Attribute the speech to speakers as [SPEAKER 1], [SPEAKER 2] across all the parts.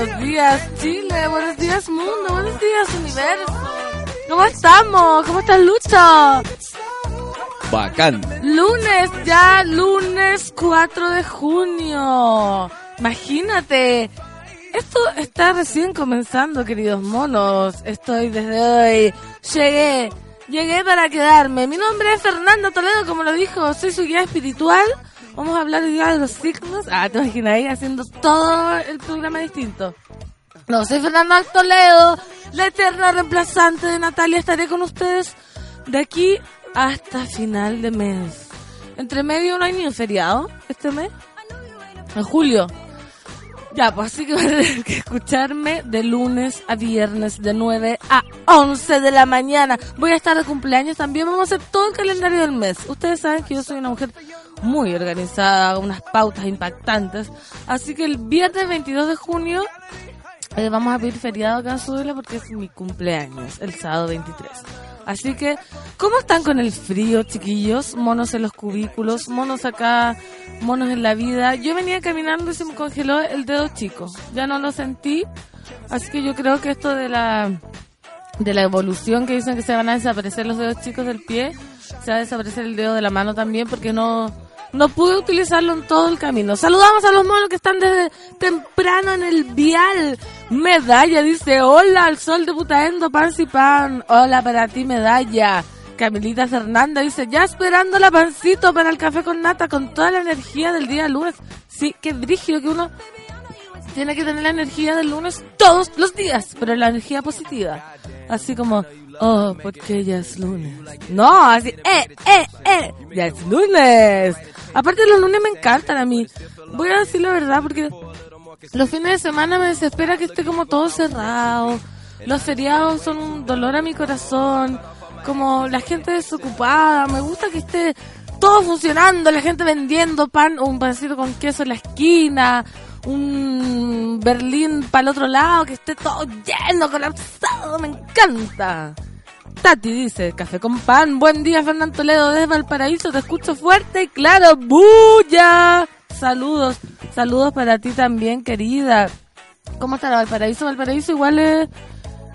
[SPEAKER 1] Buenos días Chile, buenos días mundo, buenos días universo. ¿Cómo estamos? ¿Cómo está Lucho?
[SPEAKER 2] Bacán.
[SPEAKER 1] Lunes, ya lunes 4 de junio. Imagínate. Esto está recién comenzando, queridos monos. Estoy desde hoy. Llegué. Llegué para quedarme. Mi nombre es Fernanda Toledo, como lo dijo. Soy su guía espiritual. Vamos a hablar hoy día de los signos. Ah, te imaginas ahí haciendo todo el programa distinto. No, soy Fernanda Toledo, la eterna reemplazante de Natalia. Estaré con ustedes de aquí hasta final de mes. Entre medio no hay ni un feriado este mes. En julio. Ya, pues así que van a tener que escucharme de lunes a viernes de 9 a 11 de la mañana. Voy a estar de cumpleaños también. Vamos a hacer todo el calendario del mes. Ustedes saben que yo soy una mujer muy organizada, unas pautas impactantes. Así que el viernes 22 de junio eh, vamos a pedir feriado acá en Sudela porque es mi cumpleaños, el sábado 23. Así que, ¿cómo están con el frío, chiquillos? Monos en los cubículos, monos acá, monos en la vida. Yo venía caminando y se me congeló el dedo chico. Ya no lo sentí. Así que yo creo que esto de la de la evolución que dicen que se van a desaparecer los dedos chicos del pie, se va a desaparecer el dedo de la mano también porque no no pude utilizarlo en todo el camino. Saludamos a los monos que están desde temprano en el vial. Medalla dice, hola al sol de Putaendo, pan. Hola para ti, medalla. Camilita Fernanda dice, ya esperando la pancito para el café con nata con toda la energía del día lunes. Sí, qué brígido que uno tiene que tener la energía del lunes todos los días, pero la energía positiva. Así como, oh, porque ya es lunes. No, así, eh, eh, eh, ya es lunes. Aparte los lunes me encantan a mí. Voy a decir la verdad porque los fines de semana me desespera que esté como todo cerrado. Los feriados son un dolor a mi corazón. Como la gente desocupada. Me gusta que esté todo funcionando. La gente vendiendo pan, un pancito con queso en la esquina. Un Berlín para el otro lado. Que esté todo lleno, colapsado. Me encanta. Tati dice, café con pan, buen día Fernando Toledo desde Valparaíso, te escucho fuerte y claro, ¡bulla! Saludos, saludos para ti también, querida. ¿Cómo está Valparaíso? Valparaíso igual es,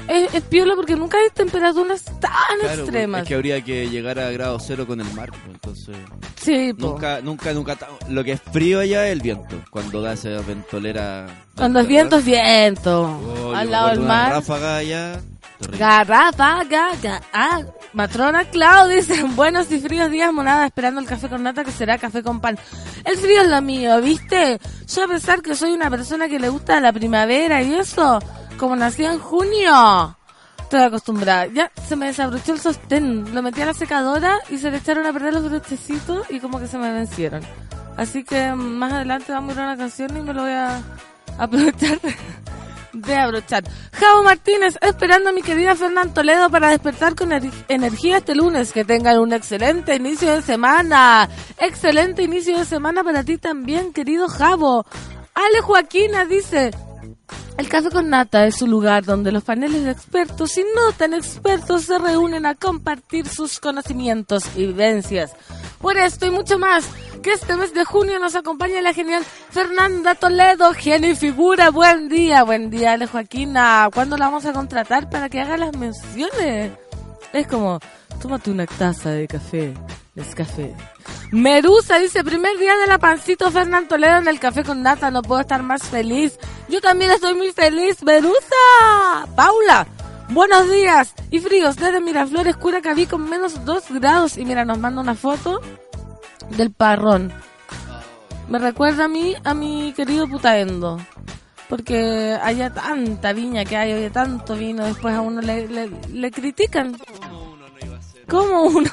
[SPEAKER 1] es, es piola porque nunca hay temperaturas tan
[SPEAKER 2] Claro,
[SPEAKER 1] extremas.
[SPEAKER 2] Es que habría que llegar a grado cero con el mar, pues, entonces...
[SPEAKER 1] Sí, po.
[SPEAKER 2] Nunca, nunca, nunca... Lo que es frío allá es el viento, cuando da esa ventolera...
[SPEAKER 1] Cuando es viento, es viento.
[SPEAKER 2] Oh,
[SPEAKER 1] Al lado del mar.
[SPEAKER 2] ráfaga allá... terrible.
[SPEAKER 1] Garrafa, gaga, ah, matrona Clau dice, buenos y fríos días, monada, esperando el café con nata que será café con pan. El frío es lo mío, ¿viste? Yo a pesar que soy una persona que le gusta la primavera y eso, como nací en junio, estoy acostumbrada. Ya se me desabrochó el sostén, lo metí a la secadora y se le echaron a perder los brochecitos y como que se me vencieron. Así que más adelante vamos a ir a una canción y me lo voy a aprovechar de abrochar. Javo Martínez, esperando a mi querida Fernán Toledo para despertar con er- energía este lunes. Que tengan un excelente inicio de semana. Excelente inicio de semana para ti también, querido Javo. Ale Joaquina dice, el café con nata es un lugar donde los paneles de expertos y no tan expertos se reúnen a compartir sus conocimientos y vivencias. Por esto y mucho más, que este mes de junio nos acompaña la genial Fernanda Toledo, genio y figura. Buen día, buen día, Ale Joaquina. ¿Cuándo la vamos a contratar para que haga las menciones? Es como, tómate una taza de café Nescafé. Merusa dice, primer día de la pancito Fernán Toledo en el café con nata, no puedo estar más feliz. Yo también estoy muy feliz, Merusa. Paula, buenos días. Y fríos desde Miraflores, Curacaví con menos 2 grados. Y mira, nos manda una foto del parrón. Me recuerda a mí, a mi querido Putaendo. Porque haya tanta viña que hay, hay tanto vino, después a uno le, le, le critican.
[SPEAKER 2] ¿Cómo uno no iba a ser?
[SPEAKER 1] ¿Cómo uno?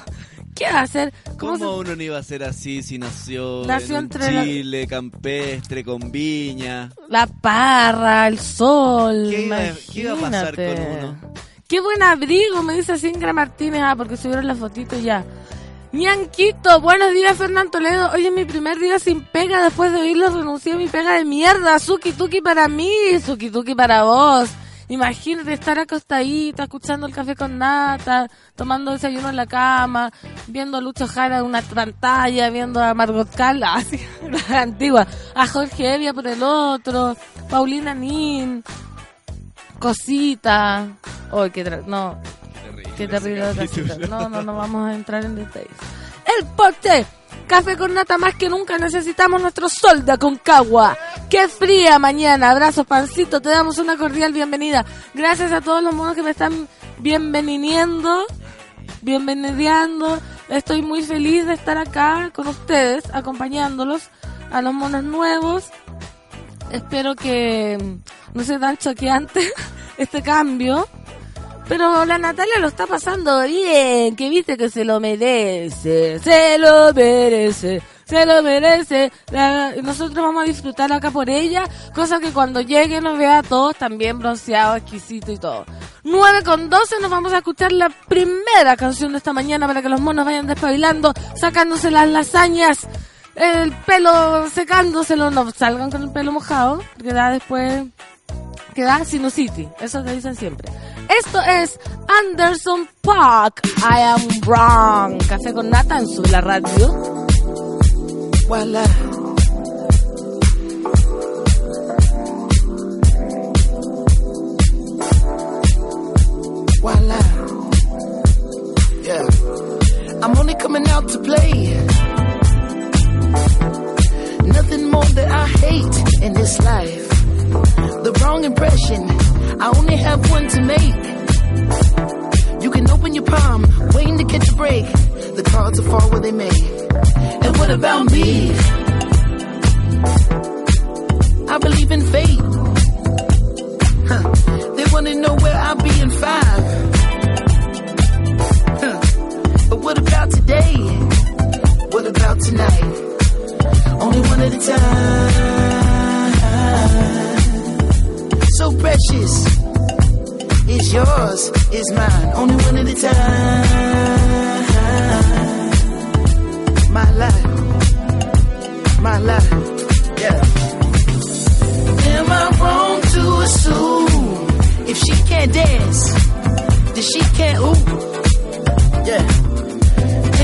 [SPEAKER 1] ¿Qué va a hacer? ¿Cómo
[SPEAKER 2] ¿Cómo
[SPEAKER 1] se-
[SPEAKER 2] uno no iba a ser así si nació,
[SPEAKER 1] Nació
[SPEAKER 2] en
[SPEAKER 1] la-
[SPEAKER 2] Chile campestre con viña?
[SPEAKER 1] La parra, el sol.
[SPEAKER 2] ¿Qué iba- qué iba a pasar con uno?
[SPEAKER 1] Qué buen abrigo, me dice Singra Martínez. Ah, porque subieron la fotito ya. Ñanquito, buenos días, Fernán Toledo. Hoy es mi primer día sin pega. Después de oírlo, renuncié a mi pega de mierda. Suki Tuki para mí, Suki Tuki para vos. Imagínate estar acostadita, escuchando el café con nata, tomando desayuno en la cama, viendo a Lucho Jara en una pantalla, viendo a Margot Cal, así, la antigua, a Jorge Evia por el otro, Paulina Nin, Cosita. Uy, qué tra- no, qué terrible la casita. No, no, no vamos a entrar en detalles. El porte. Café con nata más que nunca necesitamos nuestro sol de Aconcagua. Qué fría mañana. Abrazos, pancito. Te damos una cordial bienvenida. Gracias a todos los monos que me están bienveniendo, bienvenideando. Estoy muy feliz de estar acá con ustedes, acompañándolos a los monos nuevos. Espero que no sea tan choqueante este cambio. Pero la Natalia lo está pasando bien, que viste que se lo merece, se lo merece, se lo merece. La- nosotros vamos a disfrutar acá por ella, cosa que cuando llegue nos vea a todos también bronceados, exquisito y todo. 9 con 12 nos vamos a escuchar la primera canción de esta mañana para que los monos vayan despabilando, sacándose las lasañas, el pelo secándoselo, no salgan con el pelo mojado, porque da después queda sinusitis, eso te dicen siempre. Esto es Anderson Park, I am wrong. Café con nata en su la radio.
[SPEAKER 3] Voila. Voila. Yeah. I'm only coming out to play. Nothing more that I hate in this life. Impression. I only have one to make. You can open your palm, waiting to catch a break. The cards are far where they may. And what about me? I believe in fate. Huh. They wanna know where I'll be in five. Huh. But what about today? What about tonight? Only one at a time. So precious. It's yours, it's mine. Only one at a time. My life. My life. Yeah. Am I wrong to assume if she can't dance, then she can't ooh? Yeah.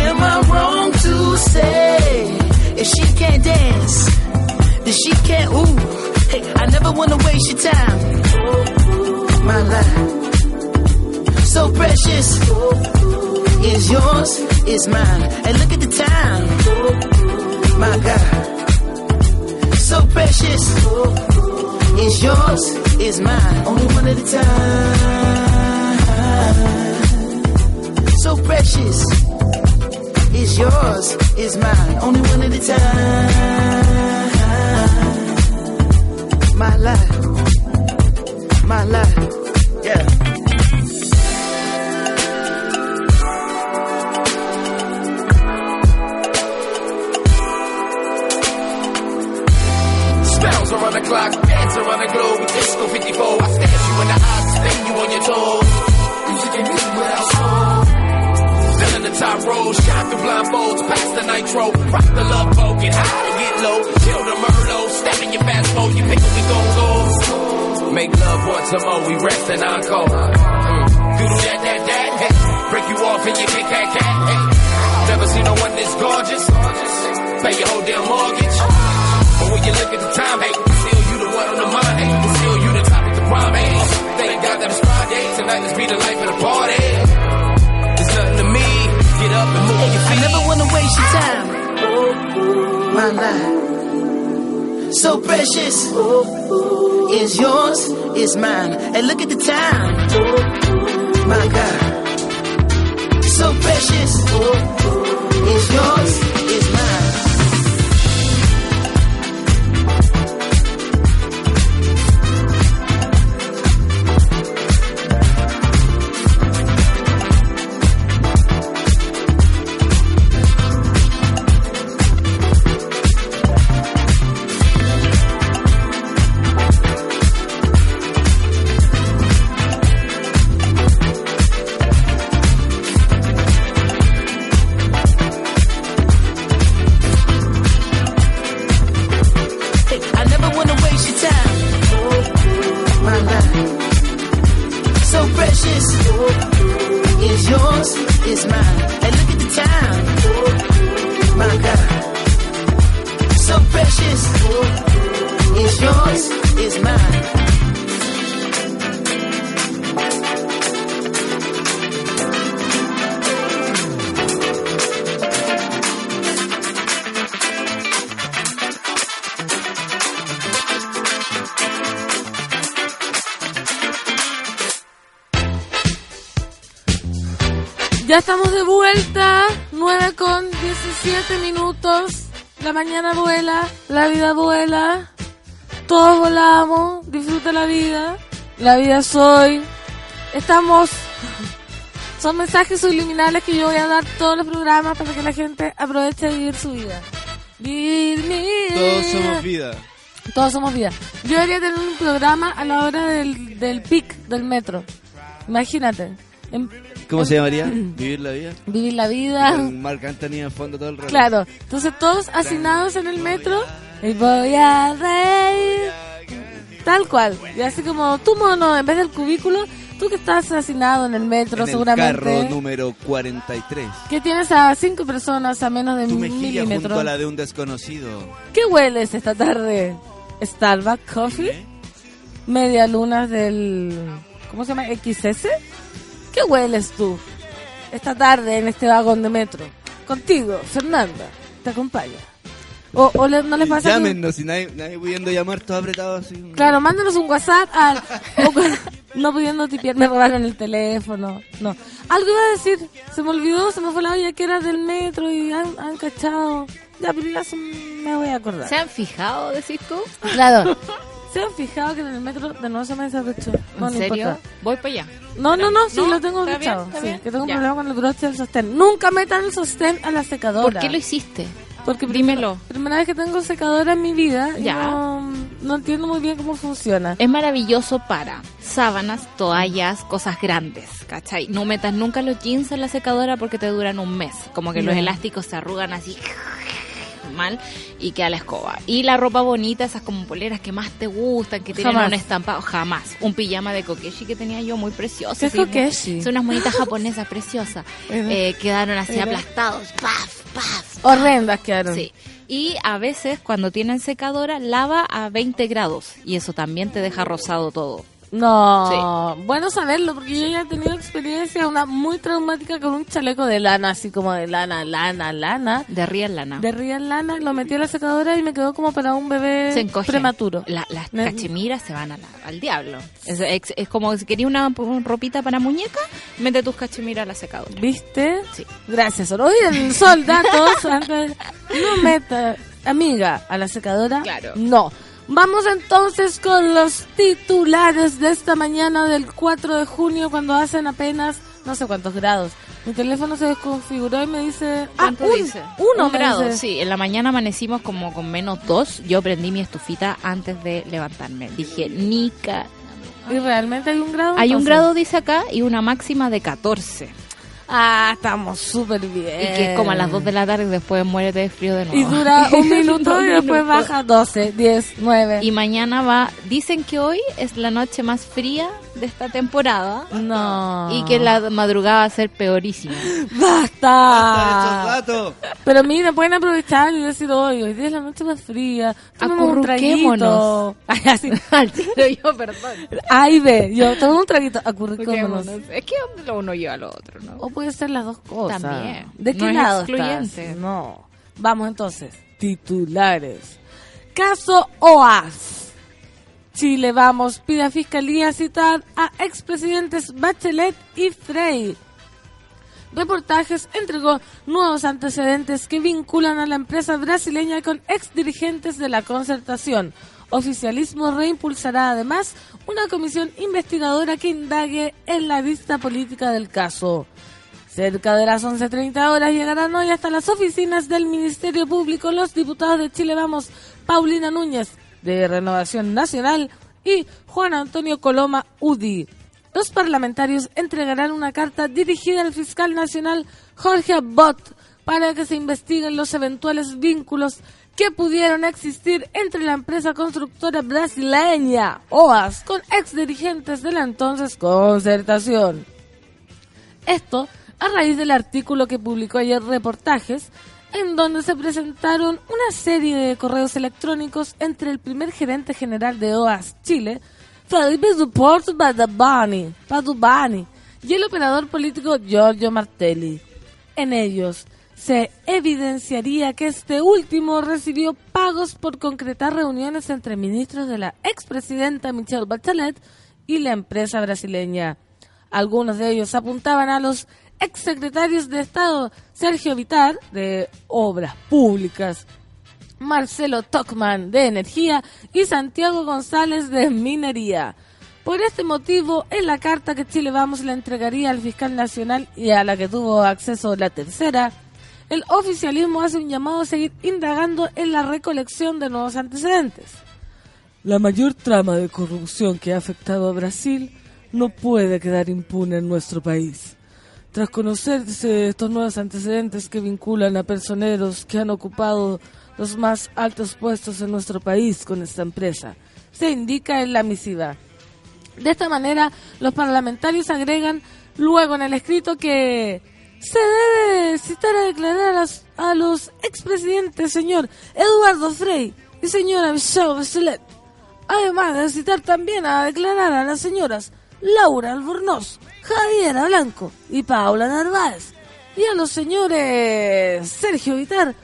[SPEAKER 3] Am I wrong to say if she can't dance, then she can't ooh? Hey, I never wanna waste your time. My life. So precious. Is yours, is mine. And look at the time. My God. So precious is yours, is mine. Only one at a time. So precious is yours, is mine. Only one at a time. My life, my life, yeah.
[SPEAKER 4] Spells around the clock, dance around the globe with disco 54. I stare you in the eyes, spin you on your toes. Music and music without soul. Still in the top row, shine through blindfolds, past the nitro. Rock the love boat, get high and get low. Chill the Merlot, step in your fast mode, you pick what we gon' go. Make love once a more, we rest and encore. Mm. Doodle that, that, that, hey. Break you off and you kick that cat, hey. Never seen no one this gorgeous. Pay your whole damn mortgage. But when you look at the time, hey, still you the one on the mind, hey, still you the topic to prime, hey. Thank God that it's Friday, tonight let's be the life of the party. It's nothing to me, get up and move your
[SPEAKER 3] I never wanna waste your time. my life. So precious is yours, is mine. And look at the time, my God. So precious is yours,
[SPEAKER 1] Ya estamos de vuelta, 9 con 17 minutos. La mañana vuela, la vida vuela. Todos volamos, disfruta la vida. La vida soy. Estamos. Son mensajes subliminales que yo voy a dar todos los programas para que la gente aproveche de vivir su vida. Vivir mi vida.
[SPEAKER 2] Todos somos vida.
[SPEAKER 1] Todos somos vida. Yo debería tener un programa a la hora del, del pic del metro. Imagínate. En-
[SPEAKER 2] ¿Cómo se llamaría? Vivir la vida.
[SPEAKER 1] vivir la vida.
[SPEAKER 2] Con Marc Anthony en fondo todo el rato.
[SPEAKER 1] Claro, entonces todos hacinados en el metro y voy a reír. Tal cual. Y así como tú, mono, en vez del cubículo, tú que estás hacinado en el metro,
[SPEAKER 2] en el
[SPEAKER 1] seguramente.
[SPEAKER 2] carro número 43.
[SPEAKER 1] Que tienes a cinco personas a menos de un
[SPEAKER 2] mejilla junto
[SPEAKER 1] milímetro.
[SPEAKER 2] a la de un desconocido.
[SPEAKER 1] ¿Qué hueles esta tarde? Starbucks Coffee.
[SPEAKER 2] ¿Eh?
[SPEAKER 1] Media lunas del. ¿Cómo se llama? XS. ¿Qué hueles tú? Esta tarde en este vagón de metro. Contigo, Fernanda. Te acompaña. O, o le- no les pasa que-
[SPEAKER 2] Llámenos, si nadie, nadie pudiendo llamar, todo apretado así.
[SPEAKER 1] Claro, mándanos un WhatsApp al. no pudiendo tipear, me robaron el teléfono. No. Algo iba a decir, se me olvidó, se me fue la olla que era del metro y han, han cachado. Ya, pero ya se me voy a acordar.
[SPEAKER 5] ¿Se han fijado, decís tú?
[SPEAKER 1] Claro. ¿Se han fijado que en el metro de nuevo se me desabrochó? No,
[SPEAKER 5] ¿En
[SPEAKER 1] no
[SPEAKER 5] serio?
[SPEAKER 1] importa.
[SPEAKER 5] Voy para allá.
[SPEAKER 1] No, no, no, sí,
[SPEAKER 5] ¿No?
[SPEAKER 1] lo tengo.
[SPEAKER 5] ¿Está
[SPEAKER 1] Sí,
[SPEAKER 5] bien?
[SPEAKER 1] que tengo un
[SPEAKER 5] Ya.
[SPEAKER 1] problema con el broche del sostén. Nunca metan el sostén a la secadora.
[SPEAKER 5] ¿Por qué lo hiciste?
[SPEAKER 1] Porque
[SPEAKER 5] Dímelo.
[SPEAKER 1] Primera, primera vez que tengo secadora en mi vida,
[SPEAKER 5] Ya.
[SPEAKER 1] no, no entiendo muy bien cómo funciona.
[SPEAKER 5] Es maravilloso para sábanas, toallas, cosas grandes, ¿cachai? No metas nunca los jeans en la secadora porque te duran un mes. Como que los elásticos se arrugan así mal y queda la escoba. Y la ropa bonita, esas como poleras que más te gustan, que tienen
[SPEAKER 1] Jamás.
[SPEAKER 5] un estampado, jamás. Un pijama de kokeshi que tenía yo muy precioso.
[SPEAKER 1] ¿Qué es kokeshi?
[SPEAKER 5] Son unas monitas japonesas preciosas. Eh, quedaron así aplastados. ¡Paf! ¡Paf!
[SPEAKER 1] Horrendas quedaron.
[SPEAKER 5] Sí. Y a veces cuando tienen secadora lava a 20 grados y eso también te deja rosado todo.
[SPEAKER 1] No, bueno saberlo, porque yo ya he tenido experiencia, una muy traumática con un chaleco de lana, así como de lana, lana, lana.
[SPEAKER 5] De real lana.
[SPEAKER 1] De real lana, lo metí a la secadora y me quedó como para un bebé
[SPEAKER 5] se
[SPEAKER 1] prematuro.
[SPEAKER 5] La- las
[SPEAKER 1] Me-
[SPEAKER 5] cachemiras se van a la- al diablo. Es, es- es como si querías una, una ropita para muñeca, mete tus cachemiras a la secadora.
[SPEAKER 1] ¿Viste?
[SPEAKER 5] Sí.
[SPEAKER 1] Gracias, Sol. Oye, sol, datos, antes, no meta, amiga, a la secadora.
[SPEAKER 5] Claro.
[SPEAKER 1] No. Vamos entonces con los titulares de esta mañana del 4 de junio, cuando hacen apenas no sé cuántos grados. Mi teléfono se desconfiguró y me dice... Ah,
[SPEAKER 5] ¿Cuánto
[SPEAKER 1] un-
[SPEAKER 5] dice?
[SPEAKER 1] Uno
[SPEAKER 5] Un grado,
[SPEAKER 1] dice.
[SPEAKER 5] sí. En la mañana amanecimos como con menos dos. Yo prendí mi estufita antes de levantarme. Dije, Nica.
[SPEAKER 1] ¿Y realmente hay un grado?
[SPEAKER 5] Hay un
[SPEAKER 1] entonces?
[SPEAKER 5] grado, dice acá, y una máxima de 14.
[SPEAKER 1] Ah, estamos súper bien.
[SPEAKER 5] Y que es como a las 2 de la tarde y después muérete de frío de nuevo.
[SPEAKER 1] Y dura un minuto y después baja 12, 10, 9.
[SPEAKER 5] Y mañana va, dicen que hoy es la noche más fría de esta temporada
[SPEAKER 1] No.
[SPEAKER 5] y que la madrugada va a ser peorísima.
[SPEAKER 1] ¡Basta!
[SPEAKER 2] ¡Estos datos!
[SPEAKER 1] Pero mira, pueden aprovechar y decir, hoy, hoy día es la noche más fría. Tomemos un traguito.
[SPEAKER 5] Acurruquémonos.
[SPEAKER 1] Ay, así.
[SPEAKER 5] Al tiro yo, perdón.
[SPEAKER 1] Ay, ve, yo tomo un traguito. Acurruquémonos.
[SPEAKER 5] Es que lo uno lleva al otro, ¿no?
[SPEAKER 1] O puede ser las dos cosas.
[SPEAKER 5] También.
[SPEAKER 1] ¿De qué
[SPEAKER 5] No es
[SPEAKER 1] lado
[SPEAKER 5] excluyente.
[SPEAKER 1] estás? No. Vamos entonces. titulares. Caso OAS. Chile Vamos pide a Fiscalía citar a expresidentes Bachelet y Frey. Reportajes entregó nuevos antecedentes que vinculan a la empresa brasileña con exdirigentes de la concertación. Oficialismo reimpulsará además una comisión investigadora que indague en la vista política del caso. Cerca de las 11.30 horas llegarán hoy hasta las oficinas del Ministerio Público los diputados de Chile Vamos, Paulina Núñez, de Renovación Nacional, y Juan Antonio Coloma UDI. Los parlamentarios entregarán una carta dirigida al fiscal nacional Jorge Abbott para que se investiguen los eventuales vínculos que pudieron existir entre la empresa constructora brasileña OAS con ex dirigentes de la entonces concertación. Esto a raíz del artículo que publicó ayer Reportajes, en donde se presentaron una serie de correos electrónicos entre el primer gerente general de OAS Chile, Felipe Duport Badabani, Padubani, y el operador político Giorgio Martelli. En ellos se evidenciaría que este último recibió pagos por concretar reuniones entre ministros de la expresidenta Michelle Bachelet y la empresa brasileña. Algunos de ellos apuntaban a los exsecretarios de Estado Sergio Vitar, de Obras Públicas, Marcelo Tockman, de Energía, y Santiago González, de Minería. Por este motivo, en la carta que Chile Vamos le entregaría al fiscal nacional y a la que tuvo acceso la tercera, el oficialismo hace un llamado a seguir indagando en la recolección de nuevos antecedentes. La mayor trama de corrupción que ha afectado a Brasil no puede quedar impune en nuestro país. Tras conocerse estos nuevos antecedentes que vinculan a personeros que han ocupado los más altos puestos en nuestro país con esta empresa, se indica en la misiva. De esta manera, los parlamentarios agregan luego en el escrito que se debe citar a declarar a, los- expresidentes, señor Eduardo Frei y señora Michelle Bachelet. Además de citar también a declarar a las señoras Laura Albornoz, Javiera Blanco y Paula Narváez. Y a los señores Sergio Vitar,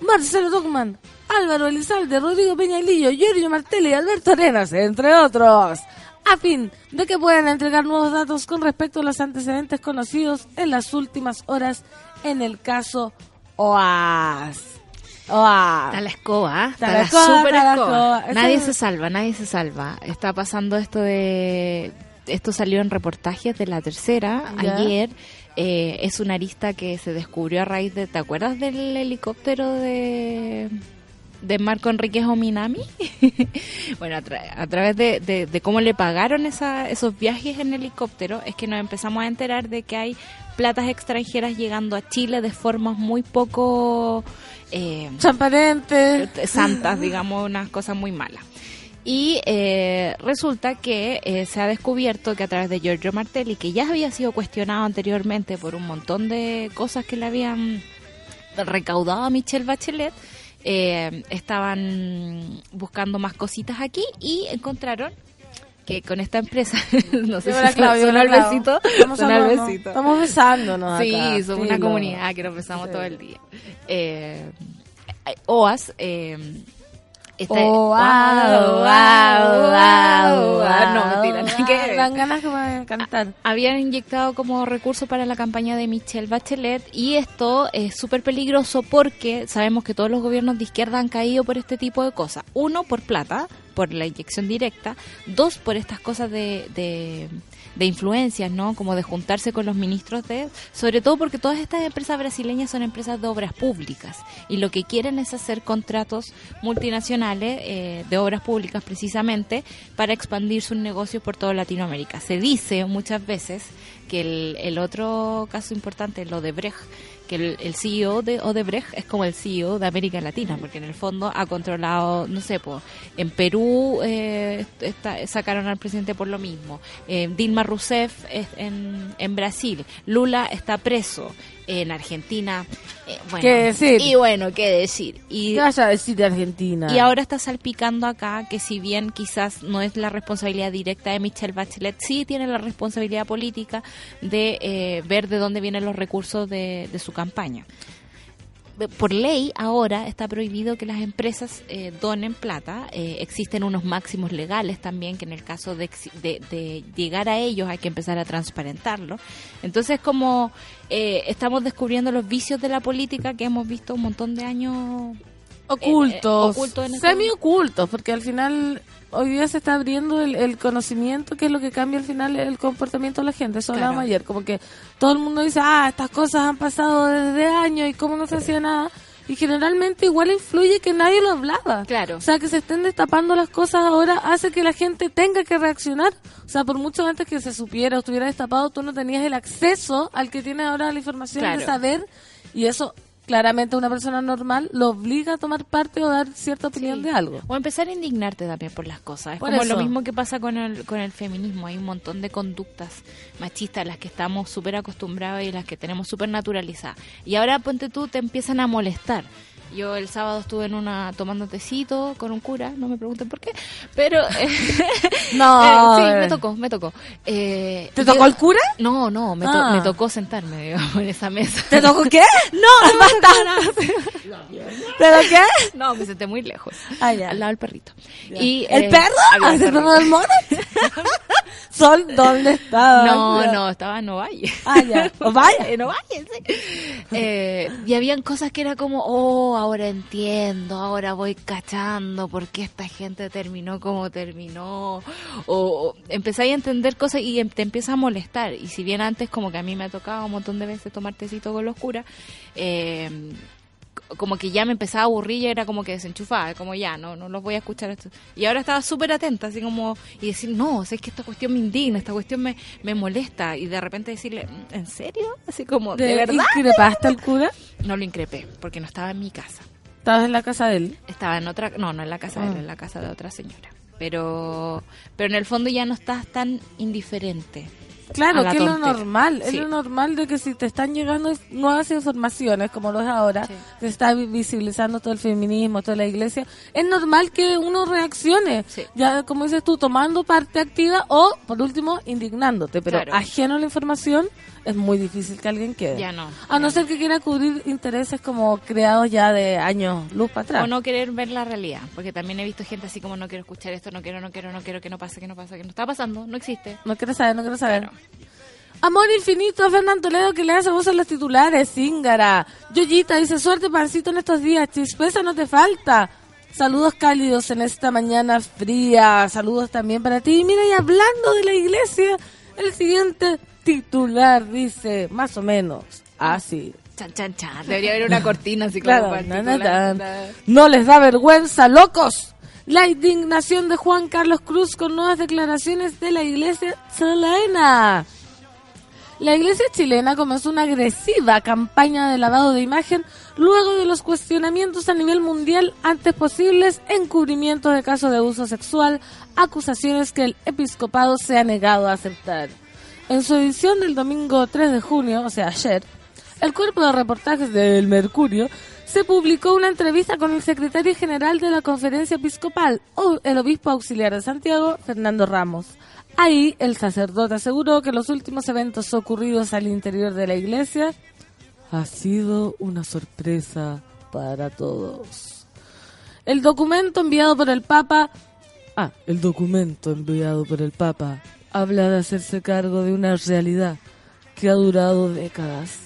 [SPEAKER 1] Marcelo Dogman, Álvaro Elizalde, Rodrigo Peñalillo, Giorgio Martelli y Alberto Arenas, entre otros, a fin de que puedan entregar nuevos datos con respecto a los antecedentes conocidos en las últimas horas en el caso OAS. OAS.
[SPEAKER 5] Está la escoba, ¿eh?
[SPEAKER 1] Está
[SPEAKER 5] está
[SPEAKER 1] la escoba,
[SPEAKER 5] super
[SPEAKER 1] está
[SPEAKER 5] escoba. Nadie se salva, nadie se salva. Está pasando esto de... Esto salió en reportajes de la tercera ayer. Eh, es una arista que se descubrió a raíz de... ¿Te acuerdas del helicóptero de de Marco Enríquez Ominami? bueno, a, tra- a través de, de- de cómo le pagaron esa, esos viajes en helicóptero, es que nos empezamos a enterar de que hay platas extranjeras llegando a Chile de formas muy poco... eh,
[SPEAKER 1] Transparente.
[SPEAKER 5] santas, digamos, unas cosas muy malas. Y eh, resulta que eh, se ha descubierto que a través de Giorgio Martelli, que ya había sido cuestionado anteriormente por un montón de cosas que le habían recaudado a Michelle Bachelet, eh, estaban buscando más cositas aquí y encontraron que con esta empresa, no sé si
[SPEAKER 1] Claudio, Claudio.
[SPEAKER 5] besito,
[SPEAKER 1] Estamos
[SPEAKER 5] besito.
[SPEAKER 1] Estamos besándonos
[SPEAKER 5] Sí,
[SPEAKER 1] acá,
[SPEAKER 5] somos una comunidad que nos besamos
[SPEAKER 1] Sí.
[SPEAKER 5] todo el día. Eh, OAS. Eh, está-
[SPEAKER 1] Oa, oa, oa, oa,
[SPEAKER 5] No, mentira, que.
[SPEAKER 1] Dan ganas como de cantar.
[SPEAKER 5] Habían inyectado como recurso para la campaña de Michelle Bachelet y esto es súper peligroso porque sabemos que todos los gobiernos de izquierda han caído por este tipo de cosas. Uno, por plata, por la inyección directa. Dos, por estas cosas de, de, de influencias, ¿no? Como de juntarse con los ministros de... Sobre todo porque todas estas empresas brasileñas son empresas de obras públicas y lo que quieren es hacer contratos multinacionales eh, de obras públicas precisamente para expandir sus negocios por toda Latinoamérica. Se dice muchas veces que el, el otro caso importante, el Odebrecht, el, el CEO de Odebrecht es como el CEO de América Latina, porque en el fondo ha controlado, no sé, pues, en Perú eh, está- sacaron al presidente por lo mismo, eh, Dilma Rousseff es en, en Brasil, Lula está preso, en Argentina, eh, bueno,
[SPEAKER 1] ¿Qué decir?
[SPEAKER 5] y bueno, qué decir, y
[SPEAKER 1] ¿Qué vas a decir de Argentina?
[SPEAKER 5] y ahora está salpicando acá que si bien quizás no es la responsabilidad directa de Michelle Bachelet, sí tiene la responsabilidad política de eh, ver de dónde vienen los recursos de, de su campaña. Por ley ahora está prohibido que las empresas eh, donen plata. Eh, existen unos máximos legales también que en el caso de, de- de llegar a ellos hay que empezar a transparentarlo. Entonces como eh, estamos descubriendo los vicios de la política que hemos visto un montón de años.
[SPEAKER 1] ocultos,
[SPEAKER 5] eh, ocultos ese-
[SPEAKER 1] semi ocultos, porque al final hoy día se está abriendo el, el conocimiento, que es lo que cambia al final el comportamiento de la gente. Eso
[SPEAKER 5] Claro.
[SPEAKER 1] hablábamos ayer, como que todo el mundo dice, ah, estas cosas han pasado desde años y cómo no se hacía nada. Y generalmente igual influye que nadie lo hablaba.
[SPEAKER 5] Claro.
[SPEAKER 1] O sea, que se estén destapando las cosas ahora hace que la gente tenga que reaccionar. O sea, por mucho antes que se supiera o estuviera destapado, tú no tenías el acceso al que tiene ahora la información de
[SPEAKER 5] Claro.
[SPEAKER 1] saber. Y eso, claramente, una persona normal lo obliga a tomar parte o dar cierta opinión
[SPEAKER 5] Sí.
[SPEAKER 1] de algo.
[SPEAKER 5] O empezar a indignarte también por las cosas. Es
[SPEAKER 1] Por
[SPEAKER 5] como
[SPEAKER 1] eso.
[SPEAKER 5] lo mismo que pasa con el, con el feminismo. Hay un montón de conductas machistas a las que estamos súper acostumbrados y las que tenemos súper naturalizadas. Y ahora, ponte tú, te empiezan a molestar. Yo el sábado estuve en una tomando tecito con un cura, no me pregunten por qué, pero eh,
[SPEAKER 1] No.
[SPEAKER 5] eh, sí, me tocó, me tocó. Eh,
[SPEAKER 1] ¿Te tocó
[SPEAKER 5] yo-
[SPEAKER 1] el cura?
[SPEAKER 5] No, no, me, to-
[SPEAKER 1] Ah.
[SPEAKER 5] me tocó sentarme digamos, en esa mesa.
[SPEAKER 1] ¿Te tocó qué?
[SPEAKER 5] No, no basta.
[SPEAKER 1] ¿Te tocó qué?
[SPEAKER 5] No, me senté muy lejos.
[SPEAKER 1] Ah, ya.
[SPEAKER 5] Al lado del perrito. Y,
[SPEAKER 1] ¿El perro?
[SPEAKER 5] había un
[SPEAKER 1] ¿El
[SPEAKER 5] perro.
[SPEAKER 1] perro del mono? Sol, ¿dónde estaba?
[SPEAKER 5] No, no, estaba en Ovalle.
[SPEAKER 1] Ah, ya. Ovalle.
[SPEAKER 5] En Ovalle, sí. Eh, y habían cosas que era como, oh, ahora entiendo, ahora voy cachando por qué esta gente terminó como terminó. O, empezáis a entender cosas y em- te empieza a molestar. Y si bien antes como que a mí me ha tocado un montón de veces tomar tecito con los curas, eh, como que ya me empezaba a aburrir y era como que desenchufada, como ya, no, no los voy a escuchar esto. Y ahora estaba súper atenta, así como, y decir, no, es que esta cuestión me indigna, esta cuestión me, me molesta, y de repente decirle, "¿Mm, ¿en serio? Así como, ¿de, verdad?
[SPEAKER 1] ¿Increpaste al cura?
[SPEAKER 5] No lo increpé, porque no estaba en mi casa.
[SPEAKER 1] Estabas en la casa de él.
[SPEAKER 5] Estaba en otra, no, no en la casa de él,
[SPEAKER 1] Ah.
[SPEAKER 5] en la casa de otra señora. Pero, pero en el fondo ya no estás tan indiferente.
[SPEAKER 1] Claro,
[SPEAKER 5] a la
[SPEAKER 1] que es lo normal. Es lo normal de que si te están llegando nuevas informaciones, como lo es ahora,
[SPEAKER 5] Sí.
[SPEAKER 1] que está vi- visibilizando todo el feminismo, toda la iglesia, es normal que uno reaccione.
[SPEAKER 5] Sí.
[SPEAKER 1] Ya, como dices tú, tomando parte activa o, por último, indignándote. Pero
[SPEAKER 5] Claro.
[SPEAKER 1] ajeno a la información, es muy difícil que alguien quede.
[SPEAKER 5] Ya no,
[SPEAKER 1] A no ser que quiera cubrir intereses como creados ya de años luz para atrás.
[SPEAKER 5] O no querer ver la realidad, porque también he visto gente así como no quiero escuchar esto, no quiero, no quiero, no quiero, que no pase, que no pasa, que no está pasando, no existe.
[SPEAKER 1] No quiero saber, no quiero saber.
[SPEAKER 5] Claro.
[SPEAKER 1] Amor infinito a Fernán Toledo que le hace voz a los titulares, Zingara. Yoyita dice, suerte pancito en estos días, chispeza no te falta. Saludos cálidos en esta mañana fría. Saludos también para ti. Y Mira, y hablando de la iglesia, el siguiente titular dice, más o menos, así.
[SPEAKER 5] Chan, chan, chan. Debería haber una cortina así como
[SPEAKER 1] Claro,
[SPEAKER 5] para el
[SPEAKER 1] na, na,
[SPEAKER 5] titular.
[SPEAKER 1] tan. no les da vergüenza, locos. La indignación de Juan Carlos Cruz con nuevas declaraciones de la iglesia chilena. La iglesia chilena comenzó una agresiva campaña de lavado de imagen luego de los cuestionamientos a nivel mundial ante posibles encubrimientos de casos de abuso sexual, acusaciones que el episcopado se ha negado a aceptar. En su edición del domingo 3 de junio, o sea, ayer, el cuerpo de reportajes del Mercurio se publicó una entrevista con el secretario general de la conferencia episcopal, el obispo auxiliar de Santiago, Fernando Ramos. Ahí el sacerdote aseguró que los últimos eventos ocurridos al interior de la iglesia ha sido una sorpresa para todos. El documento enviado por el Papa Ah, el documento enviado por el Papa habla de hacerse cargo de una realidad que ha durado décadas.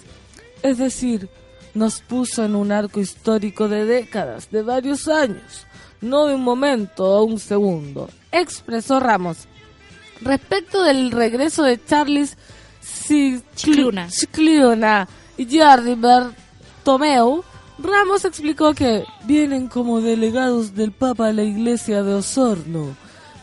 [SPEAKER 1] Es decir, nos puso en un arco histórico de décadas, de varios años, no de un momento o un segundo, expresó Ramos. Respecto del regreso de Charles.
[SPEAKER 5] Scicluna
[SPEAKER 1] y Jordi Bertomeu, Ramos explicó que vienen como delegados del Papa a la iglesia de Osorno.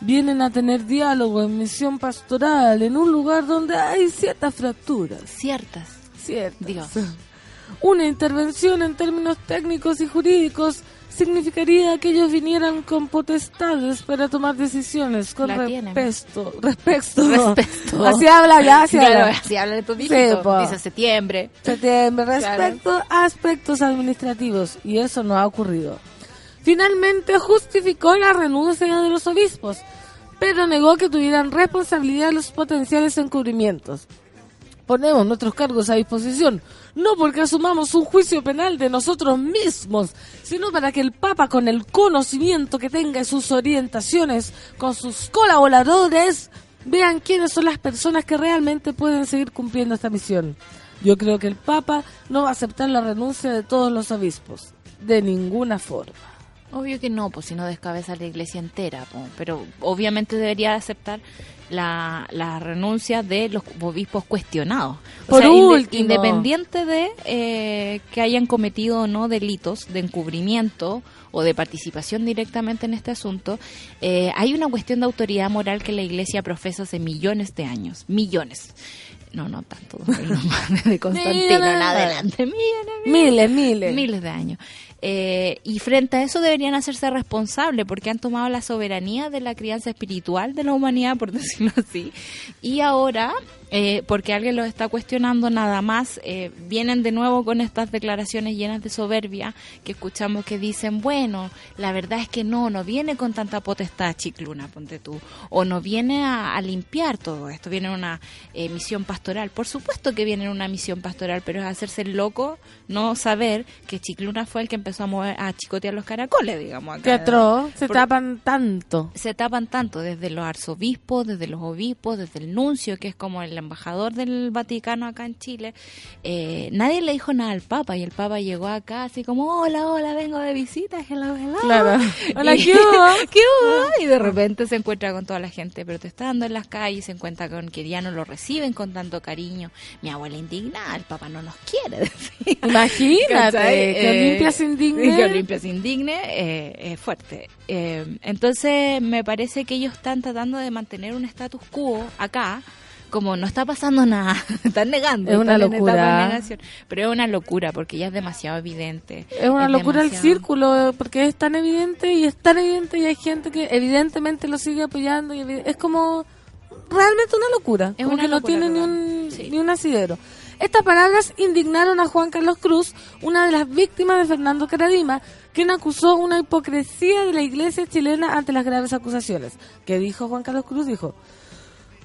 [SPEAKER 1] Vienen a tener diálogo en misión pastoral en un lugar donde hay ciertas fracturas.
[SPEAKER 5] Ciertas.
[SPEAKER 1] Ciertas.
[SPEAKER 5] Dios.
[SPEAKER 1] Una intervención en términos técnicos y jurídicos significaría que ellos vinieran con potestades para tomar decisiones con. Respecto. Respecto. Así habla ya, así
[SPEAKER 5] Claro,
[SPEAKER 1] habla.
[SPEAKER 5] así habla de tu
[SPEAKER 1] Sí.
[SPEAKER 5] Dice septiembre.
[SPEAKER 1] septiembre respecto a aspectos administrativos y eso no ha ocurrido. Finalmente justificó la renuncia de los obispos, pero negó que tuvieran responsabilidad los potenciales encubrimientos. ponemos nuestros cargos a disposición, no porque asumamos un juicio penal de nosotros mismos, sino para que el Papa, con el conocimiento que tenga y sus orientaciones con sus colaboradores, vean quiénes son las personas que realmente pueden seguir cumpliendo esta misión. Yo creo que el Papa no va a aceptar la renuncia de todos los obispos, de ninguna forma.
[SPEAKER 5] Obvio que no, pues si no descabeza la iglesia entera, po. pero obviamente debería aceptar la, la renuncia de los obispos cuestionados. O
[SPEAKER 1] Por
[SPEAKER 5] sea, inde-
[SPEAKER 1] último.
[SPEAKER 5] independiente de eh, que hayan cometido o no delitos de encubrimiento o de participación directamente en este asunto, eh, hay una cuestión de autoridad moral que la iglesia profesa hace millones de años, millones. No, no tanto, de Constantino en adelante, millones,
[SPEAKER 1] Miles, miles.
[SPEAKER 5] miles de años. Eh, y frente a eso deberían hacerse responsables porque han tomado la soberanía de la crianza espiritual de la humanidad, por decirlo así. Y ahora, eh, porque alguien los está cuestionando nada más, eh, vienen de nuevo con estas declaraciones llenas de soberbia que escuchamos que dicen, bueno, la verdad es que no, no viene con tanta potestad chicluna, ponte tú, o no viene a, limpiar todo esto, viene una eh, misión pastoral. Por supuesto que viene en una misión pastoral, pero es hacerse el loco no saber que Chicluna fue el que empezó a mover a chicotear los caracoles, digamos. Acá.
[SPEAKER 1] Qué atroz, se
[SPEAKER 5] Por-
[SPEAKER 1] tapan tanto.
[SPEAKER 5] Se tapan tanto desde los arzobispos, desde los obispos, desde el nuncio, que es como el embajador del Vaticano acá en Chile. Eh, nadie le dijo nada al Papa y el Papa llegó acá así como, hola, hola, vengo de visita, hello, hello.
[SPEAKER 1] Claro. Hola,
[SPEAKER 5] Y-
[SPEAKER 1] ¿qué hubo?
[SPEAKER 5] ¿Qué hubo? Y de repente se encuentra con toda la gente protestando en las calles, se encuentra con que ya no lo reciben con tanto cariño. Mi abuela indignada, el Papa no nos quiere.
[SPEAKER 1] Imagínate, que
[SPEAKER 5] Eh,
[SPEAKER 1] Olimpia indigne.
[SPEAKER 5] Que Olimpia se indigne, eh, es fuerte. Eh, entonces, me parece que ellos están tratando de mantener un status quo acá, como no está pasando nada, están negando.
[SPEAKER 1] Es una locura.
[SPEAKER 5] Pero es una locura, porque ya es demasiado evidente.
[SPEAKER 1] Es una locura el
[SPEAKER 5] demasiado-
[SPEAKER 1] círculo, porque es tan evidente y es tan evidente y hay gente que evidentemente lo sigue apoyando. y es como realmente una locura.
[SPEAKER 5] Es
[SPEAKER 1] como
[SPEAKER 5] una
[SPEAKER 1] que no
[SPEAKER 5] locura
[SPEAKER 1] tiene ni un,
[SPEAKER 5] Sí.
[SPEAKER 1] ni un asidero. Estas palabras indignaron a Juan Carlos Cruz, una de las víctimas de Fernando Caradima, quien acusó una hipocresía de la iglesia chilena ante las graves acusaciones. ¿Qué dijo Juan Carlos Cruz? Dijo,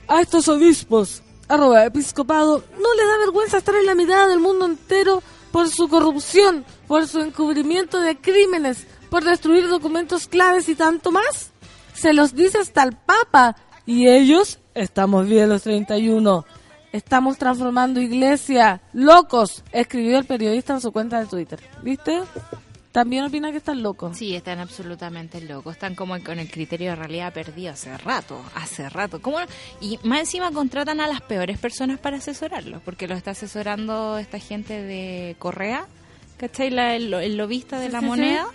[SPEAKER 1] a estos obispos, arroba episcopado, no les da vergüenza estar en la mirada del mundo entero por su corrupción, por su encubrimiento de crímenes, por destruir documentos claves y tanto más. Se los dice hasta el Papa. Y ellos, estamos bien los 31. Estamos transformando iglesia. Locos, escribió el periodista en su cuenta de Twitter. ¿Viste? También opina que están locos.
[SPEAKER 5] Sí, están absolutamente locos. Están como con el criterio de realidad perdido hace rato, hace rato. ¿Cómo no? Y más encima contratan a las peores personas para asesorarlos, porque los está asesorando esta gente de Correa, ¿cachai? La- el, el lobista de
[SPEAKER 1] Sí,
[SPEAKER 5] la
[SPEAKER 1] sí, sí.
[SPEAKER 5] moneda,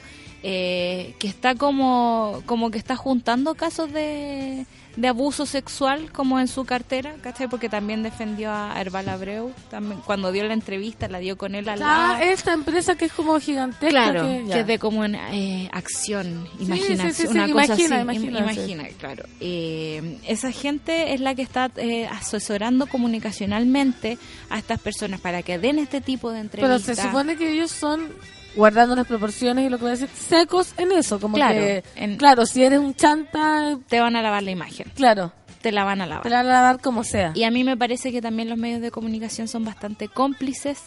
[SPEAKER 5] eh, que está como, como que está juntando casos de, de abuso sexual como en su cartera, ¿cachai? Porque también defendió a Herbal Abreu, también, cuando dio la entrevista la dio con él lado.
[SPEAKER 1] Ah, esta empresa que es como gigantesca.
[SPEAKER 5] Claro,
[SPEAKER 1] que,
[SPEAKER 5] es de como una eh, acción, imaginación,
[SPEAKER 1] sí, sí,
[SPEAKER 5] una cosa
[SPEAKER 1] imagina,
[SPEAKER 5] así.
[SPEAKER 1] imagina,
[SPEAKER 5] imagina, claro. Eh, esa gente es la que está eh, asesorando comunicacionalmente a estas personas para que den este tipo de
[SPEAKER 1] Pero
[SPEAKER 5] entrevistas.
[SPEAKER 1] se supone que ellos son, guardando las proporciones y lo que voy a decir, secos en eso. Como
[SPEAKER 5] Claro,
[SPEAKER 1] que,
[SPEAKER 5] en-
[SPEAKER 1] claro, si eres un chanta,
[SPEAKER 5] Te van a lavar la imagen,
[SPEAKER 1] claro,
[SPEAKER 5] te la van a lavar.
[SPEAKER 1] te la van a lavar como sea.
[SPEAKER 5] Y a mí me parece que también los medios de comunicación son bastante cómplices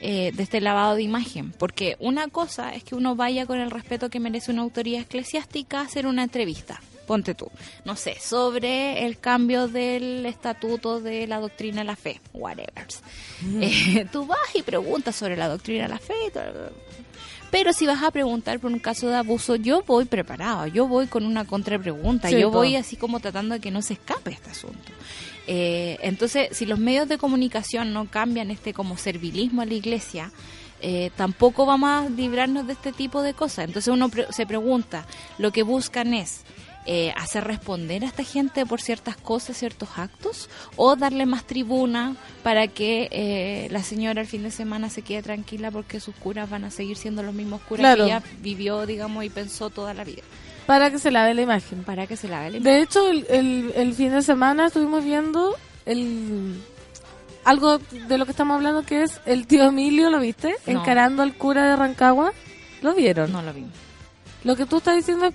[SPEAKER 5] eh, de este lavado de imagen, porque una cosa es que uno vaya con el respeto que merece una autoridad eclesiástica a hacer una entrevista. Ponte tú, no sé, sobre el cambio del estatuto de la doctrina de la fe, whatever. Eh, tú vas y preguntas sobre la doctrina de la fe. Pero si vas a preguntar por un caso de abuso, yo voy preparado, yo voy con una contrapregunta,
[SPEAKER 1] Sí,
[SPEAKER 5] yo voy así como tratando de que no se escape este asunto. Eh, entonces, si los medios de comunicación no cambian este como servilismo a la iglesia, eh, tampoco vamos a librarnos de este tipo de cosas. Entonces uno pre- se pregunta, lo que buscan es eh, hacer responder a esta gente por ciertas cosas, ciertos actos, o darle más tribuna para que eh, la señora el fin de semana se quede tranquila porque sus curas van a seguir siendo los mismos curas
[SPEAKER 1] Claro.
[SPEAKER 5] que ella vivió, digamos, y pensó toda la vida.
[SPEAKER 1] Para que se lave la imagen.
[SPEAKER 5] Para que se la vea
[SPEAKER 1] De hecho, el, el, el fin de semana estuvimos viendo el algo de lo que estamos hablando que es el tío Emilio, ¿lo viste?
[SPEAKER 5] No.
[SPEAKER 1] Encarando al cura de Rancagua. ¿Lo vieron?
[SPEAKER 5] No lo vi.
[SPEAKER 1] Lo que tú estás diciendo es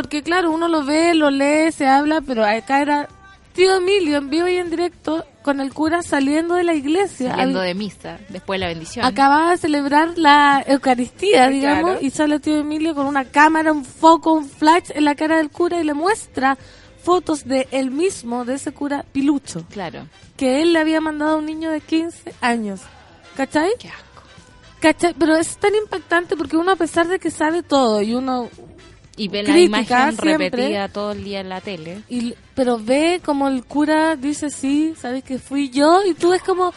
[SPEAKER 1] porque, claro, uno lo ve, lo lee, se habla, pero acá era tío Emilio en vivo y en directo con el cura saliendo de la iglesia.
[SPEAKER 5] Saliendo
[SPEAKER 1] Al-
[SPEAKER 5] de misa, después de la bendición.
[SPEAKER 1] Acababa de celebrar la Eucaristía, digamos,
[SPEAKER 5] Claro.
[SPEAKER 1] y sale tío Emilio con una cámara, un foco, un flash en la cara del cura y le muestra fotos de él mismo, de ese cura pilucho,
[SPEAKER 5] Claro.
[SPEAKER 1] que él le había mandado a un niño de 15 años. ¿Cachai?
[SPEAKER 5] Qué asco.
[SPEAKER 1] ¿Cachai? Pero es tan impactante porque uno, a pesar de que sabe todo y uno
[SPEAKER 5] Y ve la imagen
[SPEAKER 1] siempre.
[SPEAKER 5] repetida todo el día en la tele.
[SPEAKER 1] y pero ve como el cura dice sí, sabes que fui yo y tú es como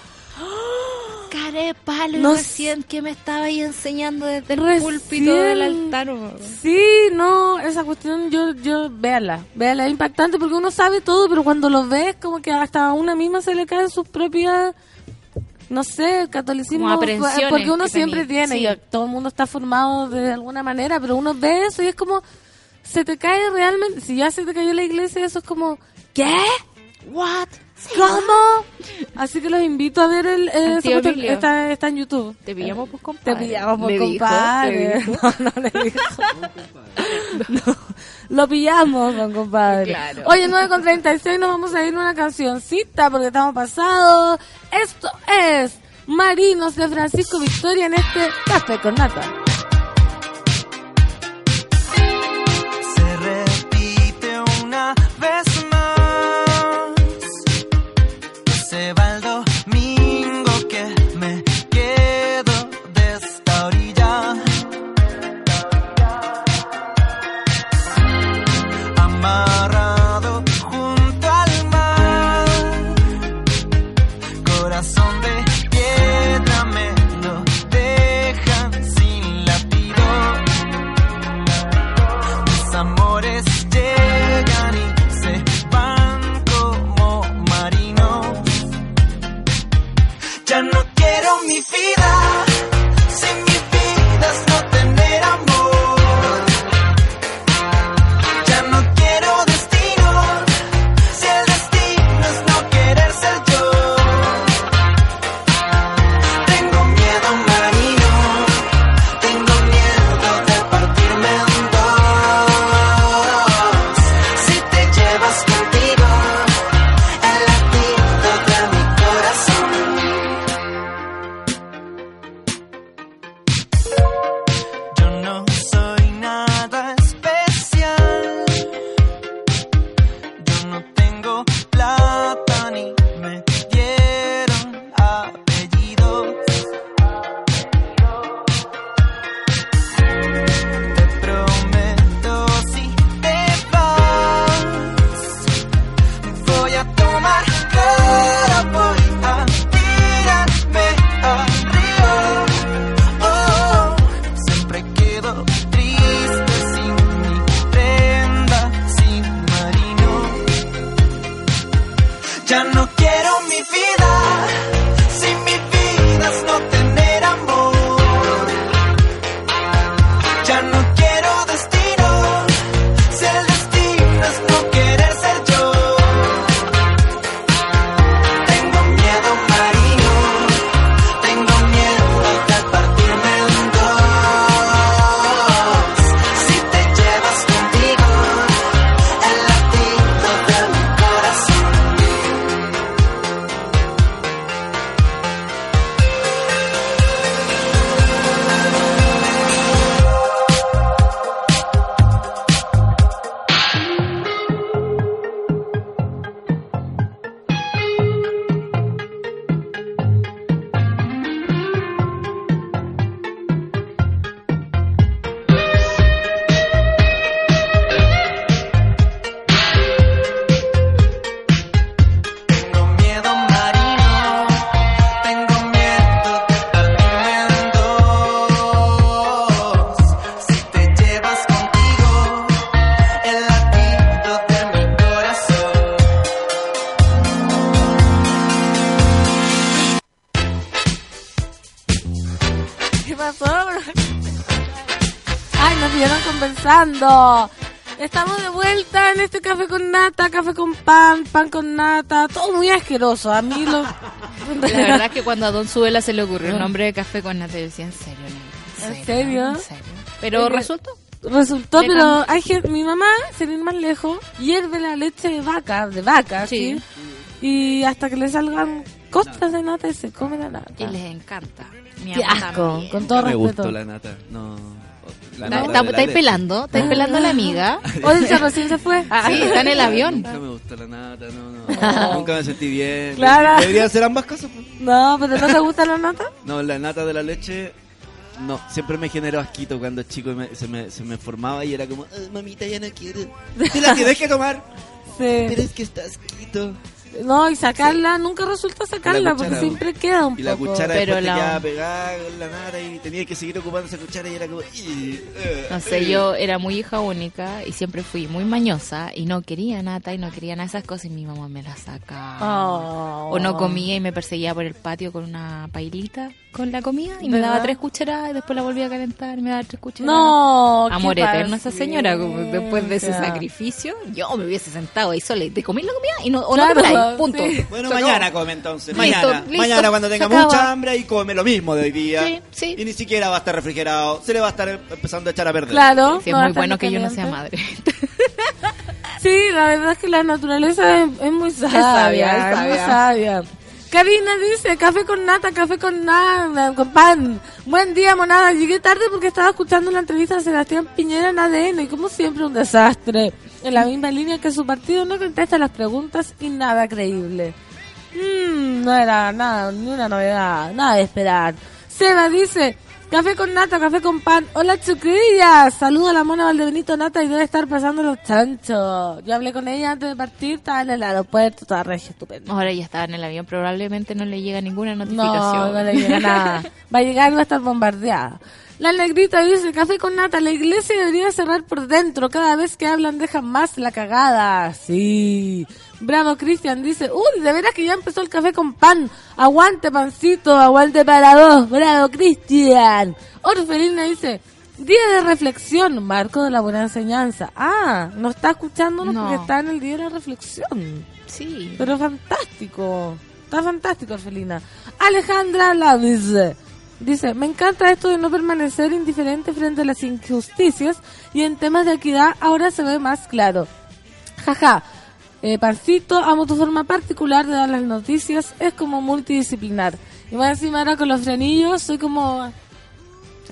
[SPEAKER 5] Cara de palo,
[SPEAKER 1] No
[SPEAKER 5] recién que me estaba ahí enseñando desde el
[SPEAKER 1] Recién.
[SPEAKER 5] púlpito del altar.
[SPEAKER 1] Sí, no, esa cuestión yo, yo, véala, véala, es impactante porque uno sabe todo, pero cuando lo ves como que hasta a una misma se le caen sus propias, no sé, catolicismo,
[SPEAKER 5] Como aprensiones
[SPEAKER 1] porque uno siempre
[SPEAKER 5] tenía,
[SPEAKER 1] tiene,
[SPEAKER 5] sí.
[SPEAKER 1] y todo el mundo está formado de alguna manera, pero uno ve eso y es como, se te cae realmente, si ya se te cayó la iglesia, eso es como, ¿qué? ¿What? ¿Cómo? Así que los invito a ver el, eh, cuestión,
[SPEAKER 5] Emilio.
[SPEAKER 1] está, está en YouTube.
[SPEAKER 5] Te pillamos,
[SPEAKER 1] Te
[SPEAKER 5] compadre.
[SPEAKER 1] pillamos por
[SPEAKER 5] Le dijo,
[SPEAKER 1] compadre.
[SPEAKER 5] le dijo.
[SPEAKER 1] No, no le dijo. No, lo pillamos, don compadre.
[SPEAKER 5] Claro.
[SPEAKER 1] Oye, 9 con 36 nos vamos a ir a una cancioncita porque estamos pasados. Esto es Marinos de Francisco Victoria en este Café con Nata.
[SPEAKER 6] se repite una vez más. Se va
[SPEAKER 1] Estamos de vuelta en este café con nata, café con pan, pan con nata, todo muy asqueroso. A mí lo...
[SPEAKER 5] La verdad es que cuando a Don Suela se le ocurrió el nombre de café con nata, yo decía, ¿en serio?
[SPEAKER 1] ¿En serio?
[SPEAKER 5] ¿En serio? Pero resultó.
[SPEAKER 1] Resultó,
[SPEAKER 5] Le
[SPEAKER 1] pero hay gente, mi mamá, sin ir más lejos, hierve la leche de vaca, de vaca,
[SPEAKER 5] Sí.
[SPEAKER 1] ¿sí? Y hasta que le salgan costras de nata y se come la nata.
[SPEAKER 5] Y les encanta. Mi
[SPEAKER 1] Qué asco,
[SPEAKER 5] también.
[SPEAKER 1] con todo
[SPEAKER 2] No me
[SPEAKER 1] respeto.
[SPEAKER 2] gustó la nata. No. La
[SPEAKER 5] Está- está- ¿Estáis pelando? ¿Estáis pelando a la amiga?
[SPEAKER 1] Oye, se recién se fue.
[SPEAKER 5] Sí, está en el avión.
[SPEAKER 2] Nunca me gustó la nata, no, no. Nunca me sentí bien.
[SPEAKER 1] Claro.
[SPEAKER 2] Deberían ser ambas cosas. pues.
[SPEAKER 1] No, pero ¿no te gusta la nata?
[SPEAKER 2] No, la nata de la leche. No, siempre me generó asquito cuando chico y me- se, me, se me formaba y era como, "Ah, mamita, ya no quiero. Te la tienes que tomar. Pero
[SPEAKER 1] Sí.
[SPEAKER 2] es que está asquito.
[SPEAKER 1] No, y sacarla, nunca resulta sacarla
[SPEAKER 2] cuchara,
[SPEAKER 1] porque siempre queda un
[SPEAKER 2] Y la
[SPEAKER 1] poco.
[SPEAKER 2] cuchara
[SPEAKER 5] Pero
[SPEAKER 2] te
[SPEAKER 5] la-
[SPEAKER 2] quedaba pegada con la nata y tenía que seguir ocupando esa cuchara y era como... "Ih, eh,
[SPEAKER 5] No sé,
[SPEAKER 2] eh".
[SPEAKER 5] yo era muy hija única y siempre fui muy mañosa y no quería nata y no quería nada de esas cosas y mi mamá me las sacaba.
[SPEAKER 1] Oh.
[SPEAKER 5] O no comía y me perseguía por el patio con una pailita con la comida y me
[SPEAKER 1] ¿Verdad?
[SPEAKER 5] daba tres cucharadas y después la volvía a calentar y me daba tres cucharadas.
[SPEAKER 1] No, qué
[SPEAKER 5] Amor eterno esa señora, como después de ese sacrificio, yo me hubiese sentado ahí sola y te comí la comida y no, o
[SPEAKER 1] Claro,
[SPEAKER 5] no te punto.
[SPEAKER 1] sí.
[SPEAKER 2] Bueno, mañana come entonces.
[SPEAKER 5] Listo,
[SPEAKER 2] mañana.
[SPEAKER 5] listo.
[SPEAKER 2] Mañana cuando tenga mucha hambre y come lo mismo de hoy día.
[SPEAKER 5] Sí, sí.
[SPEAKER 2] Y ni siquiera va a estar refrigerado. Se le va a estar empezando a echar a perder.
[SPEAKER 1] Claro.
[SPEAKER 5] Sí, es
[SPEAKER 1] no
[SPEAKER 5] muy bueno que yo no sea madre.
[SPEAKER 1] Sí, la verdad es que la naturaleza es, es muy sabia,
[SPEAKER 5] sabia,
[SPEAKER 1] es
[SPEAKER 5] es
[SPEAKER 1] muy
[SPEAKER 5] sabia.
[SPEAKER 1] Karina dice, café con nata, café con nada, con pan. Buen día, monada. Llegué tarde porque estaba escuchando la entrevista de Sebastián Piñera en ADN y como siempre un desastre. En la misma línea que su partido no contesta las preguntas y nada creíble. Mm, no era nada, ni una novedad, nada de esperar. Seba dice, café con nata, café con pan. Hola chiquillas, saludo a la mona Valdebenito Nata y debe estar pasando los chanchos. Yo hablé con ella antes de partir, estaba en el aeropuerto, estaba regia, estupendo.
[SPEAKER 5] Ahora ya estaba en el avión, probablemente no le llega ninguna
[SPEAKER 1] No,
[SPEAKER 5] notificación.
[SPEAKER 1] no le llega nada. Va a llegar y va a estar bombardeada. La negrita dice, café con nata, la iglesia debería cerrar por dentro. Cada vez que hablan dejan más la cagada. Sí. Bravo, Cristian dice, uy, de veras que ya empezó el café con pan. Aguante, pancito, aguante para vos. Bravo, Cristian. Orfelina dice, día de reflexión, marco de la buena enseñanza. Ah, no está escuchándonos
[SPEAKER 5] No.
[SPEAKER 1] porque está en el día de la reflexión.
[SPEAKER 5] Sí.
[SPEAKER 1] Pero fantástico. Está fantástico, Orfelina. Alejandra Lavis dice, me encanta esto de no permanecer indiferente frente a las injusticias y en temas de equidad ahora se ve más claro. Jaja. Eh, Pancito, amo tu forma particular de dar las noticias, es como multidisciplinar. Y más encima ahora con los frenillos, soy como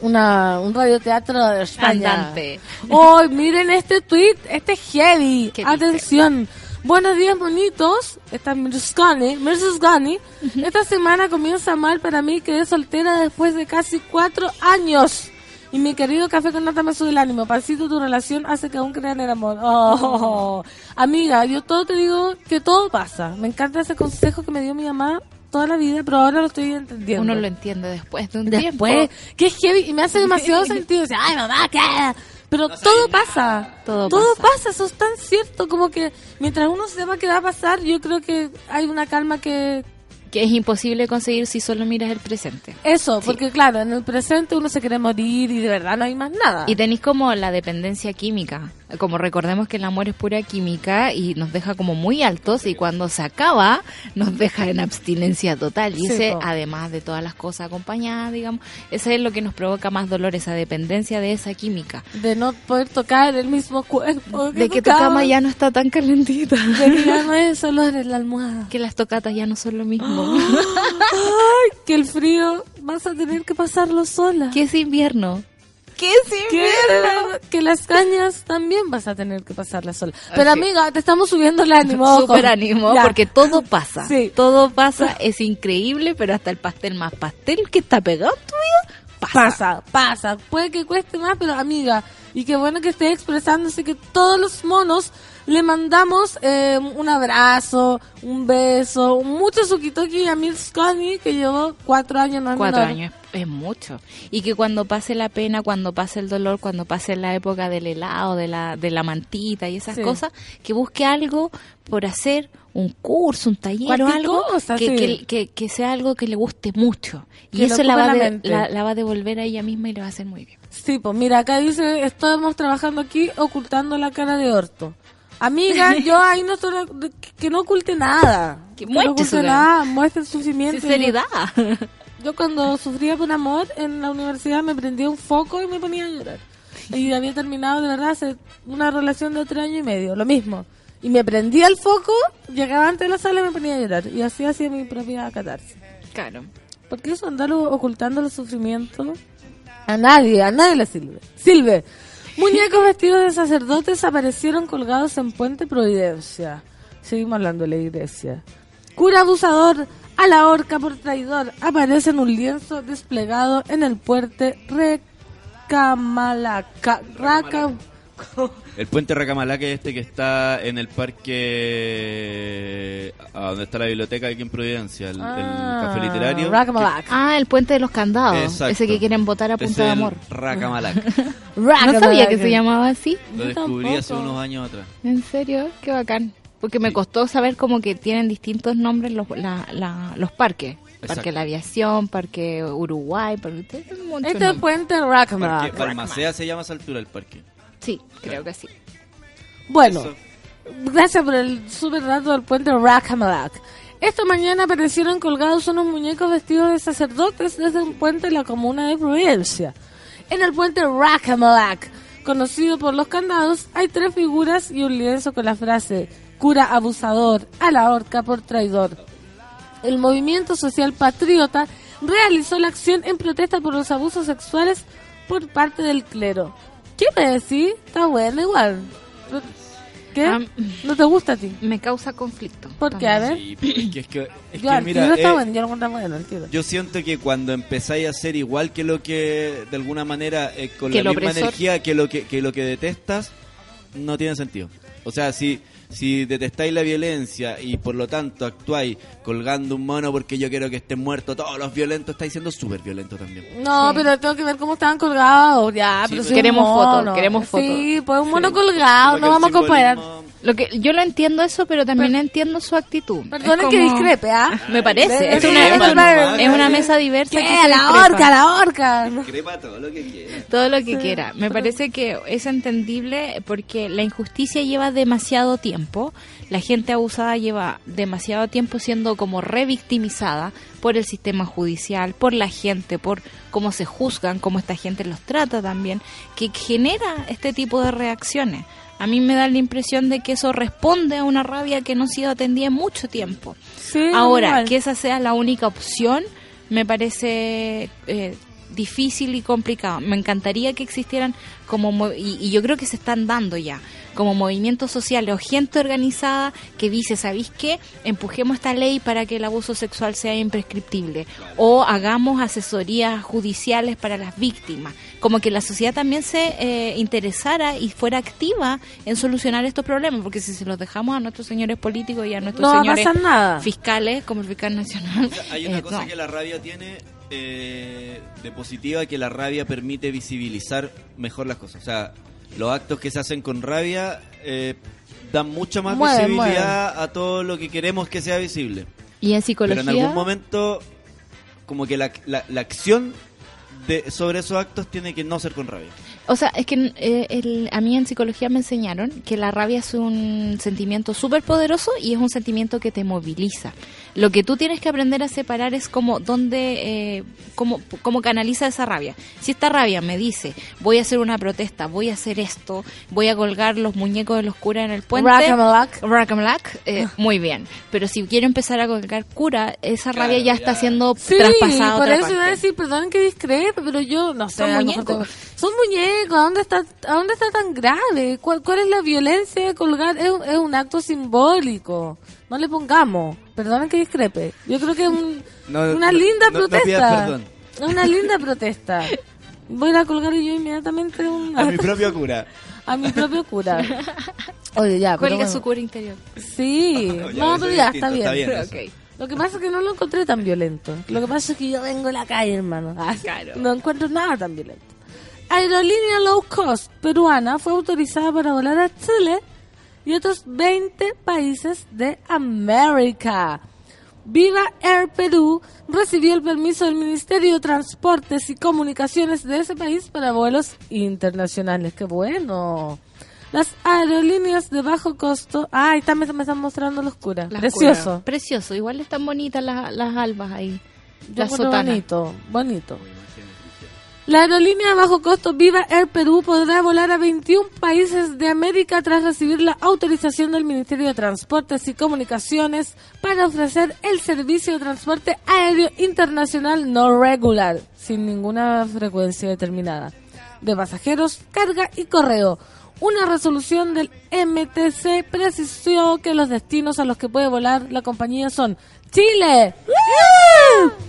[SPEAKER 1] una, un radioteatro de España.
[SPEAKER 5] Andante.
[SPEAKER 1] Oh, miren este tweet, este es heavy.
[SPEAKER 5] ¿Qué dice?
[SPEAKER 1] Atención. Buenos días, bonitos. Esta es Mirskani. Mirskani. Esta semana comienza mal para mí. Quedé soltera después de casi cuatro años. Y mi querido café con nata me sube el ánimo. Pancito, tu relación hace que aún crean el amor. Oh, amiga, yo todo te digo que todo pasa. Me encanta ese consejo que me dio mi mamá toda la vida, pero ahora lo estoy entendiendo.
[SPEAKER 5] Uno lo entiende después de un
[SPEAKER 1] Después,
[SPEAKER 5] tiempo.
[SPEAKER 1] que es heavy y me hace demasiado sentido. Dice, ay mamá, ¿qué? Pero todo pasa.
[SPEAKER 5] Todo
[SPEAKER 1] pasa.
[SPEAKER 5] pasa.
[SPEAKER 1] Eso es tan cierto. Como que mientras uno sepa qué va a pasar, yo creo que hay una calma que.
[SPEAKER 5] Que es imposible conseguir si solo miras el presente.
[SPEAKER 1] Eso, porque claro, en el presente uno se quiere morir y de verdad no hay más nada.
[SPEAKER 5] Y tenéis como la dependencia química. Como recordemos que el amor es pura química y nos deja como muy altos y cuando se acaba nos deja en abstinencia total. Y
[SPEAKER 1] Sí,
[SPEAKER 5] ese,
[SPEAKER 1] po.
[SPEAKER 5] además de todas las cosas acompañadas, digamos, ese es lo que nos provoca más dolor, esa dependencia de esa química.
[SPEAKER 1] de no poder tocar el mismo cuerpo.
[SPEAKER 5] De que tu
[SPEAKER 1] tocaba.
[SPEAKER 5] cama ya no está tan calentita.
[SPEAKER 1] De que ya no es olor en la almohada.
[SPEAKER 5] Que las tocatas ya no son lo mismo.
[SPEAKER 1] Ay, que el frío vas a tener que pasarlo sola.
[SPEAKER 5] que es invierno. ¿Qué
[SPEAKER 1] que, que las cañas también vas a tener que pasarlas sola. Pero amiga, te estamos subiendo el ánimo. ojo.
[SPEAKER 5] Super ánimo,
[SPEAKER 1] Ya.
[SPEAKER 5] porque todo pasa.
[SPEAKER 1] Sí.
[SPEAKER 5] Todo pasa, es increíble, pero hasta el pastel más pastel que está pegado en tu vida, pasa.
[SPEAKER 1] pasa, pasa. Puede que cueste más, pero amiga, y qué bueno que esté expresándose que todos los monos le mandamos eh, un abrazo, un beso, mucho sukitoki a Mirskani, que llevó cuatro años, no
[SPEAKER 5] Cuatro
[SPEAKER 1] menor.
[SPEAKER 5] años es, es mucho. Y que cuando pase la pena, cuando pase el dolor, cuando pase la época del helado, de la, de la mantita y esas
[SPEAKER 1] Sí.
[SPEAKER 5] cosas, que busque algo por hacer, un curso, un taller algo,
[SPEAKER 1] cosa,
[SPEAKER 5] que,
[SPEAKER 1] sí.
[SPEAKER 5] que, que- que sea algo que le guste mucho. Y
[SPEAKER 1] Que
[SPEAKER 5] eso la va, de- la, la va a devolver a ella misma y le va a hacer muy bien.
[SPEAKER 1] Sí, pues mira, acá dice, estamos trabajando aquí ocultando la cara de orto. Amiga, yo ahí no estoy, que no oculte nada.
[SPEAKER 5] Que
[SPEAKER 1] no
[SPEAKER 5] muestre
[SPEAKER 1] oculte nada, muestre el sufrimiento.
[SPEAKER 5] Sinceridad.
[SPEAKER 1] Yo cuando sufría con amor en la universidad me prendía un foco y me ponía a llorar. Y había terminado de verdad hace una relación de tres años y medio, lo mismo. Y me prendía el foco, llegaba antes de la sala y me ponía a llorar. Y así hacía mi propia catarsis.
[SPEAKER 5] Claro.
[SPEAKER 1] Porque eso andar ocultando los sufrimientos a nadie, a nadie le sirve. Sirve. Muñecos vestidos de sacerdotes aparecieron colgados en Puente Providencia. Seguimos hablando de la iglesia. Cura abusador a la horca por traidor aparece en un lienzo desplegado en el puente Recamalaca.
[SPEAKER 2] El puente Racamalaca es este que está en el parque. a donde está la biblioteca aquí en Providencia, el, el
[SPEAKER 1] Ah,
[SPEAKER 2] café literario.
[SPEAKER 5] Ah, el puente de los candados.
[SPEAKER 2] Exacto.
[SPEAKER 5] Ese que quieren votar a
[SPEAKER 2] Es
[SPEAKER 5] punta de amor.
[SPEAKER 2] Racamalaca.
[SPEAKER 5] No sabía que se llamaba así.
[SPEAKER 2] Lo descubrí hace unos años atrás.
[SPEAKER 5] ¿En serio? Qué bacán. Porque me costó saber como que tienen distintos nombres los, la- la- los parques. Parque
[SPEAKER 2] Exacto.
[SPEAKER 5] de la Aviación, Parque Uruguay, parque...
[SPEAKER 1] Este es. Puente
[SPEAKER 2] Parque
[SPEAKER 1] Racamalaca.
[SPEAKER 2] Balmaceda se llama a esa altura el parque.
[SPEAKER 5] Sí, creo que sí.
[SPEAKER 1] Bueno,
[SPEAKER 2] Eso.
[SPEAKER 1] gracias por el super dato del puente Racamalac. Esta mañana aparecieron colgados unos muñecos vestidos de sacerdotes desde un puente de la comuna de Providencia. En el puente Racamalac, conocido por los candados, hay tres figuras y un lienzo con la frase cura abusador, a la horca por traidor. El movimiento social patriota realizó la acción en protesta por los abusos sexuales por parte del clero. ¿Qué me decís? Está bueno igual. ¿Qué?
[SPEAKER 5] Ah,
[SPEAKER 1] ¿No te gusta a ti?
[SPEAKER 5] Me causa conflicto.
[SPEAKER 1] ¿Por qué? A ver.
[SPEAKER 2] Sí, es que, es que, es
[SPEAKER 1] yo,
[SPEAKER 2] que, mira,
[SPEAKER 1] está
[SPEAKER 2] eh,
[SPEAKER 1] bueno, yo bueno,
[SPEAKER 2] siento que cuando empezáis a ser igual que lo que, de alguna manera, eh, con
[SPEAKER 5] Que
[SPEAKER 2] la misma
[SPEAKER 5] opresor.
[SPEAKER 2] energía que lo que, que lo que detestas, no tiene sentido. O sea, si, si detestáis la violencia y por lo tanto actuáis colgando un mono porque yo quiero que estén muertos todos los violentos, estáis siendo súper violentos también.
[SPEAKER 1] No,
[SPEAKER 5] Sí.
[SPEAKER 1] pero tengo que ver cómo estaban colgados. Ya,
[SPEAKER 2] Sí,
[SPEAKER 1] pero
[SPEAKER 2] pero-
[SPEAKER 1] si es un
[SPEAKER 5] Queremos foto,
[SPEAKER 1] mono.
[SPEAKER 5] queremos foto.
[SPEAKER 1] Sí, pues un mono colgado, no vamos a comparar.
[SPEAKER 5] Lo que yo lo entiendo eso, pero también entiendo su actitud.
[SPEAKER 1] Perdonen
[SPEAKER 5] Es
[SPEAKER 1] que
[SPEAKER 5] como-
[SPEAKER 1] discrepe, ¿ah?
[SPEAKER 5] Me parece. Es una, es
[SPEAKER 2] discrepa
[SPEAKER 5] una-
[SPEAKER 2] nomás.
[SPEAKER 5] es una mesa diversa.
[SPEAKER 1] ¿Qué?
[SPEAKER 5] que
[SPEAKER 1] La
[SPEAKER 5] discrepa.
[SPEAKER 1] horca, la horca.
[SPEAKER 2] Crepa todo lo que quiera.
[SPEAKER 5] Todo lo que quiera. Me parece que es entendible porque la injusticia lleva demasiado tiempo. La gente abusada lleva demasiado tiempo siendo como revictimizada por el sistema judicial, por la gente, por cómo se juzgan, cómo esta gente los trata también, que genera este tipo de reacciones. A mí me da la impresión de que eso responde a una rabia que no ha sido atendida en mucho tiempo.
[SPEAKER 1] Sí,
[SPEAKER 5] Ahora,
[SPEAKER 1] igual.
[SPEAKER 5] que esa sea la única opción, me parece eh, difícil y complicado. Me encantaría que existieran como, mo- y, y yo creo que se están dando ya, como movimientos sociales o gente organizada que dice, ¿sabéis qué? Empujemos esta ley para que el abuso sexual sea imprescriptible. O hagamos asesorías judiciales para las víctimas. Como que la sociedad también se eh, interesara y fuera activa en solucionar estos problemas, porque si se los dejamos a nuestros señores políticos y a nuestros
[SPEAKER 1] No
[SPEAKER 5] señores
[SPEAKER 1] nada.
[SPEAKER 5] fiscales, como el fiscal nacional.
[SPEAKER 2] Hay una
[SPEAKER 5] eh,
[SPEAKER 2] cosa
[SPEAKER 5] no.
[SPEAKER 2] que la rabia tiene eh, de positiva, que la rabia permite visibilizar mejor las cosas. O sea, los actos que se hacen con rabia eh, dan mucha más visibilidad a todo lo que queremos que sea visible.
[SPEAKER 5] Y en
[SPEAKER 2] Pero
[SPEAKER 5] psicología,
[SPEAKER 2] en algún momento, como que la, la, la acción de, sobre esos actos tiene que no ser con rabia.
[SPEAKER 5] O sea, es que eh, el- a mí en psicología me enseñaron que la rabia es un sentimiento súper poderoso y es un sentimiento que te moviliza. Lo que tú tienes que aprender a separar es como dónde, eh, cómo, cómo canaliza esa rabia. Si esta rabia me dice, voy a hacer una protesta, voy a hacer esto, voy a colgar los muñecos de los curas en el puente,
[SPEAKER 1] Rackamalack.
[SPEAKER 5] Rackamalack, eh, muy bien. Pero si quiero empezar a colgar cura, esa rabia ya,
[SPEAKER 2] ya.
[SPEAKER 5] está siendo
[SPEAKER 1] Sí,
[SPEAKER 5] traspasada a
[SPEAKER 1] por
[SPEAKER 5] otra
[SPEAKER 1] eso iba a
[SPEAKER 5] parte.
[SPEAKER 1] decir, perdón que discrepe, pero yo no sé.
[SPEAKER 5] Son muñecos.
[SPEAKER 1] Son muñecos, ¿a dónde está, a dónde está tan grave? ¿Cuál, cuál es la violencia de colgar? Es, un- es un acto simbólico. No le pongamos. Perdonen que discrepe. Yo creo que es un-
[SPEAKER 2] No,
[SPEAKER 1] una
[SPEAKER 2] no,
[SPEAKER 1] linda
[SPEAKER 2] no- no
[SPEAKER 1] protesta.
[SPEAKER 2] perdón.
[SPEAKER 1] Es una linda protesta. Voy a ir a colgar yo inmediatamente un,
[SPEAKER 2] A mi propio cura.
[SPEAKER 1] a mi propio cura. Oye, ya,
[SPEAKER 5] Cuelga
[SPEAKER 1] bueno.
[SPEAKER 5] su cura interior.
[SPEAKER 1] Sí,
[SPEAKER 2] No, ya,
[SPEAKER 1] no, pero ya,
[SPEAKER 2] distinto,
[SPEAKER 1] está bien.
[SPEAKER 2] está bien.
[SPEAKER 1] Lo que pasa es que no lo encontré tan violento. Lo que pasa es que yo vengo de la calle, hermano. Ah,
[SPEAKER 5] Claro.
[SPEAKER 1] No encuentro nada tan violento. Aerolínea low cost peruana fue autorizada para volar a Chile y otros 20 países de América. Viva Air Perú recibió el permiso del Ministerio de Transportes y Comunicaciones de ese país para vuelos internacionales. ¡Qué bueno! Las aerolíneas de bajo costo. Ah, ahí están, me, están mostrando los curas.
[SPEAKER 5] Las
[SPEAKER 1] Precioso.
[SPEAKER 5] curas. Precioso. Igual están bonitas las, las albas ahí.
[SPEAKER 1] Yo
[SPEAKER 5] Las sotanas.
[SPEAKER 1] bonito, bonito. La aerolínea de bajo costo Viva Air Perú podrá volar a 21 países de América tras recibir la autorización del Ministerio de Transportes y Comunicaciones para ofrecer el servicio de transporte aéreo internacional no regular, sin ninguna frecuencia determinada, de pasajeros, carga y correo. Una resolución del MTC precisó que los destinos a los que puede volar la compañía son Chile,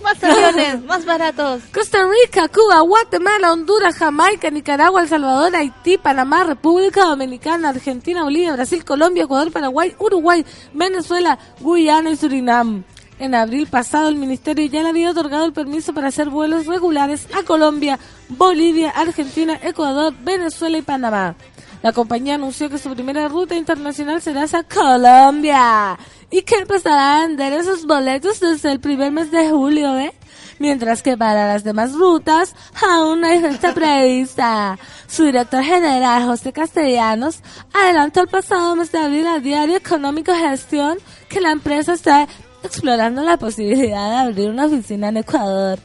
[SPEAKER 5] Más aviones, más baratos.
[SPEAKER 1] Costa Rica, Cuba, Guatemala, Honduras, Jamaica, Nicaragua, El Salvador, Haití, Panamá, República Dominicana, Argentina, Bolivia, Brasil, Colombia, Ecuador, Paraguay, Uruguay, Venezuela, Guyana y Surinam. En abril pasado, el ministerio ya le había otorgado el permiso para hacer vuelos regulares a Colombia, Bolivia, Argentina, Ecuador, Venezuela y Panamá. La compañía anunció que su primera ruta internacional será hacia Colombia y que empezará a vender esos boletos desde el primer mes de julio, ¿eh? Mientras que para las demás rutas aún no hay fecha prevista. Su director general, José Castellanos, adelantó el pasado mes de abril al diario Económico Gestión que la empresa está explorando la posibilidad de abrir una oficina en Ecuador.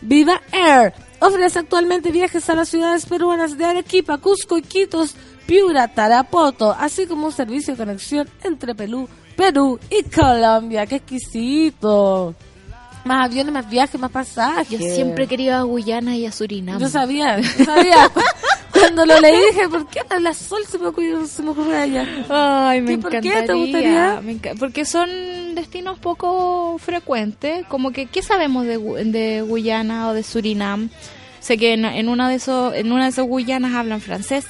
[SPEAKER 1] Viva Air ofrece actualmente viajes a las ciudades peruanas de Arequipa, Cusco, Iquitos, Piura, Tarapoto, así como un servicio de conexión entre Perú, Perú y Colombia. ¡Qué exquisito! Más aviones, más viajes, más pasajes.
[SPEAKER 5] Yo siempre querido a Guyana y a Surinam.
[SPEAKER 1] Yo sabía, yo sabía. Cuando lo leí dije, ¿por qué a la sol se me ocurrió, se me ocurrió allá?
[SPEAKER 5] Ay, me
[SPEAKER 1] ¿Y por qué te
[SPEAKER 5] encantaría.
[SPEAKER 1] gustaría?
[SPEAKER 5] Me porque son destinos poco frecuentes. Como que, ¿qué sabemos de, de Guyana o de Surinam? Sé que en, en una de esos, en una de esas Guyanas hablan francés.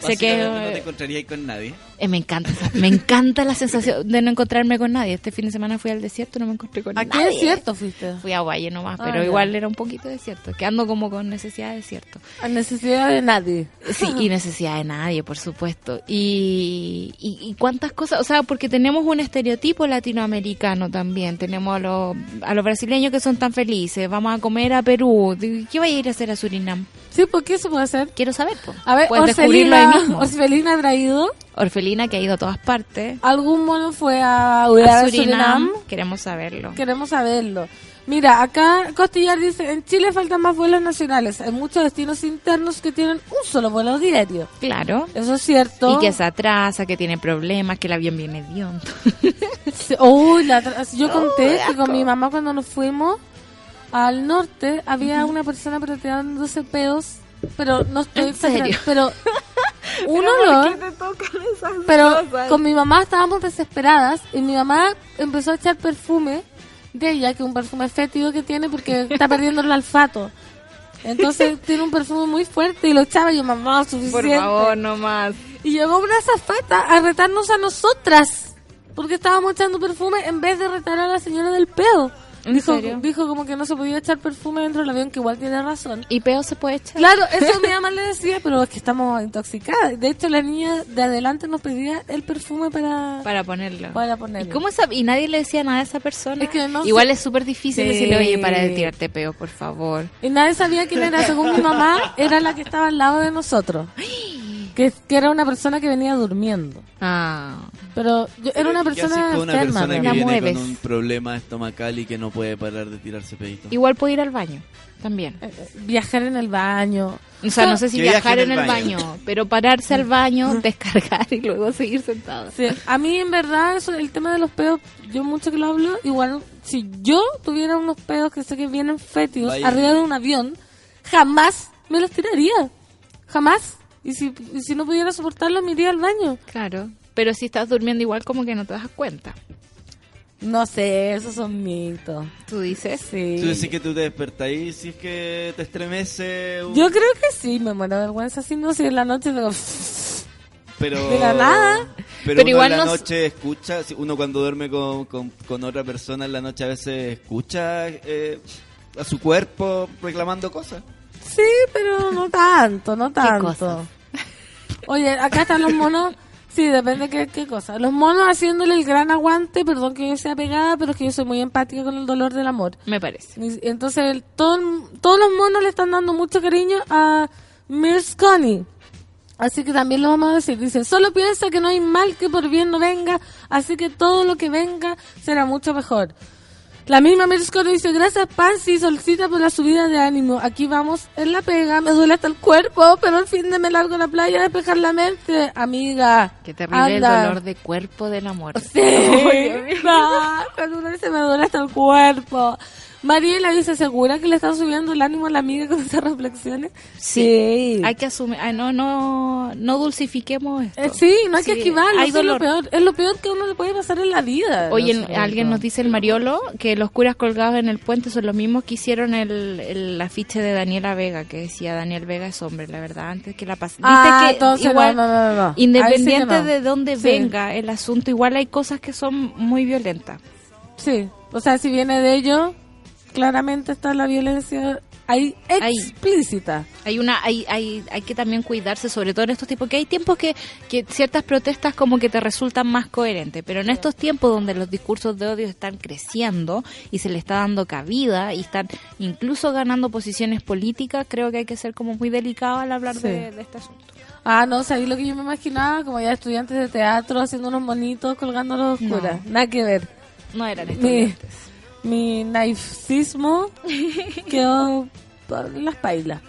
[SPEAKER 5] Sé que
[SPEAKER 2] no te
[SPEAKER 5] eh,
[SPEAKER 2] encontrarías ahí con nadie.
[SPEAKER 5] Eh, me encanta, me encanta la sensación de no encontrarme con nadie. Este fin de semana fui al desierto y no me encontré con
[SPEAKER 1] ¿A qué
[SPEAKER 5] nadie.
[SPEAKER 1] desierto fuiste?
[SPEAKER 5] Fui a Valle nomás,
[SPEAKER 1] Ah,
[SPEAKER 5] pero
[SPEAKER 1] ya.
[SPEAKER 5] igual era un poquito desierto. Que ando como con necesidad de desierto.
[SPEAKER 1] A necesidad de nadie.
[SPEAKER 5] Sí, y necesidad de nadie, por supuesto. Y, y, y cuántas cosas, o sea, porque tenemos un estereotipo latinoamericano también. Tenemos a los, a los brasileños que son tan felices. Vamos a comer a Perú. ¿Qué va a ir a hacer a Surinam?
[SPEAKER 1] Sí, ¿por qué se puede hacer?
[SPEAKER 5] Quiero saber, po.
[SPEAKER 1] A ver,
[SPEAKER 5] Puedes descubrirlo
[SPEAKER 1] Orfelina,
[SPEAKER 5] ahí mismo.
[SPEAKER 1] Orfelina habrá ido.
[SPEAKER 5] Orfelina, que ha ido a todas partes.
[SPEAKER 1] ¿Algún mono fue a,
[SPEAKER 5] A
[SPEAKER 1] a
[SPEAKER 5] Surinam, queremos saberlo.
[SPEAKER 1] Queremos saberlo. Mira, acá Costillar dice, en Chile faltan más vuelos nacionales. Hay muchos destinos internos que tienen un solo vuelo diario.
[SPEAKER 5] Claro.
[SPEAKER 1] Eso es cierto.
[SPEAKER 5] Y que se atrasa, que tiene problemas, que el avión viene hediondo.
[SPEAKER 1] Sí, Uy, la tra- yo conté que con mi mamá cuando nos fuimos al norte había una persona pero tirándose pedos, pero no estoy
[SPEAKER 5] ¿En serio?
[SPEAKER 1] pero un olor. Pero con mi mamá estábamos desesperadas y mi mamá empezó a echar perfume de ella, que es un perfume fétido que tiene porque está perdiendo el olfato. Entonces tiene un perfume muy fuerte y lo echaba y yo, mamá, suficiente.
[SPEAKER 5] no más.
[SPEAKER 1] Y llegó una zafata a retarnos a nosotras. Porque estábamos echando perfume en vez de retar a la señora del pedo.
[SPEAKER 5] ¿En
[SPEAKER 1] dijo, dijo como que no se podía echar perfume dentro del avión, que igual tiene razón.
[SPEAKER 5] Y peo se puede echar.
[SPEAKER 1] Claro, eso mi mamá le decía, pero es que estamos intoxicadas. De hecho, la niña de adelante nos pedía el perfume para,
[SPEAKER 5] Para ponerlo.
[SPEAKER 1] para ponerlo.
[SPEAKER 5] ¿Y, cómo sab- y nadie le decía nada a esa persona.
[SPEAKER 1] Es que no
[SPEAKER 5] Igual
[SPEAKER 1] sé.
[SPEAKER 5] es súper difícil
[SPEAKER 1] Sí.
[SPEAKER 5] decirle, oye, para de tirarte peo, por favor.
[SPEAKER 1] Y nadie sabía quién era. Según mi mamá, era la que estaba al lado de nosotros. Que, que era una persona que venía durmiendo.
[SPEAKER 5] Ah.
[SPEAKER 1] Pero yo, era una
[SPEAKER 2] ¿Qué
[SPEAKER 1] persona
[SPEAKER 2] con una
[SPEAKER 1] enferma.
[SPEAKER 2] persona que
[SPEAKER 5] La
[SPEAKER 2] viene
[SPEAKER 5] mueves.
[SPEAKER 2] con un problema estomacal y que no puede parar de tirarse pedito?
[SPEAKER 5] Igual puede ir al baño, también.
[SPEAKER 1] Eh, eh, Viajar en el baño.
[SPEAKER 5] O sea, no sé si viajar
[SPEAKER 2] en
[SPEAKER 5] en
[SPEAKER 2] el
[SPEAKER 5] el
[SPEAKER 2] baño.
[SPEAKER 5] baño, pero pararse al baño, descargar y luego seguir sentado.
[SPEAKER 1] Sí, a mí en verdad eso, el tema de los pedos, yo mucho que lo hablo, igual si yo tuviera unos pedos que sé que vienen fétidos
[SPEAKER 2] Vaya.
[SPEAKER 1] arriba de un avión, jamás me los tiraría. Jamás. Y si, y si no pudiera soportarlo, me iría al baño.
[SPEAKER 5] Claro. Pero si estás durmiendo igual como que no te das cuenta.
[SPEAKER 1] No sé, esos son mitos.
[SPEAKER 5] Tú dices.
[SPEAKER 1] Sí.
[SPEAKER 2] Tú decís que tú te despertás y si es que te estremece... un-
[SPEAKER 1] Yo creo que sí, me muero de vergüenza. Si no, si en la noche digo,
[SPEAKER 2] Pero,
[SPEAKER 1] de la nada.
[SPEAKER 2] Pero,
[SPEAKER 5] Pero
[SPEAKER 2] uno
[SPEAKER 5] igual
[SPEAKER 2] en la
[SPEAKER 5] no-
[SPEAKER 2] noche escucha, si uno cuando duerme con, con, con otra persona en la noche a veces escucha eh, a su cuerpo reclamando cosas.
[SPEAKER 1] Sí, pero no tanto, no tanto. Oye, acá están los monos. Sí, depende qué, qué cosa. Los monos haciéndole el gran aguante, perdón que yo sea pegada, pero es que yo soy muy empática con el dolor del amor.
[SPEAKER 5] Me parece.
[SPEAKER 1] Entonces, el- todo el- todos los monos le están dando mucho cariño a Mirs Connie. Así que también lo vamos a decir. Dice, solo piensa que no hay mal que por bien no venga, así que todo lo que venga será mucho mejor. La misma Meriscoro dice, gracias Pansy y Solcita por la subida de ánimo. Aquí vamos en la pega, me duele hasta el cuerpo, pero al fin de me largo a la playa a despejar la mente. Amiga.
[SPEAKER 5] Qué terrible
[SPEAKER 1] anda.
[SPEAKER 5] el dolor de cuerpo del amor.
[SPEAKER 1] Sí. Ah, cuando uno dice me duele hasta el cuerpo. Mariela dice, ¿segura que le están subiendo el ánimo a la amiga con esas reflexiones? Sí.
[SPEAKER 5] Hay que asumir, ah, no, no, no dulcifiquemos esto.
[SPEAKER 1] Eh, sí, no hay que esquivarlo.
[SPEAKER 5] hay
[SPEAKER 1] eso es lo
[SPEAKER 5] dolor.
[SPEAKER 1] peor. Es lo peor que uno le puede pasar en la vida.
[SPEAKER 5] Oye,
[SPEAKER 1] No sé,
[SPEAKER 5] alguien
[SPEAKER 1] no.
[SPEAKER 5] nos dice el Mariolo que los curas colgados en el puente son los mismos que hicieron el, el afiche de Daniela Vega, que decía Daniel Vega es hombre, la verdad, antes que la pas- Viste
[SPEAKER 1] Ah,
[SPEAKER 5] que
[SPEAKER 1] entonces
[SPEAKER 5] igual,
[SPEAKER 1] no, no, no, no. Ahí sí
[SPEAKER 5] independiente de dónde
[SPEAKER 1] Sí.
[SPEAKER 5] venga el asunto, igual hay cosas que son muy violentas.
[SPEAKER 1] Sí, o sea, si viene de ellos, claramente está la violencia ahí
[SPEAKER 5] Ahí.
[SPEAKER 1] explícita.
[SPEAKER 5] Hay una, hay, hay, hay que también cuidarse, sobre todo en estos tiempos, que hay tiempos que, que ciertas protestas como que te resultan más coherentes, pero en estos tiempos donde los discursos de odio están creciendo y se le está dando cabida y están incluso ganando posiciones políticas, creo que hay que ser como muy delicado al hablar
[SPEAKER 1] Sí.
[SPEAKER 5] de, de este asunto.
[SPEAKER 1] Ah, no, sabía lo que yo me imaginaba, como ya estudiantes de teatro haciendo unos monitos colgando los
[SPEAKER 5] No.
[SPEAKER 1] curas. Nada que ver.
[SPEAKER 5] No eran estudiantes.
[SPEAKER 1] Mi naicismo quedó por las pailas.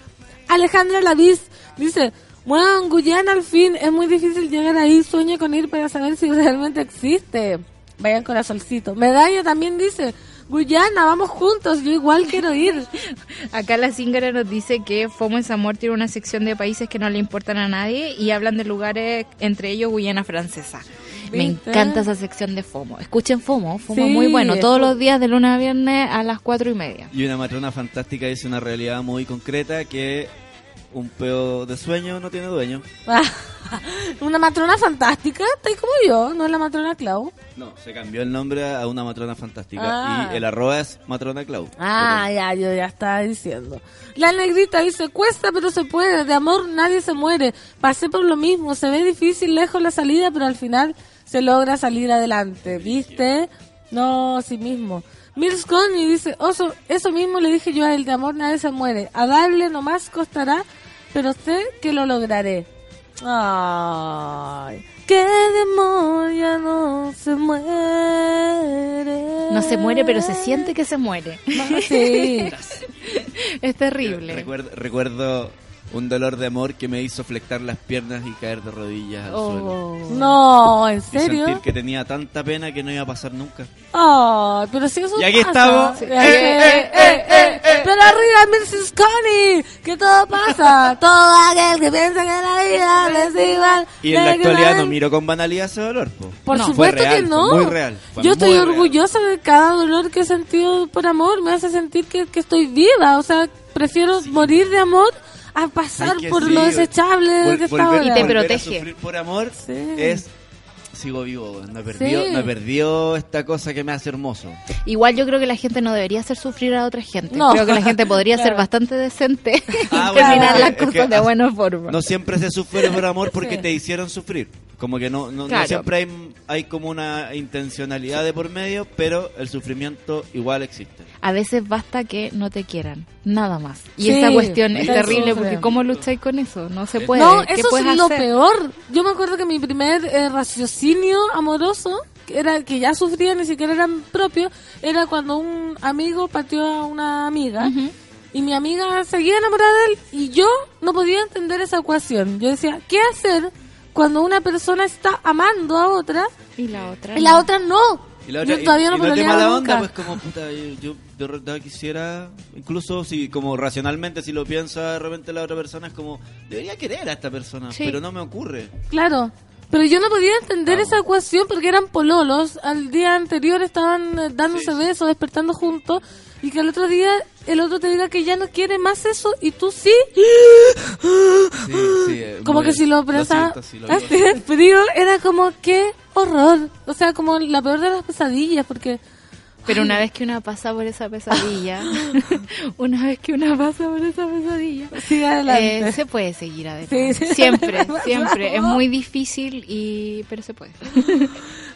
[SPEAKER 1] Alejandra Lavis dice, bueno, en Guyana al fin es muy difícil llegar ahí, sueño con ir para saber si realmente existe. Vayan con solcito. Medalla también dice, Guyana, vamos juntos, yo igual quiero ir.
[SPEAKER 5] Acá la Zingara nos dice que FOMO es Amor tiene una sección de países que no le importan a nadie y hablan de lugares, entre ellos Guyana Francesa. Me encanta esa sección de FOMO. Escuchen FOMO, FOMO
[SPEAKER 1] Sí,
[SPEAKER 5] muy bueno. Todos los días de lunes a viernes a las cuatro y media.
[SPEAKER 2] Y una matrona fantástica dice una realidad muy concreta que un peo de sueño no tiene dueño.
[SPEAKER 1] Una matrona fantástica, está ahí como yo, no es la matrona Clau.
[SPEAKER 2] No, se cambió el nombre a una matrona fantástica.
[SPEAKER 1] Ah.
[SPEAKER 2] Y el arroba es matrona Clau.
[SPEAKER 1] Ah, ya, yo ya estaba diciendo. La negrita dice, cuesta pero se puede, de amor nadie se muere. Pasé por lo mismo, se ve difícil lejos la salida, pero al final se logra salir adelante, ¿viste? No, sí mismo. Mirs Connie dice, oso, eso mismo le dije yo a él, de amor nadie se muere. A darle nomás costará, pero sé que lo lograré. Ay, que de amor ya no se muere.
[SPEAKER 5] No se muere, pero se siente que se muere.
[SPEAKER 1] No, sí.
[SPEAKER 5] es terrible.
[SPEAKER 2] Recuerdo, recuerdo un dolor de amor que me hizo flectar las piernas y caer de rodillas al suelo.
[SPEAKER 5] Oh.
[SPEAKER 1] No, ¿en
[SPEAKER 2] Y
[SPEAKER 1] serio?
[SPEAKER 2] sentir que tenía tanta pena que no iba a pasar nunca.
[SPEAKER 1] Ay, pero si eso
[SPEAKER 2] Y aquí
[SPEAKER 1] pasa.
[SPEAKER 2] estamos.
[SPEAKER 1] Sí. Eh, eh, eh, eh, eh. Pero arriba, Mrs. Connie, que todo pasa. todo aquel que piensa que la vida es igual.
[SPEAKER 2] Y en la actualidad no miro con banalidad ese dolor. po.
[SPEAKER 1] Por
[SPEAKER 5] No.
[SPEAKER 1] supuesto
[SPEAKER 2] real,
[SPEAKER 1] que no.
[SPEAKER 2] fue muy real, fue
[SPEAKER 1] Yo estoy
[SPEAKER 2] real.
[SPEAKER 1] orgullosa de cada dolor que he sentido por amor. Me hace sentir que, que estoy viva. O sea, prefiero morir de amor a pasar por
[SPEAKER 2] sí,
[SPEAKER 1] lo desechable
[SPEAKER 2] vol-
[SPEAKER 1] que está
[SPEAKER 2] volver-
[SPEAKER 1] ahora.
[SPEAKER 5] Y te
[SPEAKER 2] a
[SPEAKER 5] protege.
[SPEAKER 2] sufrir por amor
[SPEAKER 1] Sí.
[SPEAKER 2] es sigo vivo, no he perdido,
[SPEAKER 1] Sí.
[SPEAKER 2] no he perdido esta cosa que me hace hermoso.
[SPEAKER 5] Igual yo creo que la gente no debería hacer sufrir a otra gente.
[SPEAKER 1] No.
[SPEAKER 5] Creo que la gente podría ser bastante decente
[SPEAKER 2] Ah,
[SPEAKER 5] y
[SPEAKER 2] bueno,
[SPEAKER 5] terminar las cosas de buena forma.
[SPEAKER 2] No siempre se sufre por amor porque
[SPEAKER 1] Sí.
[SPEAKER 2] te hicieron sufrir. Como que no, no, siempre hay, hay como una intencionalidad de por medio, pero el sufrimiento igual existe.
[SPEAKER 5] A veces basta que no te quieran, nada más. Y
[SPEAKER 1] Sí,
[SPEAKER 5] esa cuestión es terrible porque ¿cómo lucháis con eso? No se puede.
[SPEAKER 1] No,
[SPEAKER 5] ¿Qué
[SPEAKER 1] eso es lo peor. Yo me acuerdo que mi primer eh, raciocinio amoroso, que era que ya sufría, ni siquiera era propio, era cuando un amigo pateó a una amiga. Y mi amiga seguía enamorada de él y yo no podía entender esa ecuación. Yo decía, ¿qué hacer cuando una persona está amando a otra
[SPEAKER 5] Y la otra.
[SPEAKER 1] y la
[SPEAKER 5] no.
[SPEAKER 1] otra no?
[SPEAKER 2] Y la otra,
[SPEAKER 1] yo todavía
[SPEAKER 2] y-
[SPEAKER 1] no
[SPEAKER 2] y no de
[SPEAKER 1] pololeaba
[SPEAKER 2] mala
[SPEAKER 1] nunca.
[SPEAKER 2] onda, pues como puta, yo, yo de verdad quisiera, incluso si como racionalmente si lo piensa de repente la otra persona es como, debería querer a esta persona,
[SPEAKER 5] Sí.
[SPEAKER 2] pero no me ocurre.
[SPEAKER 1] Claro. Pero yo no podía entender esa ecuación porque eran pololos. Al día anterior estaban eh, dándose
[SPEAKER 2] Sí.
[SPEAKER 1] besos, despertando juntos. Y que al otro día el otro te diga que ya no quiere más eso y tú sí.
[SPEAKER 2] Sí, sí, eh,
[SPEAKER 1] Como que si lo pensaba
[SPEAKER 2] sí, lo vivo
[SPEAKER 1] así de frío, era como qué horror. O sea, como la peor de las pesadillas porque...
[SPEAKER 5] Pero una vez que una pasa por esa pesadilla, una vez que una pasa por esa pesadilla,
[SPEAKER 1] Sigue adelante.
[SPEAKER 5] eh, se puede seguir adelante.
[SPEAKER 1] Sí, sí.
[SPEAKER 5] Siempre, siempre. Es muy difícil, y pero se puede.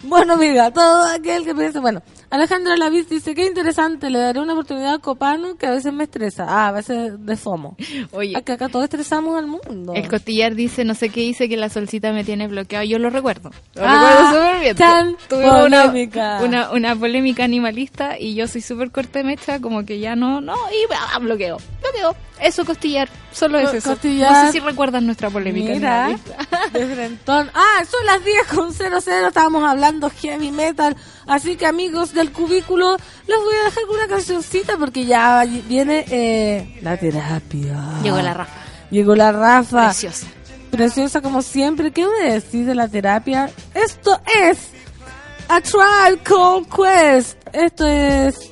[SPEAKER 1] Bueno, amiga, todo aquel que piensa, bueno, Alejandra Lavis dice, qué interesante, le daré una oportunidad a Copano que a veces me estresa. Ah, a veces de FOMO.
[SPEAKER 5] Oye,
[SPEAKER 1] Acá, acá todos estresamos al mundo.
[SPEAKER 5] el costillar dice, no sé qué dice, que la solcita me tiene bloqueado. Yo lo recuerdo. Lo
[SPEAKER 1] Ah,
[SPEAKER 5] recuerdo súper bien.
[SPEAKER 1] tan
[SPEAKER 5] Tuvimos una,
[SPEAKER 1] polémica.
[SPEAKER 5] una, una polémica animalista y yo soy súper corta de mecha, como que ya no, no, y ah, bloqueo. Bloqueo. Eso, costillar. Solo es eso.
[SPEAKER 1] Costillar.
[SPEAKER 5] No sé si recuerdas nuestra polémica
[SPEAKER 1] Mira,
[SPEAKER 5] animalista.
[SPEAKER 1] de frentón. Ah, son las 10 con 00, estábamos hablando heavy metal. Así que amigos del cubículo, les voy a dejar con una cancioncita porque ya viene eh, la terapia.
[SPEAKER 5] Llegó la Rafa.
[SPEAKER 1] Llegó la Rafa.
[SPEAKER 5] Preciosa.
[SPEAKER 1] Preciosa como siempre. ¿Qué voy a decir de la terapia? Esto es A Trial Called Quest. Esto es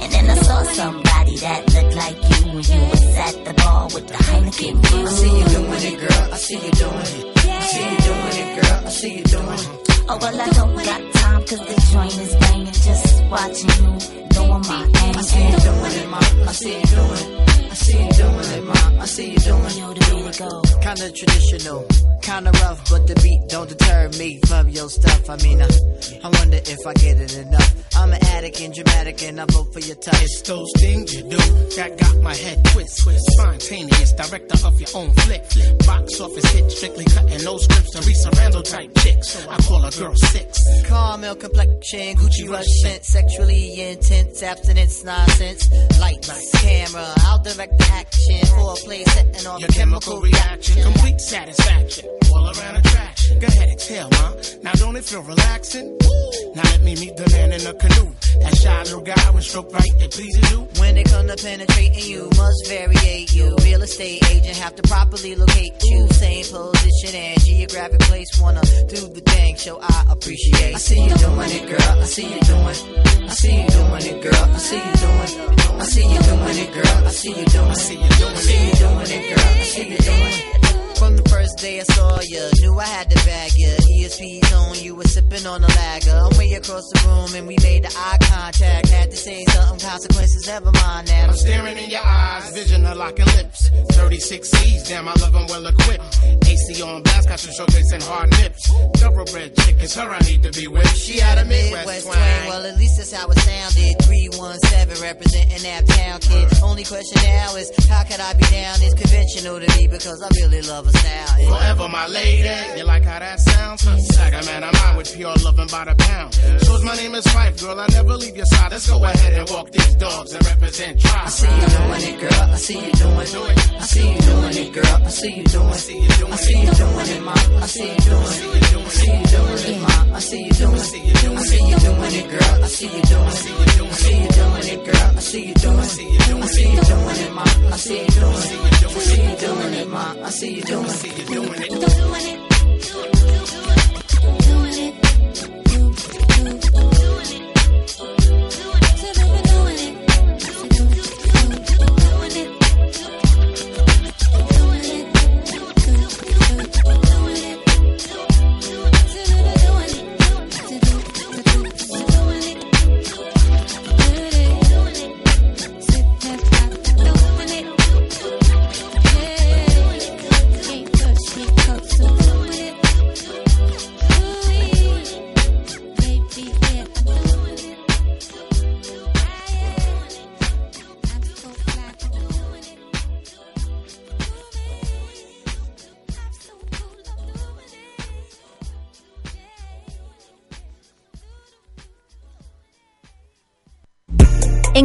[SPEAKER 7] And then I saw somebody that looked like you when you was at the bar with the Heineken.
[SPEAKER 8] I see you doing it, girl. I see you doing it. I see you doing it, girl. I see you doing it.
[SPEAKER 7] Oh, well, I don't got time cause the joint is banging. Just watching you doing my thing.
[SPEAKER 8] I see you doing it, ma. I see you doing it. I see you doing it, ma. I see you doing it.
[SPEAKER 7] Yo, the way to go.
[SPEAKER 8] Kinda traditional, kinda rough, but the beat don't deter me from your stuff. I mean, I, I wonder if I get it enough. I'm an addict and dramatic, and I vote for your touch.
[SPEAKER 4] It's those things you do that got my head twist. Spontaneous, director of your own flick. Box office hit, strictly cutting no scripts. Teresa Randall type chicks. I call a girl six.
[SPEAKER 8] Caramel complexion, Gucci rush scent, sexually intense, abstinence, nonsense. Lights, camera, I'll direct the action for a play setting off
[SPEAKER 4] Your chemical reaction, complete satisfaction. All around attraction. Go ahead, exhale, ma. Now don't it feel relaxing? Now let me meet the man in the canoe. That shy little guy with stroke right, it pleases you.
[SPEAKER 8] When it comes to penetrating, you must variate you. Real estate agent have to properly locate you. Same position and geographic place. Wanna do the thing, show I appreciate. I see you doing it, girl. I see you doing. I see you doing it, girl. I see you doing. I see you doing it, girl. I see you doing. I see you doing. I see you doing it, girl. I see you doing. From the first day I saw you, knew I had to bag you. ESP's on, you were sipping on a lager. I'm way across the room and we made the eye contact. Had to say something, consequences, never mind that.
[SPEAKER 4] I'm staring in your eyes, vision of locking lips. 36 C's, damn, I love them well equipped. AC on blast, got you showcasing hard nips. Thoroughbred chick, it's her I need to be with. She had a Midwest
[SPEAKER 8] Midwest
[SPEAKER 4] twang.
[SPEAKER 8] twang. Well, at least that's how it sounded. 317 representing that town kid. Only question now is, how could I be down? It's conventional to me because I really love a style.
[SPEAKER 4] Forever my lady. You like how that sounds? Saga man, I'm out with pure loving by the pound. Shows my name is Fife, girl. I never leave your side. Let's go ahead and walk these dogs and represent tribe.
[SPEAKER 8] I see you doing it, girl. I see you doing it. I see you doing it, girl. I see you doing it. I see you doing it. I see you doing it, ma. I see you doing it. I see you doing it, ma. I see you doing it. I see you doing it, girl. I see you doing it. I see you doing it, girl. I see you doing it. I see you doing it, ma. I see you doing it. I see you doing it, ma. I see you doing it.
[SPEAKER 4] doing it.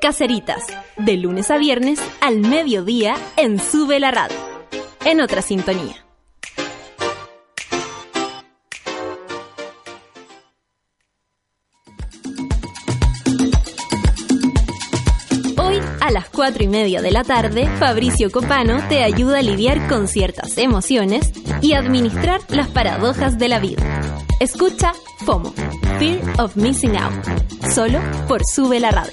[SPEAKER 9] Caseritas, de lunes a viernes al mediodía en Sube la Radio, en otra sintonía. Hoy A las 4 y media de la tarde, Fabricio Copano te ayuda a lidiar con ciertas emociones y administrar las paradojas de la vida. Escucha FOMO, Fear of Missing Out, solo por Sube la Radio.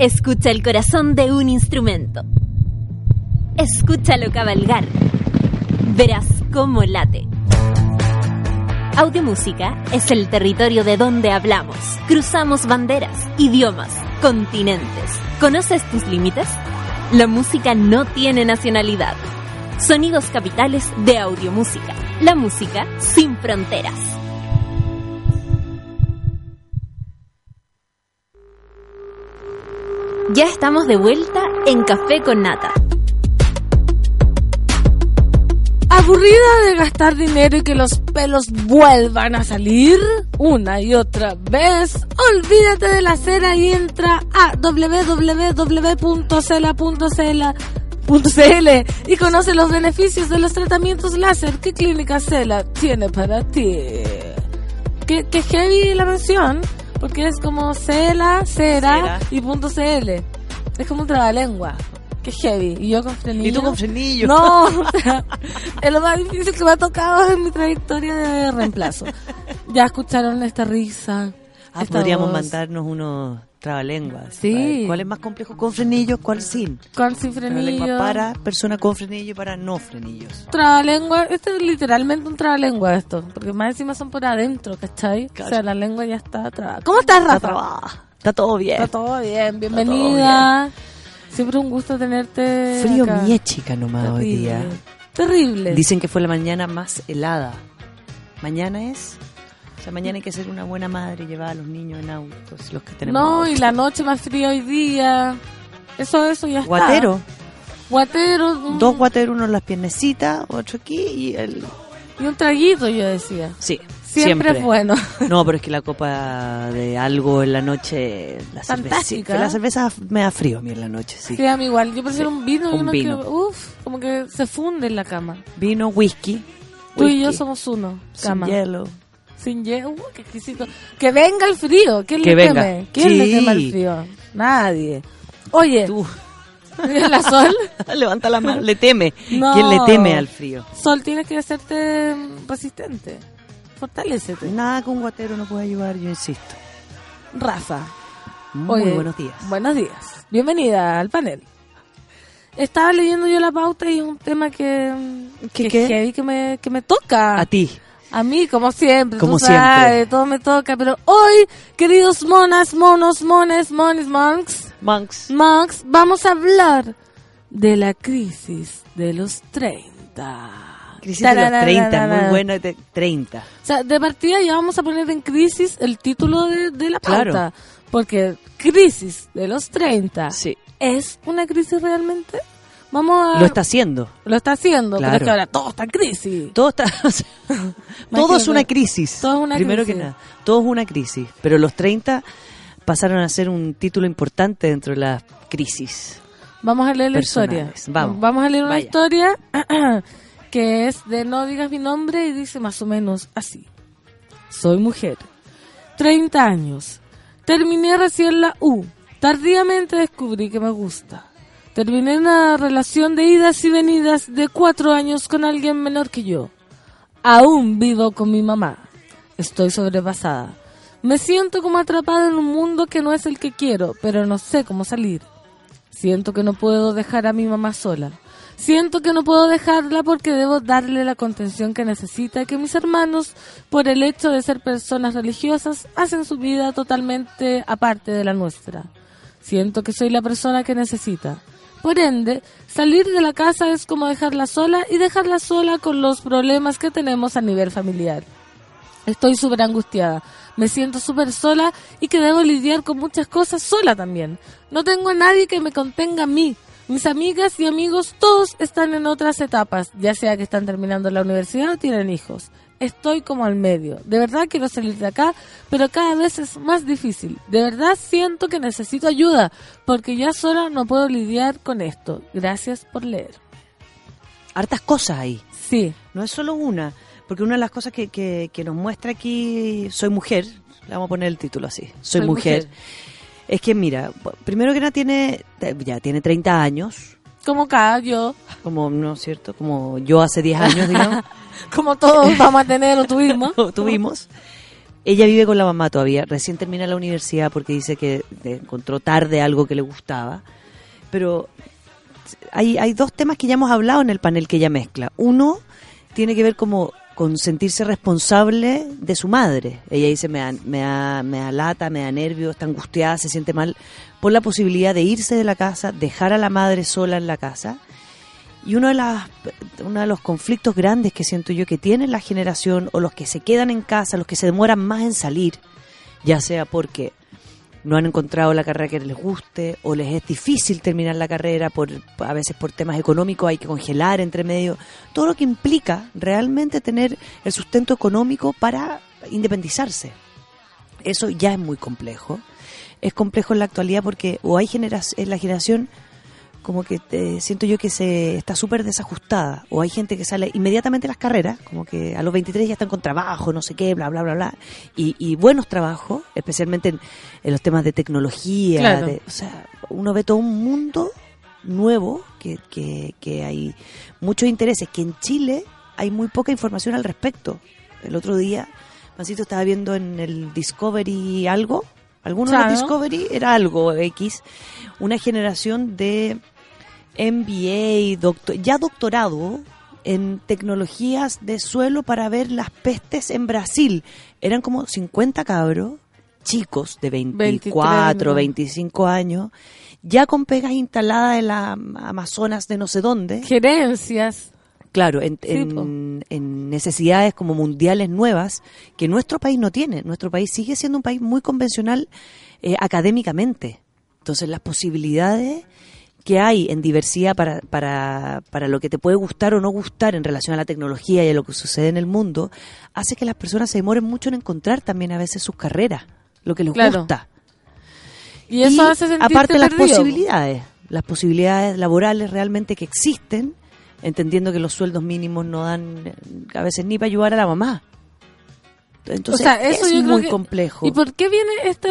[SPEAKER 9] Escucha el corazón de un instrumento. Escúchalo cabalgar. Verás cómo late. Audiomúsica es el territorio de donde hablamos. Cruzamos banderas, idiomas, continentes. ¿Conoces tus límites? La música no tiene nacionalidad. Sonidos capitales de Audiomúsica. La música sin fronteras. Ya estamos de vuelta en Café con Nata.
[SPEAKER 1] ¿Aburrida de gastar dinero y que los pelos vuelvan a salir una y otra vez? Olvídate de la cera y entra a www.cela.cl y conoce los beneficios de los tratamientos láser que Clínica Cela tiene para ti. Que, que heavy la mención, porque es como cela, cera, y punto CL. Es como un trabalengua. Que heavy. Y yo con frenillo.
[SPEAKER 10] Y tú con frenillo.
[SPEAKER 1] No, o sea, es lo más difícil que me ha tocado en mi trayectoria de reemplazo. Ya escucharon esta risa.
[SPEAKER 10] Ah, podríamos
[SPEAKER 1] voz.
[SPEAKER 10] mandarnos unos trabalenguas.
[SPEAKER 1] Sí.
[SPEAKER 10] ¿Cuál es más complejo? ¿Con frenillo? ¿Cuál sin?
[SPEAKER 1] Con sin
[SPEAKER 10] Trabalengua
[SPEAKER 1] frenillo.
[SPEAKER 10] para persona con frenillo y para no frenillos.
[SPEAKER 1] Trabalengua, esto es literalmente un trabalengua esto, porque más encima son por adentro, ¿cachai? O sea, la lengua ya está trabada. ¿Cómo estás,
[SPEAKER 10] Está
[SPEAKER 1] Rafa?
[SPEAKER 10] trabada. Está todo bien.
[SPEAKER 1] Está todo bien, bienvenida. Siempre un gusto tenerte
[SPEAKER 10] Frío
[SPEAKER 1] acá.
[SPEAKER 10] mie chica nomás hoy
[SPEAKER 1] Terrible.
[SPEAKER 10] día.
[SPEAKER 1] Terrible.
[SPEAKER 10] Dicen que fue la mañana más helada. Mañana es. O sea, mañana hay que ser una buena madre y llevar a los niños en autos, los que tenemos.
[SPEAKER 1] No,
[SPEAKER 10] autos.
[SPEAKER 1] y la noche más fría hoy día. Eso, eso ya está.
[SPEAKER 10] Guatero.
[SPEAKER 1] Guatero. un-
[SPEAKER 10] Dos guateros, uno en las piernecitas, otro aquí y el.
[SPEAKER 1] Y un traguito, yo decía.
[SPEAKER 10] Sí.
[SPEAKER 1] Siempre, es bueno.
[SPEAKER 10] No, pero es que la copa de algo en la noche. La cerveza,
[SPEAKER 1] Fantástica.
[SPEAKER 10] la cerveza me da frío a mí en la noche, sí.
[SPEAKER 1] Sí, a mí igual. Yo prefiero
[SPEAKER 10] Sí,
[SPEAKER 1] un vino
[SPEAKER 10] un vino.
[SPEAKER 1] que, uff, como que se funde en la cama.
[SPEAKER 10] Vino, whisky.
[SPEAKER 1] Tú y yo somos uno.
[SPEAKER 10] sin
[SPEAKER 1] Cama.
[SPEAKER 10] hielo.
[SPEAKER 1] Sin hielo. Uh, qué exquisito. Que venga el frío. ¿Quién
[SPEAKER 10] Que
[SPEAKER 1] le
[SPEAKER 10] venga.
[SPEAKER 1] teme? ¿Quién le
[SPEAKER 10] Sí.
[SPEAKER 1] teme al frío? Nadie. Oye,
[SPEAKER 10] Tú.
[SPEAKER 1] la Sol,
[SPEAKER 10] Levanta la mano. Le teme.
[SPEAKER 1] No.
[SPEAKER 10] ¿Quién le teme al frío?
[SPEAKER 1] Sol, tienes que hacerte mm, resistente. Fortalécete.
[SPEAKER 10] Nada con guatero no puede ayudar, yo insisto.
[SPEAKER 1] Rafa.
[SPEAKER 10] Muy
[SPEAKER 1] Oye,
[SPEAKER 10] buenos días.
[SPEAKER 1] Buenos días. Bienvenida al panel. Estaba leyendo yo la pauta y es un tema que,
[SPEAKER 10] ¿Qué,
[SPEAKER 1] que,
[SPEAKER 10] qué?
[SPEAKER 1] heavy que me, que me toca.
[SPEAKER 10] A ti.
[SPEAKER 1] A mí, como siempre,
[SPEAKER 10] Como
[SPEAKER 1] tú sabes,
[SPEAKER 10] siempre.
[SPEAKER 1] todo me toca. Pero hoy, queridos monas, monos, mones, mones, monks,
[SPEAKER 10] Monks.
[SPEAKER 1] monks, vamos a hablar de la crisis de los 30.
[SPEAKER 10] Crisis de los 30, muy buena. de 30.
[SPEAKER 1] O sea, de partida ya vamos a poner en crisis el título de, de la pauta.
[SPEAKER 10] Claro.
[SPEAKER 1] Porque crisis de los 30
[SPEAKER 10] Sí.
[SPEAKER 1] es una crisis realmente. Vamos a...
[SPEAKER 10] Lo está haciendo.
[SPEAKER 1] Lo está haciendo, pero
[SPEAKER 10] Claro.
[SPEAKER 1] es que ahora todo está en crisis.
[SPEAKER 10] Todo está. o sea, todo es una crisis.
[SPEAKER 1] Todo es una
[SPEAKER 10] Primero
[SPEAKER 1] crisis.
[SPEAKER 10] que nada. Todo es una crisis. Pero los 30 pasaron a ser un título importante dentro de la crisis.
[SPEAKER 1] Vamos a leer la historia.
[SPEAKER 10] Personales. Vamos.
[SPEAKER 1] a leer una
[SPEAKER 10] Vaya.
[SPEAKER 1] historia que es de No digas mi nombre y dice más o menos así. Soy mujer. 30 años. Terminé recién la U. Tardíamente descubrí que me gusta. Terminé una relación de idas y venidas de cuatro años con alguien menor que yo. Aún vivo con mi mamá. Estoy sobrepasada. Me siento como atrapada en un mundo que no es el que quiero, pero no sé cómo salir. Siento que no puedo dejar a mi mamá sola. Siento que no puedo dejarla porque debo darle la contención que necesita que mis hermanos, por el hecho de ser personas religiosas, hacen su vida totalmente aparte de la nuestra. Siento que soy la persona que necesita. Por ende, salir de la casa es como dejarla sola y dejarla sola con los problemas que tenemos a nivel familiar. Estoy súper angustiada. Me siento súper sola y que debo lidiar con muchas cosas sola también. No tengo a nadie que me contenga a mí. Mis amigas y amigos todos están en otras etapas, ya sea que están terminando la universidad o tienen hijos. Estoy como al medio. De verdad quiero salir de acá, pero cada vez es más difícil. De verdad siento que necesito ayuda, porque ya sola no puedo lidiar con esto. Gracias por leer.
[SPEAKER 10] Hartas cosas ahí.
[SPEAKER 1] Sí.
[SPEAKER 10] No es solo una, porque una de las cosas que, que, que nos muestra aquí Soy Mujer, le vamos a poner el título así, Soy,
[SPEAKER 1] Soy
[SPEAKER 10] mujer,
[SPEAKER 1] mujer.
[SPEAKER 10] es que mira, primero que nada tiene, ya tiene 30 años,
[SPEAKER 1] Como cada yo,
[SPEAKER 10] como, ¿no es cierto? Como yo hace 10 años, digamos,
[SPEAKER 1] como todos vamos a tener o tuvimos.
[SPEAKER 10] o tuvimos. Ella vive con la mamá todavía, recién termina la universidad porque dice que encontró tarde algo que le gustaba, pero hay, hay dos temas que ya hemos hablado en el panel que ella mezcla. Uno tiene que ver como con sentirse responsable de su madre. Ella dice, me da, me da, me da lata, me da nervio, está angustiada, se siente mal por la posibilidad de irse de la casa, dejar a la madre sola en la casa. Y uno de, las, uno de los conflictos grandes que siento yo que tiene la generación o los que se quedan en casa, los que se demoran más en salir, ya sea porque no han encontrado la carrera que les guste o les es difícil terminar la carrera por a veces por temas económicos hay que congelar entre medio todo lo que implica realmente tener el sustento económico para independizarse eso ya es muy complejo es complejo en la actualidad porque o hay genera en la generación como que eh, siento yo que se está súper desajustada o hay gente que sale inmediatamente a las carreras como que a los 23 ya están con trabajo no sé qué bla bla bla bla y, y buenos trabajos especialmente en, en los temas de tecnología
[SPEAKER 1] Claro.
[SPEAKER 10] de- o sea uno ve todo un mundo nuevo que, que, que hay muchos intereses que en Chile hay muy poca información al respecto el otro día Pancito estaba viendo en el Discovery algo alguno de
[SPEAKER 1] Claro.
[SPEAKER 10] los Discovery era algo X una generación de MBA, doctor, ya doctorado en tecnologías de suelo para ver las pestes en Brasil. Eran como 50 cabros, chicos de 24,
[SPEAKER 1] 23,
[SPEAKER 10] 25 años, ya con pegas instaladas en la Amazonas de no sé dónde.
[SPEAKER 1] Gerencias.
[SPEAKER 10] Claro, en,
[SPEAKER 1] Sí,
[SPEAKER 10] en- en necesidades como mundiales nuevas que nuestro país no tiene. Nuestro país sigue siendo un país muy convencional eh, académicamente. Entonces las posibilidades que hay en diversidad para, para, para lo que te puede gustar o no gustar en relación a la tecnología y a lo que sucede en el mundo, hace que las personas se demoren mucho en encontrar también a veces sus carreras, lo que les
[SPEAKER 1] Claro.
[SPEAKER 10] gusta.
[SPEAKER 1] Y eso hace
[SPEAKER 10] aparte las
[SPEAKER 1] perdido.
[SPEAKER 10] posibilidades, las posibilidades laborales realmente que existen, entendiendo que los sueldos mínimos no dan a veces ni para ayudar a la mamá. Entonces
[SPEAKER 1] o sea, eso
[SPEAKER 10] es
[SPEAKER 1] yo creo
[SPEAKER 10] muy
[SPEAKER 1] que-
[SPEAKER 10] complejo.
[SPEAKER 1] ¿Y por qué viene esta,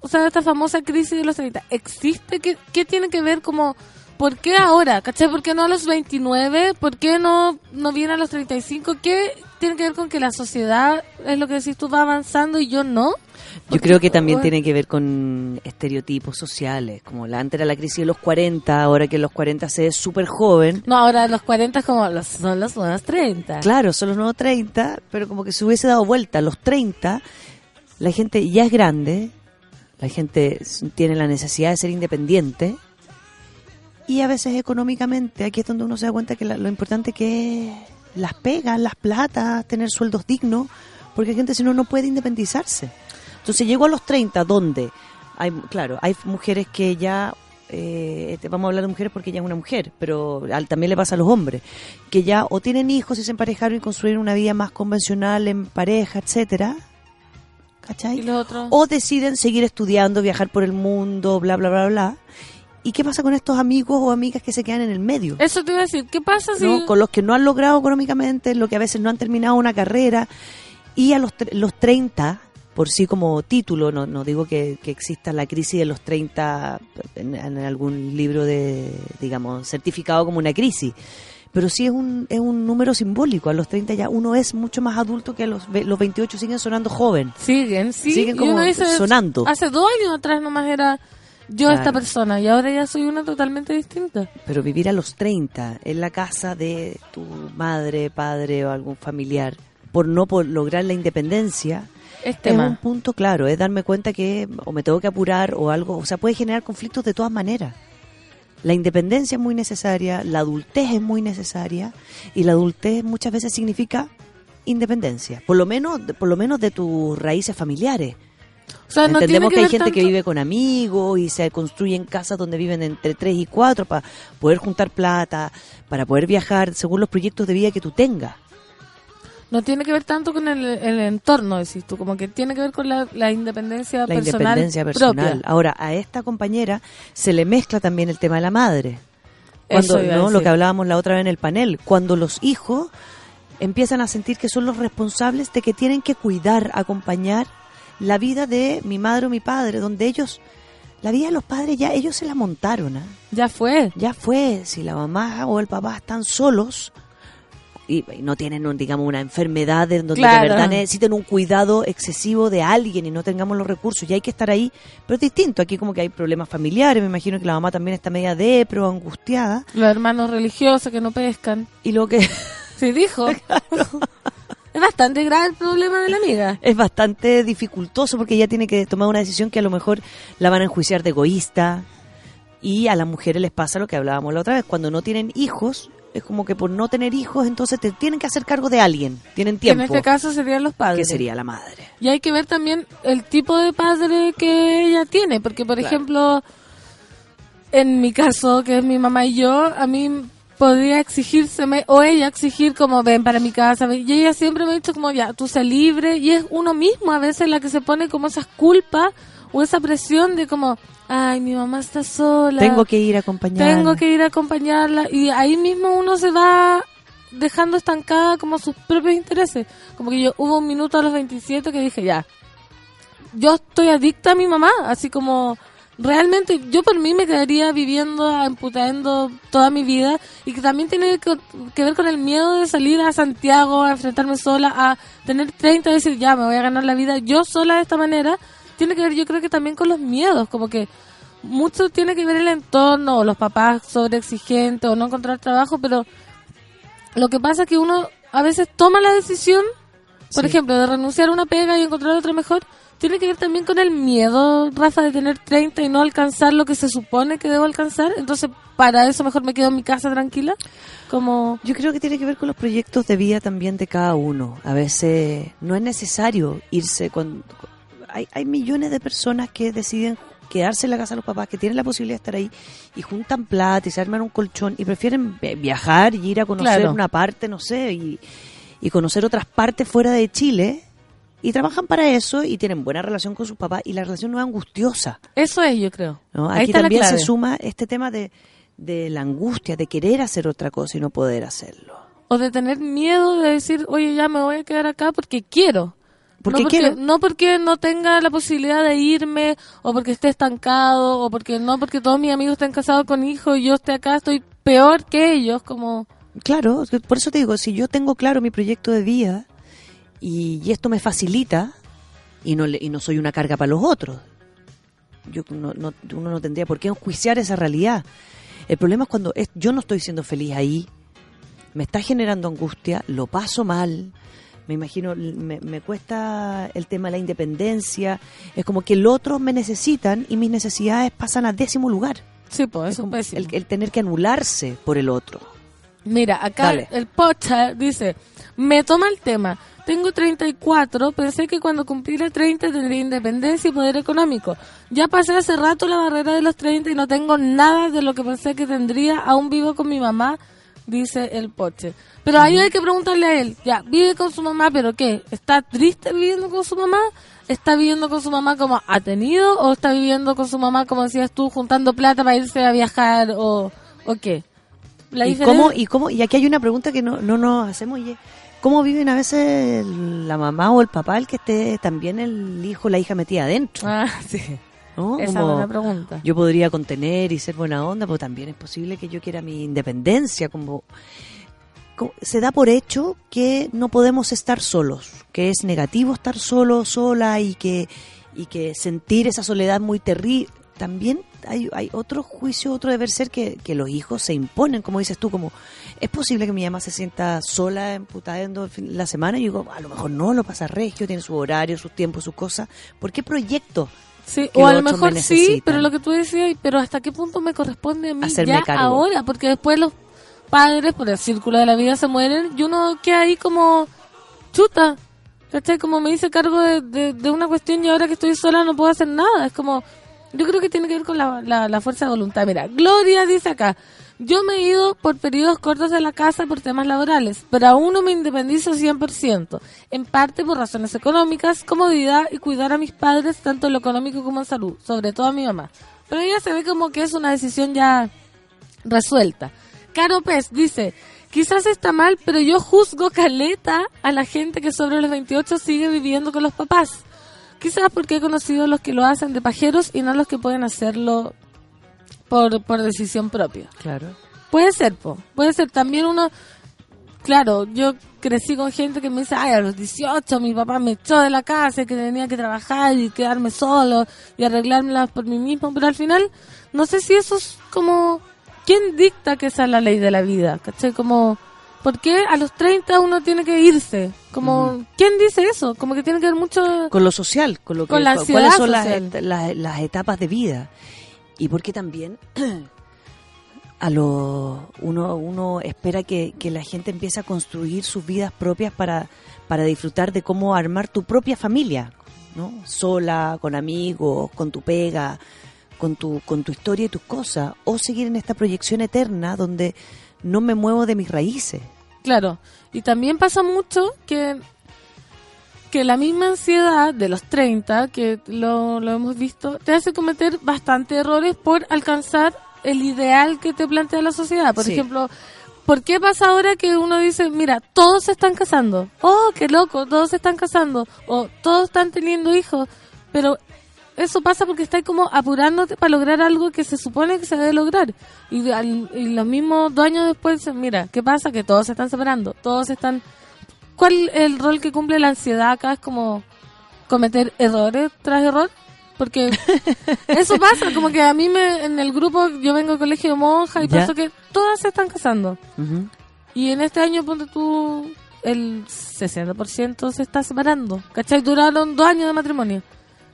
[SPEAKER 1] o sea, esta famosa crisis de los 30? ¿Existe? ¿Qué, qué tiene que ver como... ¿Por qué ahora? ¿Cachai? ¿Por qué no a los 29? ¿Por qué no, no viene a los 35? ¿Qué tiene que ver con que la sociedad, es lo que decís tú, va avanzando y yo no?
[SPEAKER 10] Yo creo que también tiene que ver con estereotipos sociales, como la antes era la crisis de los 40, ahora que los 40 se es súper joven.
[SPEAKER 1] No, ahora los 40 es como los, son los nuevos 30.
[SPEAKER 10] Claro, son los nuevos 30, pero como que se hubiese dado vuelta a los 30, la gente ya es grande, la gente tiene la necesidad de ser independiente y a veces económicamente, aquí es donde uno se da cuenta que la- lo importante que es las pegas, las platas, tener sueldos dignos, porque hay gente si no no puede independizarse. Entonces llegó a los 30 donde hay, claro, hay mujeres que ya eh, este, vamos a hablar de mujeres porque ella es una mujer, pero al- también le pasa a los hombres, que ya o tienen hijos y se emparejaron y construyeron una vida más convencional en pareja, etcétera, ¿cachai?
[SPEAKER 1] Y los otros...
[SPEAKER 10] O deciden seguir estudiando, viajar por el mundo, bla, bla, bla, bla. ¿Y qué pasa con estos amigos o amigas que se quedan en el medio?
[SPEAKER 1] Eso te iba a decir, ¿qué pasa si...
[SPEAKER 10] ¿no? Con los que no han logrado económicamente, los que a veces no han terminado una carrera. Y a los, los 30, por sí como título, no, no digo que, que exista la crisis de los 30 en, en algún libro de, digamos, certificado como una crisis. Pero sí es un, es un número simbólico. A los 30 ya uno es mucho más adulto que a los, los 28 siguen sonando joven.
[SPEAKER 1] Siguen, sí.
[SPEAKER 10] Siguen como sonando.
[SPEAKER 1] Hace dos años atrás nomás era yo
[SPEAKER 10] Claro.
[SPEAKER 1] esta persona y ahora ya soy una totalmente distinta.
[SPEAKER 10] Pero vivir a los 30 en la casa de tu madre, padre o algún familiar por no por lograr la independencia
[SPEAKER 1] Es
[SPEAKER 10] es
[SPEAKER 1] tema.
[SPEAKER 10] un punto claro, es darme cuenta que o me tengo que apurar o algo, o sea, puede generar conflictos de todas maneras. La independencia es muy necesaria, la adultez es muy necesaria y la adultez muchas veces significa independencia, por lo menos, por lo menos de tus raíces familiares.
[SPEAKER 1] O sea, no tiene
[SPEAKER 10] Entendemos que, hay gente que vive con amigos y se construyen casas donde viven entre tres y cuatro para poder juntar plata, para poder viajar según los proyectos de vida que tú tengas.
[SPEAKER 1] No tiene que ver tanto con el, el entorno, decís tú, como que tiene que ver con la, la independencia
[SPEAKER 10] La
[SPEAKER 1] personal.
[SPEAKER 10] independencia personal.
[SPEAKER 1] propia.
[SPEAKER 10] Ahora, a esta compañera se le mezcla también el tema de la madre. Cuando, ¿no? Lo que hablábamos la otra vez en el panel, cuando los hijos empiezan a sentir que son los responsables de que tienen que cuidar, acompañar la vida de mi madre o mi padre, donde ellos, la vida de los padres ya ellos se la montaron, ¿ah?
[SPEAKER 1] Ya fue.
[SPEAKER 10] ya fue, si la mamá o el papá están solos y, y no tienen, un, digamos, una enfermedad en donde
[SPEAKER 1] Claro.
[SPEAKER 10] de verdad necesiten un cuidado excesivo de alguien y no tengamos los recursos y hay que estar ahí, pero es distinto, aquí como que hay problemas familiares, me imagino que la mamá también está media depro, angustiada
[SPEAKER 1] Los hermanos religiosos que no pescan.
[SPEAKER 10] y lo que
[SPEAKER 1] Sí, dijo. es bastante grave el problema de la amiga.
[SPEAKER 10] es bastante dificultoso porque ella tiene que tomar una decisión que a lo mejor la van a enjuiciar de egoísta y a las mujeres les pasa lo que hablábamos la otra vez, cuando no tienen hijos, es como que por no tener hijos entonces te tienen que hacer cargo de alguien, tienen
[SPEAKER 1] Que en
[SPEAKER 10] tiempo,
[SPEAKER 1] este caso serían los
[SPEAKER 10] que
[SPEAKER 1] padres.
[SPEAKER 10] sería la madre.
[SPEAKER 1] Y hay que ver también el tipo de padre que ella tiene, porque por
[SPEAKER 10] Claro.
[SPEAKER 1] ejemplo, en mi caso, que es mi mamá y yo, a mí podría exigírseme, o ella exigir como ven para mi casa, ven", y ella siempre me ha dicho como ya, tú sé libre, y es uno mismo a veces la que se pone como esas culpas o esa presión de como, ay, mi mamá está sola.
[SPEAKER 10] Tengo que ir a acompañarla.
[SPEAKER 1] Tengo que ir a acompañarla y ahí mismo uno se va dejando estancada como sus propios intereses. Como que yo hubo un minuto a los 27 que dije, ya, yo estoy adicta a mi mamá, así como realmente yo por mí me quedaría viviendo, emputando toda mi vida y que también tiene que, ver con el miedo de salir a Santiago, a enfrentarme sola, a tener 30 y decir, ya, me voy a ganar la vida yo sola de esta manera. Tiene que ver yo creo que también con los miedos, como que mucho tiene que ver el entorno o los papás sobre exigentes o no encontrar trabajo, pero lo que pasa es que uno a veces toma la decisión, por
[SPEAKER 10] Sí.
[SPEAKER 1] ejemplo, de renunciar a una pega y encontrar otra mejor, tiene que ver también con el miedo, Rafa, de tener 30 y no alcanzar lo que se supone que debo alcanzar. Entonces, para eso mejor me quedo en mi casa tranquila. Como,
[SPEAKER 10] Yo creo que tiene que ver con los proyectos de vida también de cada uno. A veces no es necesario irse con... Hay, hay millones de personas que deciden quedarse en la casa de los papás, que tienen la posibilidad de estar ahí y juntan plata y se arman un colchón y prefieren vi- viajar y ir a conocer
[SPEAKER 1] Claro.
[SPEAKER 10] una parte, no sé, y, y conocer otras partes fuera de Chile y trabajan para eso y tienen buena relación con sus papás y la relación no es angustiosa.
[SPEAKER 1] eso es, yo creo.
[SPEAKER 10] ¿no? Aquí también se suma este tema de, de la angustia, de querer hacer otra cosa y no poder hacerlo.
[SPEAKER 1] O de tener miedo de decir, oye, ya me voy a quedar acá porque quiero.
[SPEAKER 10] Porque
[SPEAKER 1] no porque,
[SPEAKER 10] quiero.
[SPEAKER 1] no porque no tenga la posibilidad de irme, o porque esté estancado, o porque no porque todos mis amigos estén casados con hijos y yo esté acá, estoy peor que ellos, como...
[SPEAKER 10] Claro, por eso te digo, si yo tengo claro mi proyecto de vida y, y esto me facilita y no, y no soy una carga para los otros, yo no, no- uno no tendría por qué enjuiciar esa realidad. El problema es cuando es- yo no estoy siendo feliz ahí, me está generando angustia, lo paso mal, me imagino, me, me cuesta el tema de la independencia, es como que el otro me necesitan y mis necesidades pasan a décimo lugar.
[SPEAKER 1] Sí, pues
[SPEAKER 10] Es
[SPEAKER 1] eso
[SPEAKER 10] como
[SPEAKER 1] es pésimo.
[SPEAKER 10] el, el tener que anularse por el otro.
[SPEAKER 1] Mira, acá
[SPEAKER 10] Dale.
[SPEAKER 1] el pocha dice, me toma el tema, tengo 34, pensé que cuando cumpliera 30 tendría independencia y poder económico. Ya pasé hace rato la barrera de los 30 y no tengo nada de lo que pensé que tendría, aún vivo con mi mamá, dice el poche. Pero ahí hay que preguntarle a él, ya, vive con su mamá, pero ¿qué? ¿Está triste viviendo con su mamá? ¿Está viviendo con su mamá como ha tenido? ¿O está viviendo con su mamá, como decías tú, juntando plata para irse a viajar? ¿O, o qué? La
[SPEAKER 10] ¿Y
[SPEAKER 1] diferencia-
[SPEAKER 10] cómo, y cómo, y aquí hay una pregunta que no, no nos hacemos, y es, ¿cómo viven a veces la mamá o el papá el que esté también el hijo o la hija metida adentro?
[SPEAKER 1] Ah, sí.
[SPEAKER 10] ¿no?
[SPEAKER 1] Esa es
[SPEAKER 10] Como
[SPEAKER 1] buena pregunta.
[SPEAKER 10] Yo podría contener y ser buena onda, pero también es posible que yo quiera mi independencia, como, como- se da por hecho que no podemos estar solos, que es negativo estar solo, sola y que y que sentir esa soledad muy terrible. También hay, hay otro juicio, otro deber ser que, que los hijos se imponen, como dices tú, como es posible que mi mamá se sienta sola, emputando el fin- la semana y digo, a lo mejor no, lo pasa regio, tiene su horario, sus tiempos, sus cosas. ¿Por qué proyecto?
[SPEAKER 1] Sí, o a lo mejor
[SPEAKER 10] me
[SPEAKER 1] sí, pero lo que tú decías, pero hasta qué punto me corresponde a mí
[SPEAKER 10] Hacerme
[SPEAKER 1] ya
[SPEAKER 10] cargo.
[SPEAKER 1] ahora, porque después los padres por el círculo de la vida se mueren y uno queda ahí como chuta, ¿cachai? Como me hice cargo de, de, de una cuestión y ahora que estoy sola no puedo hacer nada. Es como, yo creo que tiene que ver con la, la, fuerza de voluntad. Mira, Gloria dice acá, yo me he ido por periodos cortos de la casa por temas laborales, pero aún no me independizo 100%, en parte por razones económicas, comodidad y cuidar a mis padres tanto en lo económico como en salud, sobre todo a mi mamá. Pero ella se ve como que es una decisión ya resuelta. Caro Pez dice, quizás está mal, pero yo juzgo caleta a la gente que sobre los 28 sigue viviendo con los papás. Quizás porque he conocido los que lo hacen de pajeros y no los que pueden hacerlo por, por decisión propia.
[SPEAKER 10] Claro.
[SPEAKER 1] Puede ser, po. Puede ser. También uno... Claro, yo crecí con gente que me dice, ay, a los 18 mi papá me echó de la casa y que tenía que trabajar y quedarme solo y arreglármelas por mí mismo. Pero al final, no sé si eso es como... ¿Quién dicta que esa es la ley de la vida? ¿Cachai? Como... ¿Por qué a los 30 uno tiene que irse? Como, ¿quién dice eso? Como que tiene que ver mucho...
[SPEAKER 10] Con lo social, con lo que
[SPEAKER 1] Con la ansiedad
[SPEAKER 10] cuáles son las, las- las etapas de vida. Y porque también a lo uno uno espera que, que la gente empiece a construir sus vidas propias para para disfrutar de cómo armar tu propia familia, ¿no? Sola, con amigos, con tu pega, con tu con tu historia y tus cosas o seguir en esta proyección eterna donde no me muevo de mis raíces.
[SPEAKER 1] Claro, y también pasa mucho que que la misma ansiedad de los 30, que lo, lo hemos visto, te hace cometer bastante errores por alcanzar el ideal que te plantea la sociedad. Por
[SPEAKER 10] Sí.
[SPEAKER 1] ejemplo, ¿por qué pasa ahora que uno dice, mira, todos se están casando? Oh, qué loco, todos se están casando. O todos están teniendo hijos. Pero eso pasa porque estás como apurándote para lograr algo que se supone que se debe lograr. Y, al- y los mismos dos años después mira, ¿qué pasa? Que todos se están separando, todos se están... ¿Cuál es el rol que cumple la ansiedad acá? Es como cometer errores tras error. Porque eso pasa, como que a mí me, en el grupo, yo vengo del colegio de monja y
[SPEAKER 10] Ya.
[SPEAKER 1] que todas se están casando. Y en este año, ponte tú, el 60% se está separando. ¿Cachai? Duraron dos años de matrimonio.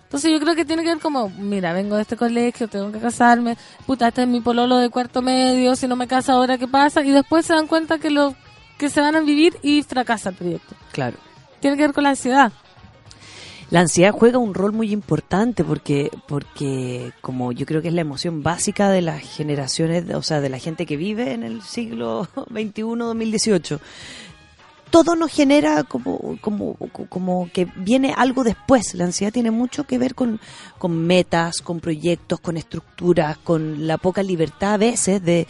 [SPEAKER 1] Entonces yo creo que tiene que ver como, mira, vengo de este colegio, tengo que casarme, puta, este es mi pololo de cuarto medio, si no me caso ahora, ¿qué pasa? Y después se dan cuenta que lo que se van a vivir y fracasa el proyecto.
[SPEAKER 10] Claro.
[SPEAKER 1] Tiene que ver con la ansiedad.
[SPEAKER 10] La ansiedad juega un rol muy importante porque, porque como yo creo que es la emoción básica de las generaciones, o sea, de la gente que vive en el siglo XXI, 2018. Todo nos genera como, como, como que viene algo después. La ansiedad tiene mucho que ver con, con metas, con proyectos, con estructuras, con la poca libertad a veces de,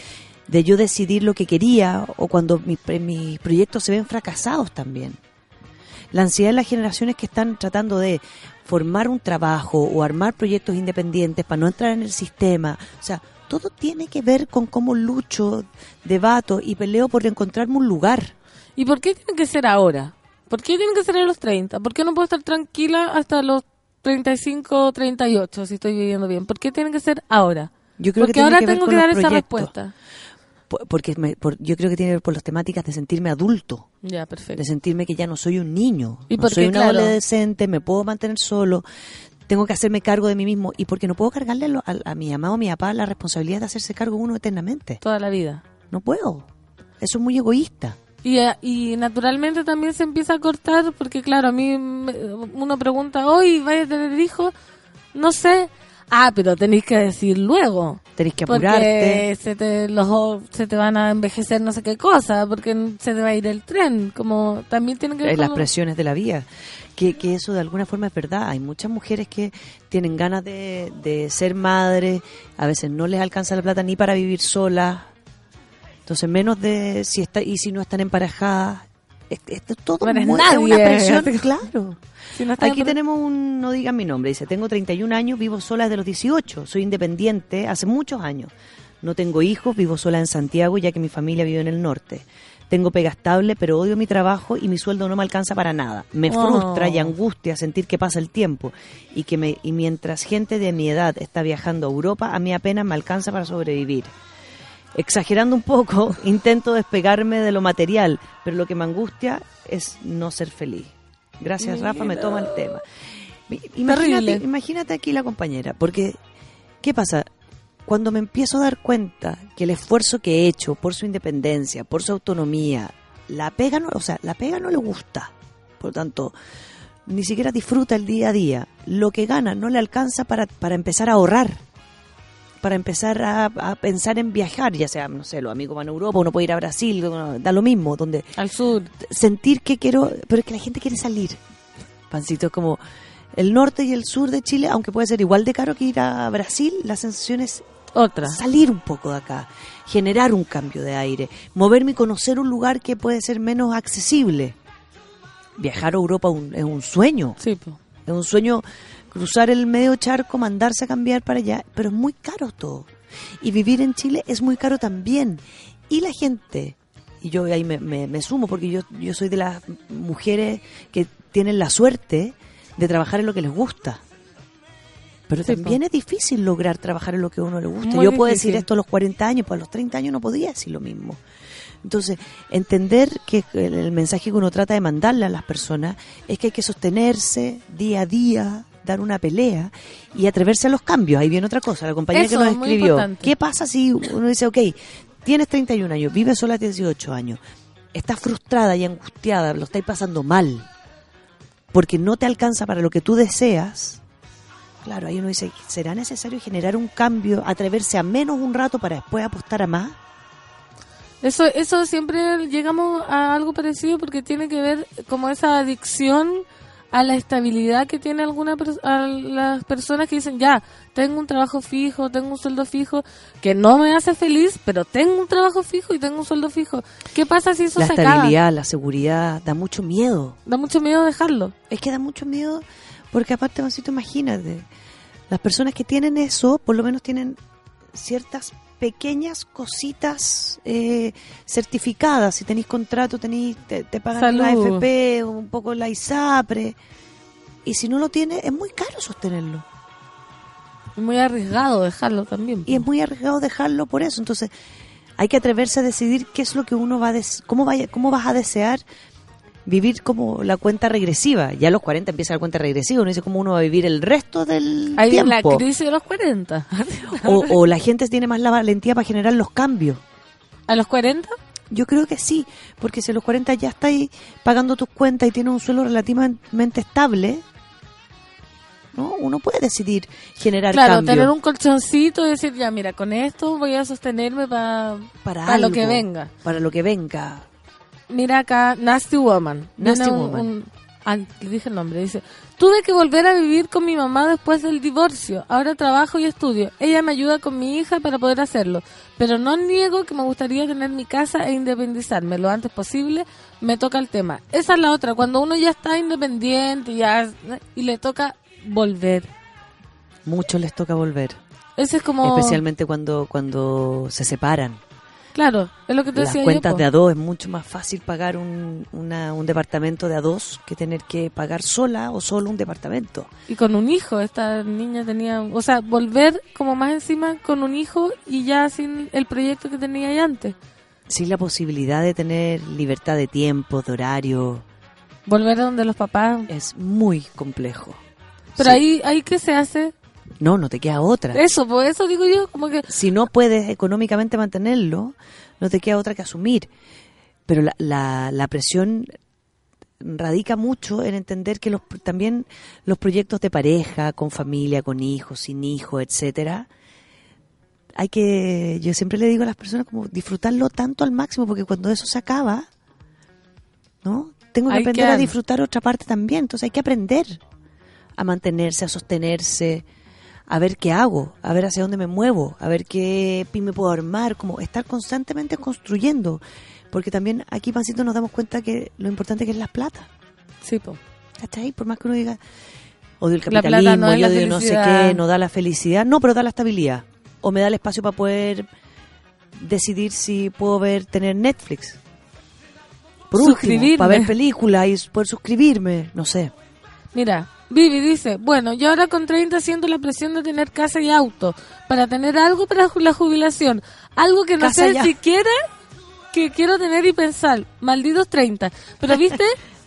[SPEAKER 10] de yo decidir lo que quería o cuando mis, mis proyectos se ven fracasados también la ansiedad de las generaciones que están tratando de formar un trabajo o armar proyectos independientes para no entrar en el sistema. O sea, todo tiene que ver con cómo lucho, debato y peleo por encontrarme un lugar.
[SPEAKER 1] ¿Y por qué tiene que ser ahora? ¿Por qué tiene que ser a los 30? ¿Por qué no puedo estar tranquila hasta los 35 o 38 si estoy viviendo bien? ¿Por qué tiene que ser ahora?
[SPEAKER 10] Yo creo
[SPEAKER 1] Porque
[SPEAKER 10] que
[SPEAKER 1] ahora
[SPEAKER 10] que
[SPEAKER 1] tengo que dar esa
[SPEAKER 10] proyectos.
[SPEAKER 1] respuesta.
[SPEAKER 10] Po- Porque me- por- yo creo que tiene que ver por las temáticas de sentirme adulto,
[SPEAKER 1] Ya, perfecto.
[SPEAKER 10] de sentirme que ya no soy un niño,
[SPEAKER 1] Y
[SPEAKER 10] no
[SPEAKER 1] porque,
[SPEAKER 10] soy un
[SPEAKER 1] claro.
[SPEAKER 10] adolescente, me puedo mantener solo, tengo que hacerme cargo de mí mismo y porque no puedo cargarle a, lo- a- a mi mamá o a mi papá la responsabilidad de hacerse cargo uno eternamente.
[SPEAKER 1] Toda la vida.
[SPEAKER 10] No puedo. Eso es muy egoísta.
[SPEAKER 1] Y, eh, y naturalmente también se empieza a cortar porque, claro, a mí me- uno pregunta, hoy vaya a tener hijos? No sé. Ah, pero tenéis que decir luego.
[SPEAKER 10] Tenés que
[SPEAKER 1] Porque
[SPEAKER 10] apurarte.
[SPEAKER 1] se te, los se te van a envejecer no sé qué cosa, porque se te va a ir el tren. Como también tiene que ver
[SPEAKER 10] eh,
[SPEAKER 1] con
[SPEAKER 10] las presiones de la vida. Que, que eso de alguna forma es verdad. Hay muchas mujeres que tienen ganas de, de ser madres, a veces no les alcanza la plata ni para vivir solas. Entonces, menos de si está y si no están emparejadas. Es- Esto es todo es
[SPEAKER 1] nadie.
[SPEAKER 10] una presión, claro.
[SPEAKER 1] Si no
[SPEAKER 10] Aquí
[SPEAKER 1] en-
[SPEAKER 10] tenemos un, no digan mi nombre, dice, tengo 31 años, vivo sola desde los 18, soy independiente hace muchos años. No tengo hijos, vivo sola en Santiago ya que mi familia vive en el norte. Tengo pega estable, pero odio mi trabajo y mi sueldo no me alcanza para nada. Me
[SPEAKER 1] Oh.
[SPEAKER 10] frustra y angustia sentir que pasa el tiempo y que me, y mientras gente de mi edad está viajando a Europa, a mí apenas me alcanza para sobrevivir. Exagerando un poco, intento despegarme de lo material, pero lo que me angustia es no ser feliz. Gracias, Rafa, me toma el tema. Imagínate aquí la compañera, porque ¿qué pasa? Cuando me empiezo a dar cuenta que el esfuerzo que he hecho por su independencia, por su autonomía, la pega no, o sea, la pega no le gusta, Por lo tanto, ni siquiera disfruta el día a día. Lo que gana no le alcanza para, para empezar a ahorrar. Para empezar a, a pensar en viajar, ya sea, no sé, los amigos van a Europa, uno puede ir a Brasil, da lo mismo, donde
[SPEAKER 1] Al sur.
[SPEAKER 10] sentir que quiero, pero es que la gente quiere salir. Pancito, es como el norte y el sur de Chile, aunque puede ser igual de caro que ir a Brasil, la sensación es
[SPEAKER 1] Otra.
[SPEAKER 10] salir un poco de acá, generar un cambio de aire, moverme y conocer un lugar que puede ser menos accesible. Viajar a Europa un- es un sueño,
[SPEAKER 1] Sí, po.
[SPEAKER 10] es un sueño cruzar el medio charco, mandarse a cambiar para allá, pero es muy caro todo. Y vivir en Chile es muy caro también. Y la gente, y yo ahí me, me- me sumo porque yo, yo soy de las mujeres que tienen la suerte de trabajar en lo que les gusta. Pero
[SPEAKER 1] Sí,
[SPEAKER 10] también
[SPEAKER 1] po.
[SPEAKER 10] es difícil lograr trabajar en lo que a uno le gusta.
[SPEAKER 1] Muy
[SPEAKER 10] yo puedo
[SPEAKER 1] difícil.
[SPEAKER 10] decir esto a los 40 años, pues a los 30 años no podía decir lo mismo. Entonces, entender que el, el mensaje que uno trata de mandarle a las personas es que hay que sostenerse día a día, dar una pelea y atreverse a los cambios. Ahí viene otra cosa, la compañía
[SPEAKER 1] Eso,
[SPEAKER 10] que nos escribió. ¿Qué pasa si uno dice, ok, tienes 31 años, vives sola 18 años, estás frustrada y angustiada, lo estáis pasando mal, porque no te alcanza para lo que tú deseas? Claro, ahí uno dice, ¿será necesario generar un cambio, atreverse a menos un rato para después apostar a más?
[SPEAKER 1] Eso, eso siempre llegamos a algo parecido porque tiene que ver como esa adicción a la estabilidad que tiene alguna pers- a las personas que dicen ya tengo un trabajo fijo tengo un sueldo fijo que no me hace feliz pero tengo un trabajo fijo y tengo un sueldo fijo qué pasa si eso
[SPEAKER 10] la
[SPEAKER 1] se acaba
[SPEAKER 10] estabilidad, la seguridad, da mucho miedo.
[SPEAKER 1] da mucho miedo dejarlo.
[SPEAKER 10] Es que da mucho miedo porque aparte, Juancito, imagínate, las personas que tienen eso, por lo menos tienen ciertas pequeñas cositas eh, certificadas. Si tenéis contrato, tenéis, te, te pagan la
[SPEAKER 1] Salud.
[SPEAKER 10] AFP, un poco la ISAPRE. Y si no lo tienes, es muy caro sostenerlo.
[SPEAKER 1] es muy arriesgado dejarlo también
[SPEAKER 10] Y es muy arriesgado dejarlo por eso. Entonces, hay que atreverse a decidir qué es lo que uno va a des- cómo vaya, cómo vas a desear vivir como la cuenta regresiva. Ya a los 40 empieza la cuenta regresiva, uno dice cómo uno va a vivir el resto del
[SPEAKER 1] hay
[SPEAKER 10] tiempo.
[SPEAKER 1] la crisis de los 40
[SPEAKER 10] o, o la gente tiene más la valentía para generar los cambios.
[SPEAKER 1] a los 40
[SPEAKER 10] Yo creo que sí, porque si a los 40 ya estáis pagando tus cuentas y tienes un suelo relativamente estable, ¿no? Uno puede decidir generar
[SPEAKER 1] claro
[SPEAKER 10] cambio
[SPEAKER 1] tener un colchoncito y decir ya mira con esto voy a sostenerme pa-
[SPEAKER 10] para,
[SPEAKER 1] para lo que venga
[SPEAKER 10] Para lo que venga.
[SPEAKER 1] Mira acá, Nasty Woman.
[SPEAKER 10] Nasty
[SPEAKER 1] un-
[SPEAKER 10] Woman.
[SPEAKER 1] un- ah, le dije el nombre. Dice, tuve que volver a vivir con mi mamá después del divorcio. Ahora trabajo y estudio. Ella me ayuda con mi hija para poder hacerlo. Pero no niego que me gustaría tener mi casa e independizarme lo antes posible. Me toca el tema. Esa es la otra. Cuando uno ya está independiente ya, y le toca volver.
[SPEAKER 10] Muchos les toca volver.
[SPEAKER 1] Ese es como...
[SPEAKER 10] Especialmente cuando, cuando se separan.
[SPEAKER 1] Claro, es lo que te
[SPEAKER 10] Las
[SPEAKER 1] decía
[SPEAKER 10] cuentas de a dos es mucho más fácil pagar un, una- un departamento de a dos que tener que pagar sola o solo un departamento.
[SPEAKER 1] Y con un hijo, esta niña tenía, o sea, volver como más encima con un hijo y ya sin el proyecto que tenía antes.
[SPEAKER 10] Sin la posibilidad de tener libertad de tiempo, de horario,
[SPEAKER 1] Volver a donde los papás.
[SPEAKER 10] es muy complejo.
[SPEAKER 1] Pero
[SPEAKER 10] Sí.
[SPEAKER 1] ahí, ahí ¿qué se hace?
[SPEAKER 10] No, no te queda otra.
[SPEAKER 1] Eso, por eso digo yo, como que
[SPEAKER 10] Si no puedes económicamente mantenerlo, no te queda otra que asumir. Pero la, la, la presión radica mucho en entender que los, también los proyectos de pareja, con familia, con hijos, sin hijos, etcétera, hay que, yo siempre le digo a las personas como disfrutarlo tanto al máximo, porque cuando eso se acaba, ¿no? Tengo que aprender a disfrutar otra parte también, entonces hay que aprender a mantenerse, a sostenerse, a ver qué hago, a ver hacia dónde me muevo, a ver qué pyme puedo armar, como estar constantemente construyendo, porque también aquí, Pancito, nos damos cuenta que lo importante que es la plata.
[SPEAKER 1] sí, po.
[SPEAKER 10] ¿Cachai? Por más que uno diga, odio el capitalismo,
[SPEAKER 1] no
[SPEAKER 10] yo odio no sé qué, no da la felicidad. No, pero da la estabilidad. O me da el espacio para poder decidir si puedo ver, tener Netflix. Por último, para ver películas y poder suscribirme, no sé.
[SPEAKER 1] Mira, Vivi dice, bueno, yo ahora con 30 siento la presión de tener casa y auto, para tener algo para la jubilación, algo que no
[SPEAKER 10] Casa
[SPEAKER 1] sé
[SPEAKER 10] ya.
[SPEAKER 1] siquiera que quiero tener y pensar, malditos 30. Pero viste,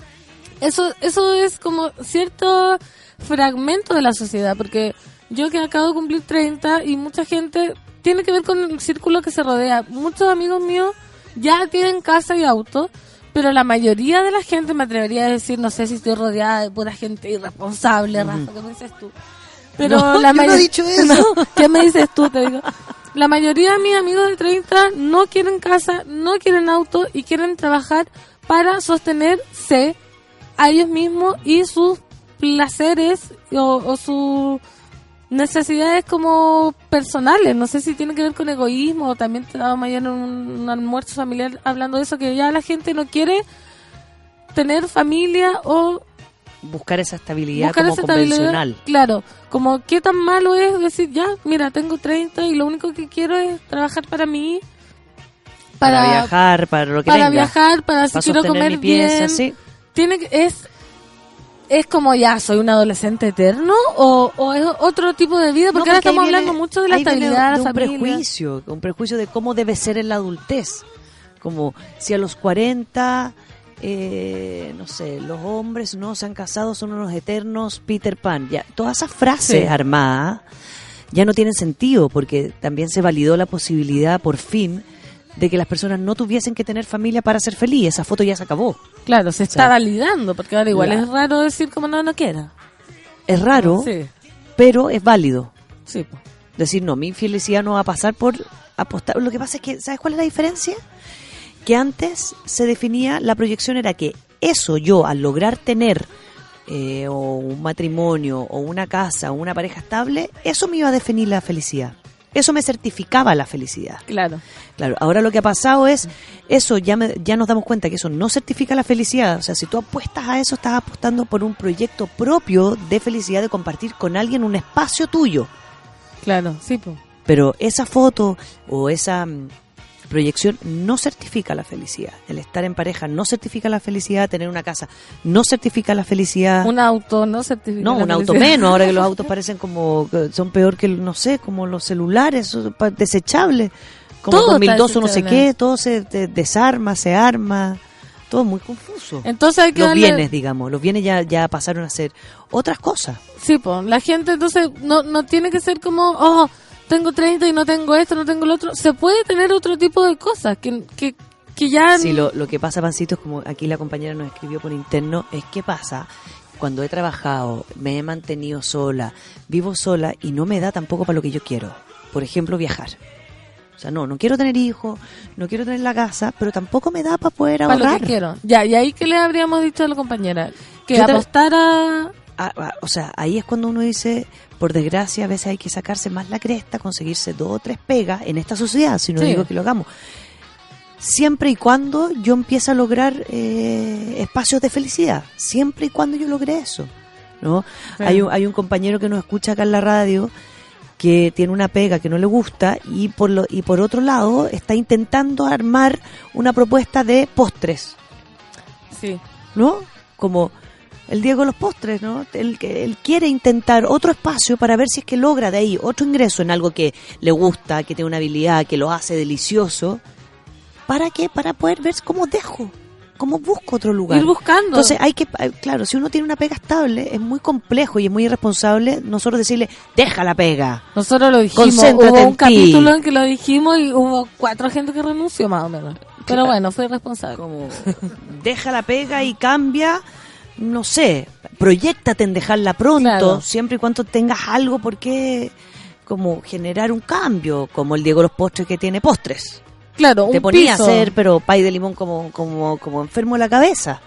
[SPEAKER 1] eso, eso es como cierto fragmento de la sociedad, porque yo que acabo de cumplir 30 y mucha gente tiene que ver con el círculo que se rodea. Muchos amigos míos ya tienen casa y auto, pero la mayoría de la gente me atrevería a decir, no sé si estoy rodeada de pura gente irresponsable, Rafa, ¿qué me dices tú? Pero
[SPEAKER 10] No,
[SPEAKER 1] la
[SPEAKER 10] yo no he
[SPEAKER 1] mayo-
[SPEAKER 10] dicho eso.
[SPEAKER 1] No, ¿Qué me dices tú? Te digo. La mayoría de mis amigos de 30 no quieren casa, no quieren auto y quieren trabajar para sostenerse a ellos mismos y sus placeres o, o sus necesidades como personales. No sé si tiene que ver con egoísmo o también estábamos ayer en un, un almuerzo familiar hablando de eso, que ya la gente no quiere tener familia o
[SPEAKER 10] Buscar esa estabilidad
[SPEAKER 1] buscar
[SPEAKER 10] como
[SPEAKER 1] esa estabilidad.
[SPEAKER 10] convencional.
[SPEAKER 1] Claro, como qué tan malo es decir, ya, mira, tengo 30 y lo único que quiero es trabajar para mí,
[SPEAKER 10] Para,
[SPEAKER 1] para,
[SPEAKER 10] viajar, para lo que
[SPEAKER 1] para
[SPEAKER 10] venga.
[SPEAKER 1] viajar, para si quiero comer
[SPEAKER 10] mi pieza,
[SPEAKER 1] bien.
[SPEAKER 10] sí.
[SPEAKER 1] Tiene es es como ya soy un adolescente eterno o, o es otro tipo de vida porque
[SPEAKER 10] No,
[SPEAKER 1] ahora
[SPEAKER 10] porque ahí
[SPEAKER 1] estamos
[SPEAKER 10] viene-
[SPEAKER 1] hablando mucho de la estabilidad,
[SPEAKER 10] de
[SPEAKER 1] la
[SPEAKER 10] un prejuicio, un prejuicio de cómo debe ser en la adultez. Como si a los 40, eh, no sé, los hombres no se han casado, son unos eternos Peter Pan. Ya, todas esas frases
[SPEAKER 1] Sí.
[SPEAKER 10] armadas ya no tienen sentido porque también se validó la posibilidad por fin de que las personas no tuviesen que tener familia para ser feliz. Esa foto ya se acabó.
[SPEAKER 1] Claro, se está
[SPEAKER 10] sea,
[SPEAKER 1] validando porque ahora igual
[SPEAKER 10] la-
[SPEAKER 1] es raro decir como no, no quiera.
[SPEAKER 10] Es raro,
[SPEAKER 1] Sí,
[SPEAKER 10] pero es válido.
[SPEAKER 1] sí. po.
[SPEAKER 10] Decir, no, mi felicidad no va a pasar por apostar. Lo que pasa es que, ¿sabes cuál es la diferencia? Que antes se definía, la proyección era que eso yo, al lograr tener eh, o un matrimonio o una casa o una pareja estable, eso me iba a definir la felicidad. Eso me certificaba la felicidad.
[SPEAKER 1] Claro.
[SPEAKER 10] Claro, ahora lo que ha pasado es, eso ya, me- ya nos damos cuenta que eso no certifica la felicidad. O sea, si tú apuestas a eso, estás apostando por un proyecto propio de felicidad, de compartir con alguien un espacio tuyo.
[SPEAKER 1] Claro, sí.
[SPEAKER 10] Pero esa foto o esa proyección no certifica la felicidad. El estar en pareja no certifica la felicidad, tener una casa no certifica la felicidad.
[SPEAKER 1] Un auto no certifica.
[SPEAKER 10] no,
[SPEAKER 1] la
[SPEAKER 10] un auto menos, ahora que los autos parecen como, son peor que, no sé, como los celulares, desechables. Como
[SPEAKER 1] Todo está
[SPEAKER 10] 2002 o no sé qué, todo se de- desarma, se arma, todo muy confuso.
[SPEAKER 1] Entonces hay que
[SPEAKER 10] Los
[SPEAKER 1] darle-
[SPEAKER 10] bienes, digamos, los bienes ya, ya pasaron a ser otras cosas.
[SPEAKER 1] Sí, pues, la gente entonces no, no tiene que ser como, oh, tengo 30 y no tengo esto, no tengo lo otro. Se puede tener otro tipo de cosas que, que, que ya...
[SPEAKER 10] Sí, lo, lo que pasa, Pancito, es como aquí la compañera nos escribió por interno, es que pasa cuando he trabajado, me he mantenido sola, vivo sola y no me da tampoco para lo que yo quiero. Por ejemplo, viajar. O sea, no, no quiero tener hijos, no quiero tener la casa, pero tampoco me da para poder
[SPEAKER 1] para lo
[SPEAKER 10] ahorrar.
[SPEAKER 1] que quiero. Ya, y ahí que le habríamos dicho a la compañera, que
[SPEAKER 10] Yo
[SPEAKER 1] apostara...
[SPEAKER 10] O sea, ahí es cuando uno dice, por desgracia, a veces hay que sacarse más la cresta, conseguirse dos o tres pegas en esta sociedad, si no
[SPEAKER 1] Sí.
[SPEAKER 10] digo que lo hagamos. Siempre y cuando yo empiece a lograr eh, espacios de felicidad, siempre y cuando yo logre eso. ¿no?
[SPEAKER 1] Sí.
[SPEAKER 10] Hay, un, hay un compañero que nos escucha acá en la radio que tiene una pega que no le gusta y por, lo, y por otro lado está intentando armar una propuesta de postres.
[SPEAKER 1] Sí.
[SPEAKER 10] ¿no? Como el Diego de los postres, ¿no? Él, que- él quiere intentar otro espacio para ver si es que logra de ahí otro ingreso en algo que le gusta, que tiene una habilidad, que lo hace delicioso. ¿Para qué? Para poder ver cómo dejo, cómo busco otro lugar.
[SPEAKER 1] Ir buscando.
[SPEAKER 10] Entonces hay que, eh, claro, si uno tiene una pega estable, es muy complejo y es muy irresponsable nosotros decirle, deja la pega.
[SPEAKER 1] Nosotros lo dijimos,
[SPEAKER 10] Concéntrate
[SPEAKER 1] hubo
[SPEAKER 10] en
[SPEAKER 1] un
[SPEAKER 10] ti.
[SPEAKER 1] capítulo en que lo dijimos y hubo cuatro gente que renunció más o menos. Pero bueno, fue irresponsable.
[SPEAKER 10] Como deja la pega y cambia, no sé, proyectate en dejarla pronto,
[SPEAKER 1] Claro.
[SPEAKER 10] siempre y cuando tengas algo por qué como generar un cambio, como el Diego Los Postres que tiene postres.
[SPEAKER 1] Claro,
[SPEAKER 10] Te
[SPEAKER 1] un
[SPEAKER 10] ponía
[SPEAKER 1] piso.
[SPEAKER 10] a hacer, pero pay de limón como, como, como enfermo de la cabeza.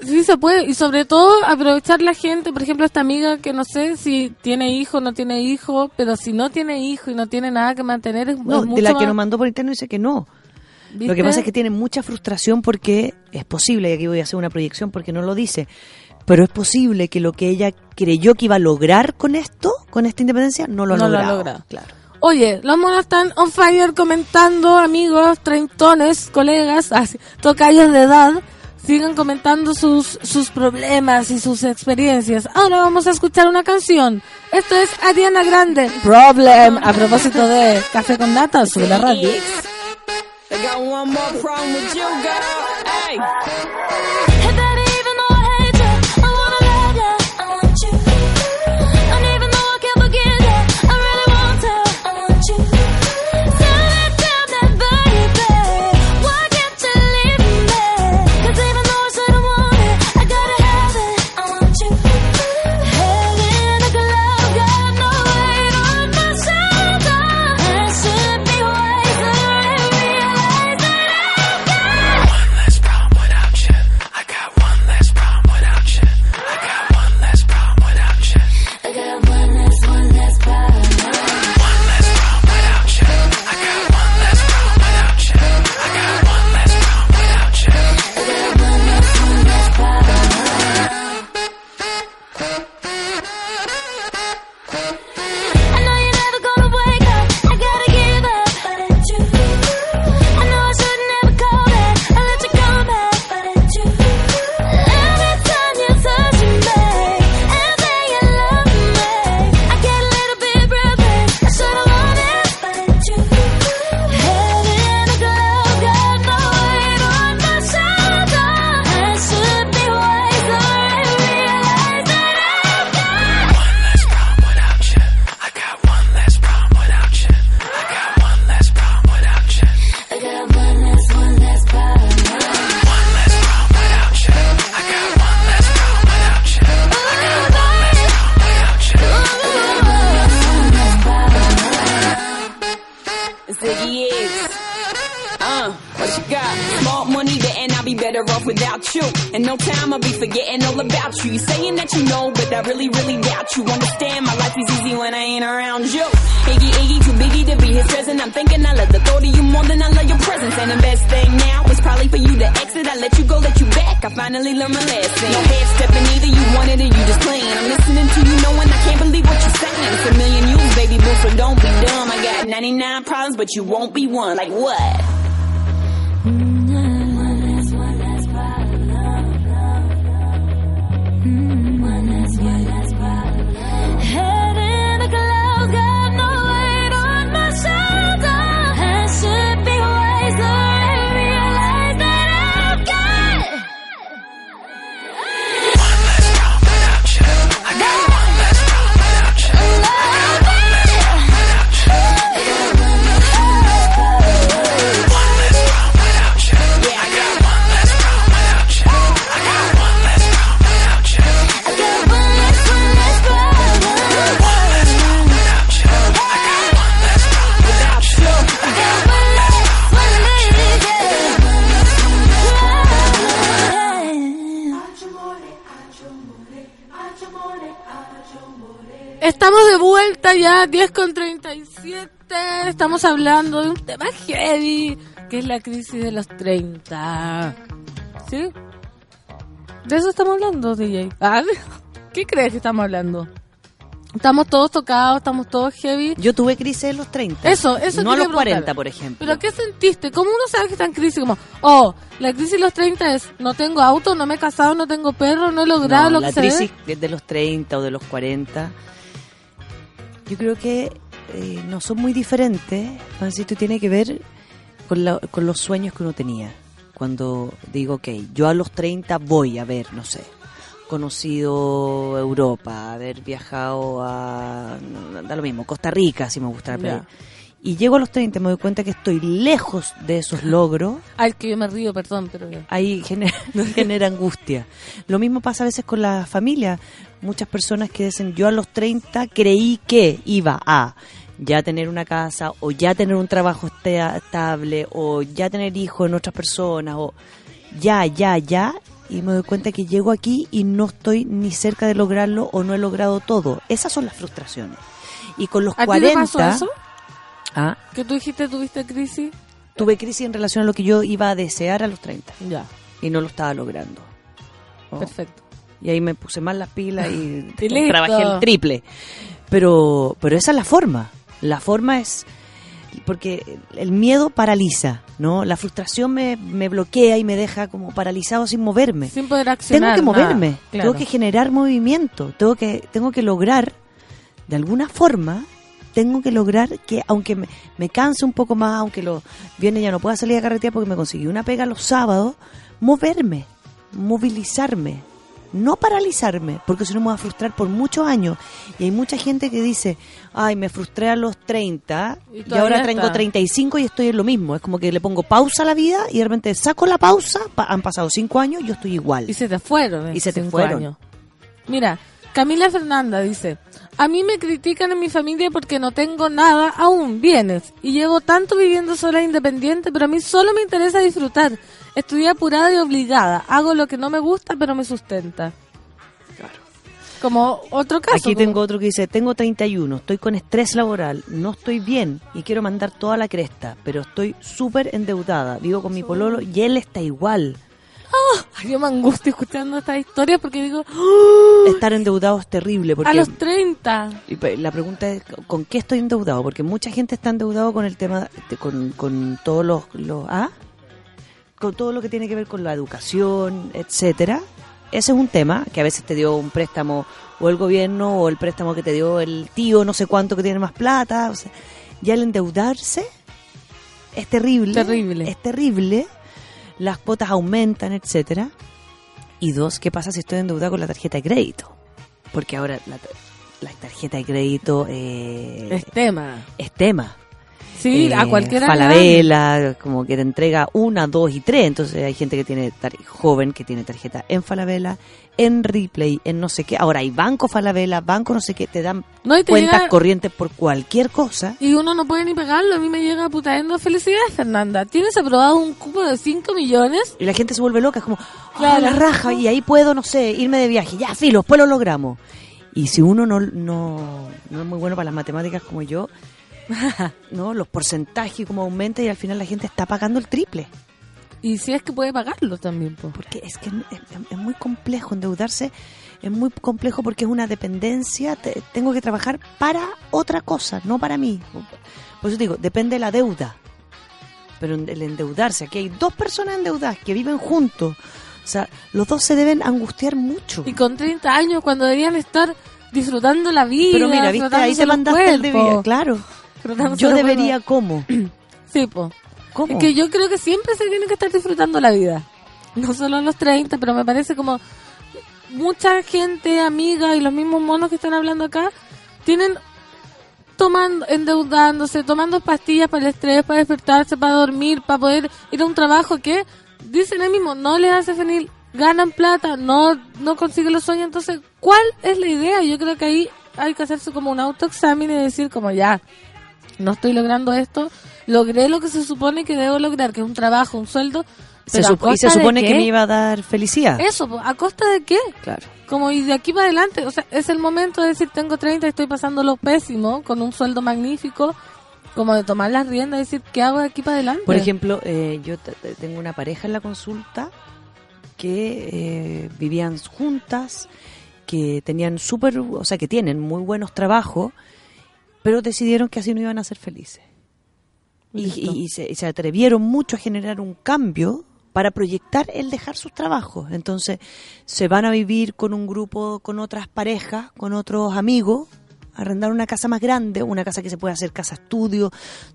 [SPEAKER 1] Sí se puede, y sobre todo aprovechar la gente, por ejemplo, esta amiga que no sé si tiene hijo o no tiene hijo, pero si no tiene hijo y no tiene nada que mantener, es,
[SPEAKER 10] No,
[SPEAKER 1] es
[SPEAKER 10] de la que nos mandó por interno dice que no. Lo que pasa es que tiene mucha frustración porque es posible, y aquí voy a hacer una proyección porque no lo dice, pero es posible que lo que ella creyó que iba a lograr con esto, con esta independencia, no lo ha
[SPEAKER 1] No lo.
[SPEAKER 10] Claro.
[SPEAKER 1] Oye, los monos están on fire comentando, amigos, treintones, colegas, así, tocayos de edad. Sigan comentando sus, sus problemas y sus experiencias. Ahora vamos a escuchar una canción. Esto es Ariana Grande, Problem. A propósito de Café con Nata, sube la radio.
[SPEAKER 11] I got one more problem with you, girl. Hey.
[SPEAKER 1] La crisis de los 30. ¿Sí? De eso estamos hablando, DJ. Ah, ¿Qué crees que estamos hablando? Estamos todos tocados, estamos todos heavy.
[SPEAKER 10] Yo tuve crisis en los 30.
[SPEAKER 1] Eso, eso
[SPEAKER 10] No a los 40,
[SPEAKER 1] preguntar.
[SPEAKER 10] por ejemplo.
[SPEAKER 1] ¿Pero qué sentiste? ¿Cómo uno sabe que está en crisis? Como, oh, la crisis de los 30 es, no tengo auto, no me he casado, no tengo perro, no he logrado
[SPEAKER 10] No,
[SPEAKER 1] lo
[SPEAKER 10] la
[SPEAKER 1] que se
[SPEAKER 10] crisis
[SPEAKER 1] ve.
[SPEAKER 10] de los 30 o de los 40, yo creo que eh, no son muy diferentes. Francisco, tiene que ver con, la- con los sueños que uno tenía. Cuando digo, ok, yo a los 30 voy a ver, no sé, conocido Europa, haber viajado a, da lo mismo, Costa Rica, si me gusta la playa. Y llego a los 30 y me doy cuenta que estoy lejos de esos logros
[SPEAKER 1] Ay, que yo me río, perdón, pero
[SPEAKER 10] ahí genera, genera angustia. Lo mismo pasa a veces con la familia. Muchas personas que dicen, yo a los 30 creí que iba a ya tener una casa o ya tener un trabajo este- estable o ya tener hijos en otras personas o ya, ya, ya. Y me doy cuenta que llego aquí y no estoy ni cerca de lograrlo o no he logrado todo. Esas son las frustraciones. Y con los
[SPEAKER 1] ¿A ti
[SPEAKER 10] 40...
[SPEAKER 1] te pasó eso?
[SPEAKER 10] Ah,
[SPEAKER 1] ¿Que tú dijiste tuviste crisis?
[SPEAKER 10] tuve crisis en relación a lo que yo iba a desear a los 30
[SPEAKER 1] Ya,
[SPEAKER 10] y no lo estaba logrando. Oh.
[SPEAKER 1] perfecto.
[SPEAKER 10] Y ahí me puse más las pilas y,
[SPEAKER 1] Y
[SPEAKER 10] trabajé el triple. Pero, pero esa es la forma. La forma es porque el miedo paraliza, ¿no? La frustración me, me bloquea y me deja como paralizado sin moverme.
[SPEAKER 1] Sin poder
[SPEAKER 10] Tengo
[SPEAKER 1] accionar.
[SPEAKER 10] que
[SPEAKER 1] nada.
[SPEAKER 10] moverme,
[SPEAKER 1] Claro.
[SPEAKER 10] tengo que generar movimiento, tengo que, tengo que lograr, de alguna forma, tengo que lograr que, aunque me, me canse un poco más, aunque los viernes ya no pueda salir a carretera porque me conseguí una pega los sábados, moverme, movilizarme, no paralizarme, porque si no me voy a frustrar por muchos años. Y hay mucha gente que dice, ay, me frustré a los 30
[SPEAKER 1] Y
[SPEAKER 10] y, ahora tengo
[SPEAKER 1] está.
[SPEAKER 10] 35 y estoy en lo mismo. Es como que le pongo pausa a la vida y de repente saco la pausa, pa- han pasado 5 años y yo estoy igual.
[SPEAKER 1] Y se te fueron.
[SPEAKER 10] Y se te fueron.
[SPEAKER 1] años. Mira, Camila Fernanda dice, a mí me critican en mi familia porque no tengo nada aún, bienes, y llevo tanto viviendo sola e independiente, pero a mí solo me interesa disfrutar. Estudié apurada y obligada, hago lo que no me gusta, pero me sustenta. Como otro caso.
[SPEAKER 10] Aquí
[SPEAKER 1] como-
[SPEAKER 10] tengo otro que dice, tengo 31, estoy con estrés laboral, no estoy bien y quiero mandar toda la cresta, pero estoy súper endeudada, vivo con mi pololo y él está igual.
[SPEAKER 1] Ay, yo me angustio escuchando esta historia porque digo,
[SPEAKER 10] Estar endeudado es terrible porque
[SPEAKER 1] a los 30.
[SPEAKER 10] y pe- la pregunta es ¿con qué estoy endeudado? Porque mucha gente está endeudado con el tema con, con todos los, los ¿ah? con todo lo que tiene que ver con la educación, etcétera. Ese es un tema que a veces te dio un préstamo o el gobierno o el préstamo que te dio el tío, no sé cuánto que tiene más plata, o sea, ya el endeudarse es terrible,
[SPEAKER 1] Terrible.
[SPEAKER 10] es terrible. Las cuotas aumentan, etcétera. Y dos, ¿qué pasa si estoy endeudado con la tarjeta de crédito? Porque ahora la, la tarjeta de crédito eh,
[SPEAKER 1] Es tema.
[SPEAKER 10] es tema.
[SPEAKER 1] Sí, a cualquiera le dan.
[SPEAKER 10] Falabella, como que te entrega una, dos y tres. Entonces hay gente que tiene, joven que tiene tarjeta en Falabella, en Replay, en no sé qué. Ahora hay banco Falabella, banco no sé qué, te dan
[SPEAKER 1] No, te
[SPEAKER 10] cuentas
[SPEAKER 1] llega-
[SPEAKER 10] corrientes por cualquier cosa.
[SPEAKER 1] Y uno no puede ni pegarlo. A mí me llega putaendo. Felicidades, Fernanda. Tienes aprobado un cupo de 5 millones.
[SPEAKER 10] Y la gente se vuelve loca, es como,
[SPEAKER 1] Claro.
[SPEAKER 10] "Ah, la raja, y ahí puedo, no sé, irme de viaje. Ya, filo, después lo logramos. Y si uno no, no, no es muy bueno para las matemáticas como yo, no los porcentajes como aumentan y al final la gente está pagando el triple.
[SPEAKER 1] Y si es que puede pagarlo también, pues.
[SPEAKER 10] Porque es que es, muy complejo endeudarse, es muy complejo porque es una dependencia, te- tengo que trabajar para otra cosa, no para mí. Por eso digo, depende de la deuda. Pero el endeudarse, aquí hay dos personas endeudadas que viven juntos. O sea, los dos se deben angustiar mucho.
[SPEAKER 1] Y con 30 años, cuando deberían estar disfrutando la vida.
[SPEAKER 10] Pero mira, viste, ahí te mandaste el de vida, claro. Yo debería como.
[SPEAKER 1] Sí, pues.
[SPEAKER 10] ¿Cómo?
[SPEAKER 1] Es que yo creo que siempre se tiene que estar disfrutando la vida. No solo a los 30, pero me parece como mucha gente, amiga y los mismos monos que están hablando acá, tienen tomando, endeudándose, tomando pastillas para el estrés, para despertarse, para dormir, para poder ir a un trabajo que dicen ahí mismo, no les hace feliz, ganan plata, no, no consiguen los sueños. Entonces, ¿cuál es la idea? Yo creo que ahí hay que hacerse como un autoexamen y decir como ya, no estoy logrando esto, logré lo que se supone que debo lograr, que es un trabajo, un sueldo.
[SPEAKER 10] Se
[SPEAKER 1] pero ¿a
[SPEAKER 10] supo- y se supone que me iba a dar felicidad.
[SPEAKER 1] Eso, ¿a costa de qué?
[SPEAKER 10] Claro.
[SPEAKER 1] Como y de aquí para adelante, o sea, es el momento de decir, tengo 30 y estoy pasando lo pésimo, con un sueldo magnífico, como de tomar las riendas y decir, ¿qué hago de aquí para adelante?
[SPEAKER 10] Por ejemplo, eh, yo tengo una pareja en la consulta que eh, vivían juntas, que tenían súper, o sea, que tienen muy buenos trabajos, pero decidieron que así no iban a ser felices. Y,
[SPEAKER 1] Listo.
[SPEAKER 10] y- y se, y se atrevieron mucho a generar un cambio para proyectar el dejar sus trabajos. Entonces, se van a vivir con un grupo, con otras parejas, con otros amigos, arrendar una casa más grande, una casa que se puede hacer casa estudio,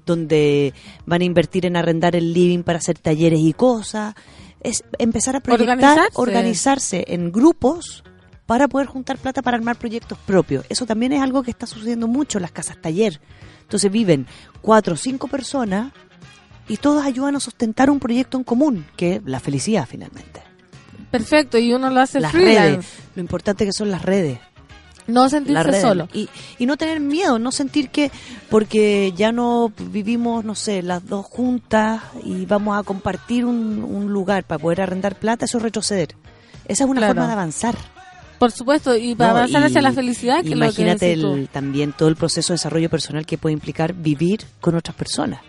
[SPEAKER 10] donde van a invertir en arrendar el living para hacer talleres y cosas. Es empezar a proyectar,
[SPEAKER 1] Organizarse.
[SPEAKER 10] organizarse en grupos para poder juntar plata para armar proyectos propios. Eso también es algo que está sucediendo mucho en las casas taller. Entonces viven cuatro o cinco personas y todos ayudan a sustentar un proyecto en común, que es la felicidad finalmente.
[SPEAKER 1] Perfecto, y uno lo hace
[SPEAKER 10] Las
[SPEAKER 1] freelance.
[SPEAKER 10] redes, lo importante que son las redes.
[SPEAKER 1] No sentirse solo.
[SPEAKER 10] Y, y no tener miedo, no sentir que porque ya no vivimos, no sé, las dos juntas y vamos a compartir un, un lugar para poder arrendar plata, eso es retroceder. Esa es una
[SPEAKER 1] Claro.
[SPEAKER 10] forma de avanzar.
[SPEAKER 1] Por supuesto, y para
[SPEAKER 10] No,
[SPEAKER 1] avanzar
[SPEAKER 10] y
[SPEAKER 1] hacia la felicidad, que es lo que
[SPEAKER 10] Imagínate el, también todo el proceso de desarrollo personal que puede implicar vivir con otras personas.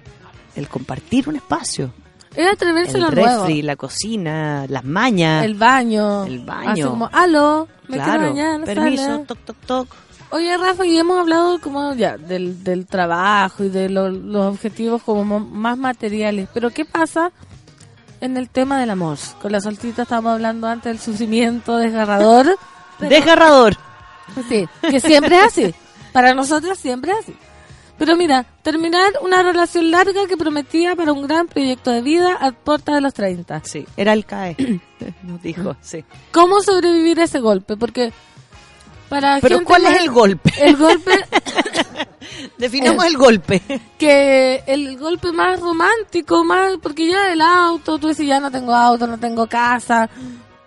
[SPEAKER 10] El compartir un espacio.
[SPEAKER 1] Es atreverse
[SPEAKER 10] El
[SPEAKER 1] a lo nuevo.
[SPEAKER 10] refri, la cocina, las mañas.
[SPEAKER 1] El baño.
[SPEAKER 10] El baño.
[SPEAKER 1] Así como, aló, me quiero
[SPEAKER 10] claro,
[SPEAKER 1] bañar, no
[SPEAKER 10] permiso,
[SPEAKER 1] sale".
[SPEAKER 10] toc, toc, toc.
[SPEAKER 1] Oye, Rafa, y hemos hablado como ya del, del trabajo y de lo- los objetivos como mo- más materiales, pero ¿qué pasa en el tema del amor? Con la solcita estábamos hablando antes del sufrimiento desgarrador. pero-
[SPEAKER 10] Desgarrador.
[SPEAKER 1] Sí, que siempre es así. Para nosotras siempre es así. Pero mira, terminar una relación larga que prometía para un gran proyecto de vida a puerta de los 30.
[SPEAKER 10] Sí, era el CAE. Nos dijo, sí.
[SPEAKER 1] ¿Cómo sobrevivir a ese golpe? Porque para
[SPEAKER 10] Pero
[SPEAKER 1] gente
[SPEAKER 10] ¿cuál
[SPEAKER 1] más-
[SPEAKER 10] es el golpe?
[SPEAKER 1] El golpe
[SPEAKER 10] Definamos el golpe.
[SPEAKER 1] que el golpe más romántico, más porque ya el auto, tú dices ya no tengo auto, no tengo casa,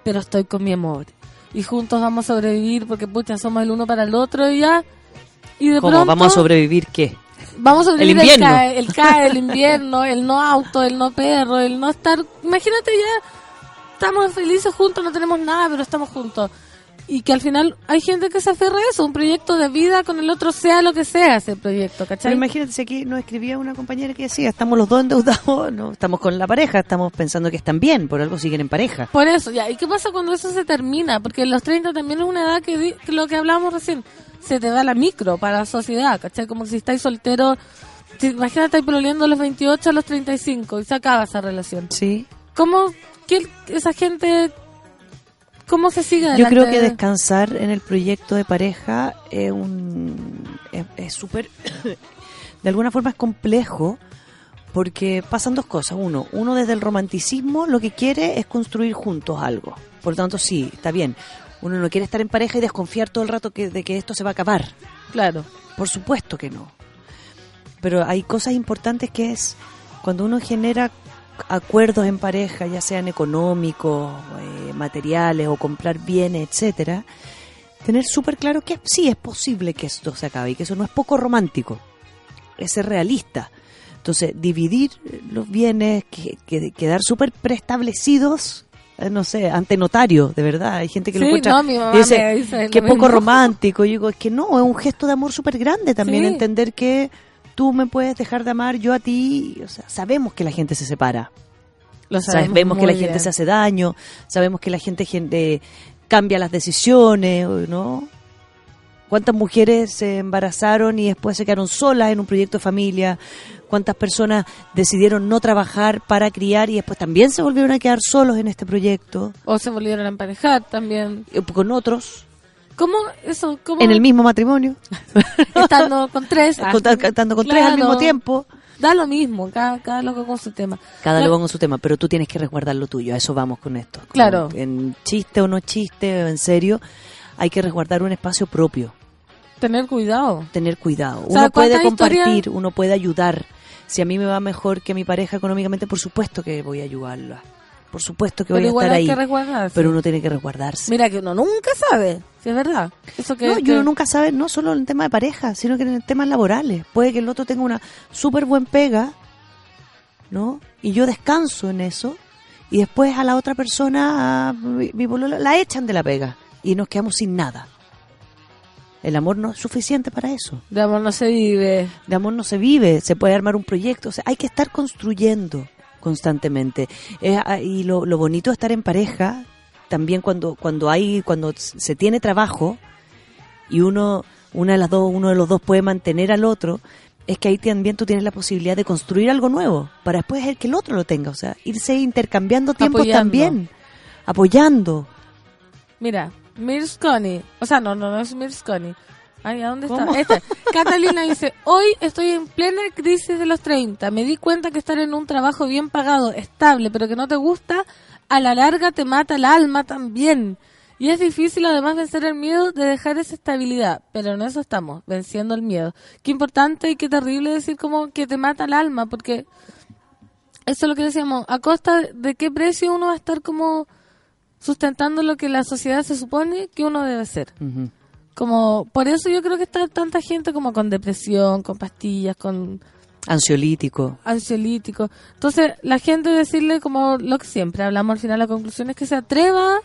[SPEAKER 1] pero estoy con mi amor y juntos vamos a sobrevivir porque pucha somos el uno para el otro y ya y de
[SPEAKER 10] ¿Cómo
[SPEAKER 1] pronto
[SPEAKER 10] vamos a sobrevivir qué?
[SPEAKER 1] vamos a sobrevivir
[SPEAKER 10] El invierno.
[SPEAKER 1] CAE, el, CAE, el invierno, el no auto, el no perro, el no estar, imagínate ya estamos felices juntos, no tenemos nada, pero estamos juntos. Y que al final hay gente que se aferra a eso, un proyecto de vida con el otro, sea lo que sea ese proyecto, ¿cachai?
[SPEAKER 10] Pero imagínate si aquí nos escribía una compañera que decía, estamos los dos endeudados, no estamos con la pareja, estamos pensando que están bien, por algo siguen en pareja.
[SPEAKER 1] Por eso, ya. ¿Y qué pasa cuando eso se termina? Porque los 30 también es una edad que, di- que lo que hablábamos recién, se te da la micro para la sociedad, ¿cachai? Como si estáis solteros, si- imagínate, estáis pololeando a los 28 a los 35 y se acaba esa relación.
[SPEAKER 10] Sí.
[SPEAKER 1] ¿Cómo que esa gente, cómo se sigue
[SPEAKER 10] Yo creo que descansar en el proyecto de pareja es un es- es súper de alguna forma es complejo porque pasan dos cosas. Uno, uno desde el romanticismo lo que quiere es construir juntos algo. Por lo tanto, sí, está bien. Uno no quiere estar en pareja y desconfiar todo el rato que, de que esto se va a acabar.
[SPEAKER 1] Claro.
[SPEAKER 10] Por supuesto que no. pero hay cosas importantes que es cuando uno genera acuerdos en pareja, ya sean económicos, eh, materiales o comprar bienes, etcétera, tener súper claro que sí es posible que esto se acabe y que eso no es poco romántico, es ser realista. Entonces, dividir los bienes, que, que- quedar súper preestablecidos, eh, no sé, ante notario, de verdad. Hay gente que lo encuentra
[SPEAKER 1] no,
[SPEAKER 10] dice, que poco
[SPEAKER 1] mismo".
[SPEAKER 10] romántico. Y digo, es que no, es un gesto de amor súper grande también
[SPEAKER 1] Sí.
[SPEAKER 10] entender que tú me puedes dejar de amar, yo a ti. O sea, sabemos que la gente se separa.
[SPEAKER 1] Lo
[SPEAKER 10] sabemos,
[SPEAKER 1] sabemos
[SPEAKER 10] que la gente se hace daño, sabemos que la gente gen- eh, cambia las decisiones, ¿no? ¿Cuántas mujeres se embarazaron y después se quedaron solas en un proyecto de familia? ¿Cuántas personas decidieron no trabajar para criar y después también se volvieron a quedar solos en este proyecto?
[SPEAKER 1] O se volvieron a emparejar también.
[SPEAKER 10] Eh, Con otros,
[SPEAKER 1] ¿Cómo eso? ¿Cómo?
[SPEAKER 10] en el mismo matrimonio,
[SPEAKER 1] Estando con tres. ah,
[SPEAKER 10] Con- estando con tres al mismo tiempo.
[SPEAKER 1] Da lo mismo, cada, cada loco con su tema.
[SPEAKER 10] Cada
[SPEAKER 1] Claro,
[SPEAKER 10] loco con su tema, pero tú tienes que resguardar lo tuyo, a eso vamos con esto.
[SPEAKER 1] Claro.
[SPEAKER 10] En chiste o no chiste, en serio, hay que resguardar un espacio propio.
[SPEAKER 1] Tener cuidado.
[SPEAKER 10] tener cuidado.
[SPEAKER 1] O sea,
[SPEAKER 10] Uno puede
[SPEAKER 1] ¿cuántas
[SPEAKER 10] compartir, uno puede ayudar. Si a mí me va mejor que a mi pareja económicamente, por supuesto que voy a ayudarla. Por supuesto que
[SPEAKER 1] Pero
[SPEAKER 10] voy a
[SPEAKER 1] igual
[SPEAKER 10] estar
[SPEAKER 1] hay
[SPEAKER 10] ahí.
[SPEAKER 1] que resguardarse.
[SPEAKER 10] Pero uno tiene que resguardarse.
[SPEAKER 1] Mira que uno nunca sabe, si es verdad. Eso que,
[SPEAKER 10] no, y
[SPEAKER 1] que-
[SPEAKER 10] uno nunca sabe, no solo en el tema de pareja, sino que en el temas laborales. Puede que el otro tenga una súper buen pega, ¿no? Y yo descanso en eso, y después a la otra persona, a mi- mi polola, la echan de la pega, y nos quedamos sin nada. El amor no es suficiente para eso.
[SPEAKER 1] De amor no se vive.
[SPEAKER 10] De amor no se vive, se puede armar un proyecto, o sea, hay que estar construyendo constantemente. Es, ah, y lo, lo bonito de estar en pareja, también cuando, cuando hay, cuando se tiene trabajo y uno, una de las dos, uno de los dos puede mantener al otro, es que ahí también tú tienes la posibilidad de construir algo nuevo, para después el que el otro lo tenga, o sea, irse intercambiando tiempos
[SPEAKER 1] Apoyando.
[SPEAKER 10] también, apoyando.
[SPEAKER 1] Mira, Mirsconi. O sea, no, no, no es Mirsconi. Ay, ¿a dónde
[SPEAKER 10] ¿Cómo?
[SPEAKER 1] está? Catalina dice, hoy estoy en plena crisis de los 30. Me di cuenta que estar en un trabajo bien pagado, estable, pero que no te gusta, a la larga te mata el alma también. Y es difícil además vencer el miedo de dejar esa estabilidad. Pero en eso estamos, venciendo el miedo. Qué importante y qué terrible decir como que te mata el alma, porque eso es lo que decíamos, a costa de qué precio uno va a estar como sustentando lo que la sociedad se supone que uno debe ser. Como, por eso yo creo que está tanta gente como con depresión, con pastillas, con
[SPEAKER 10] Ansiolítico.
[SPEAKER 1] ansiolíticos. Entonces, la gente decirle como lo que siempre hablamos al final, la conclusión es que se atreva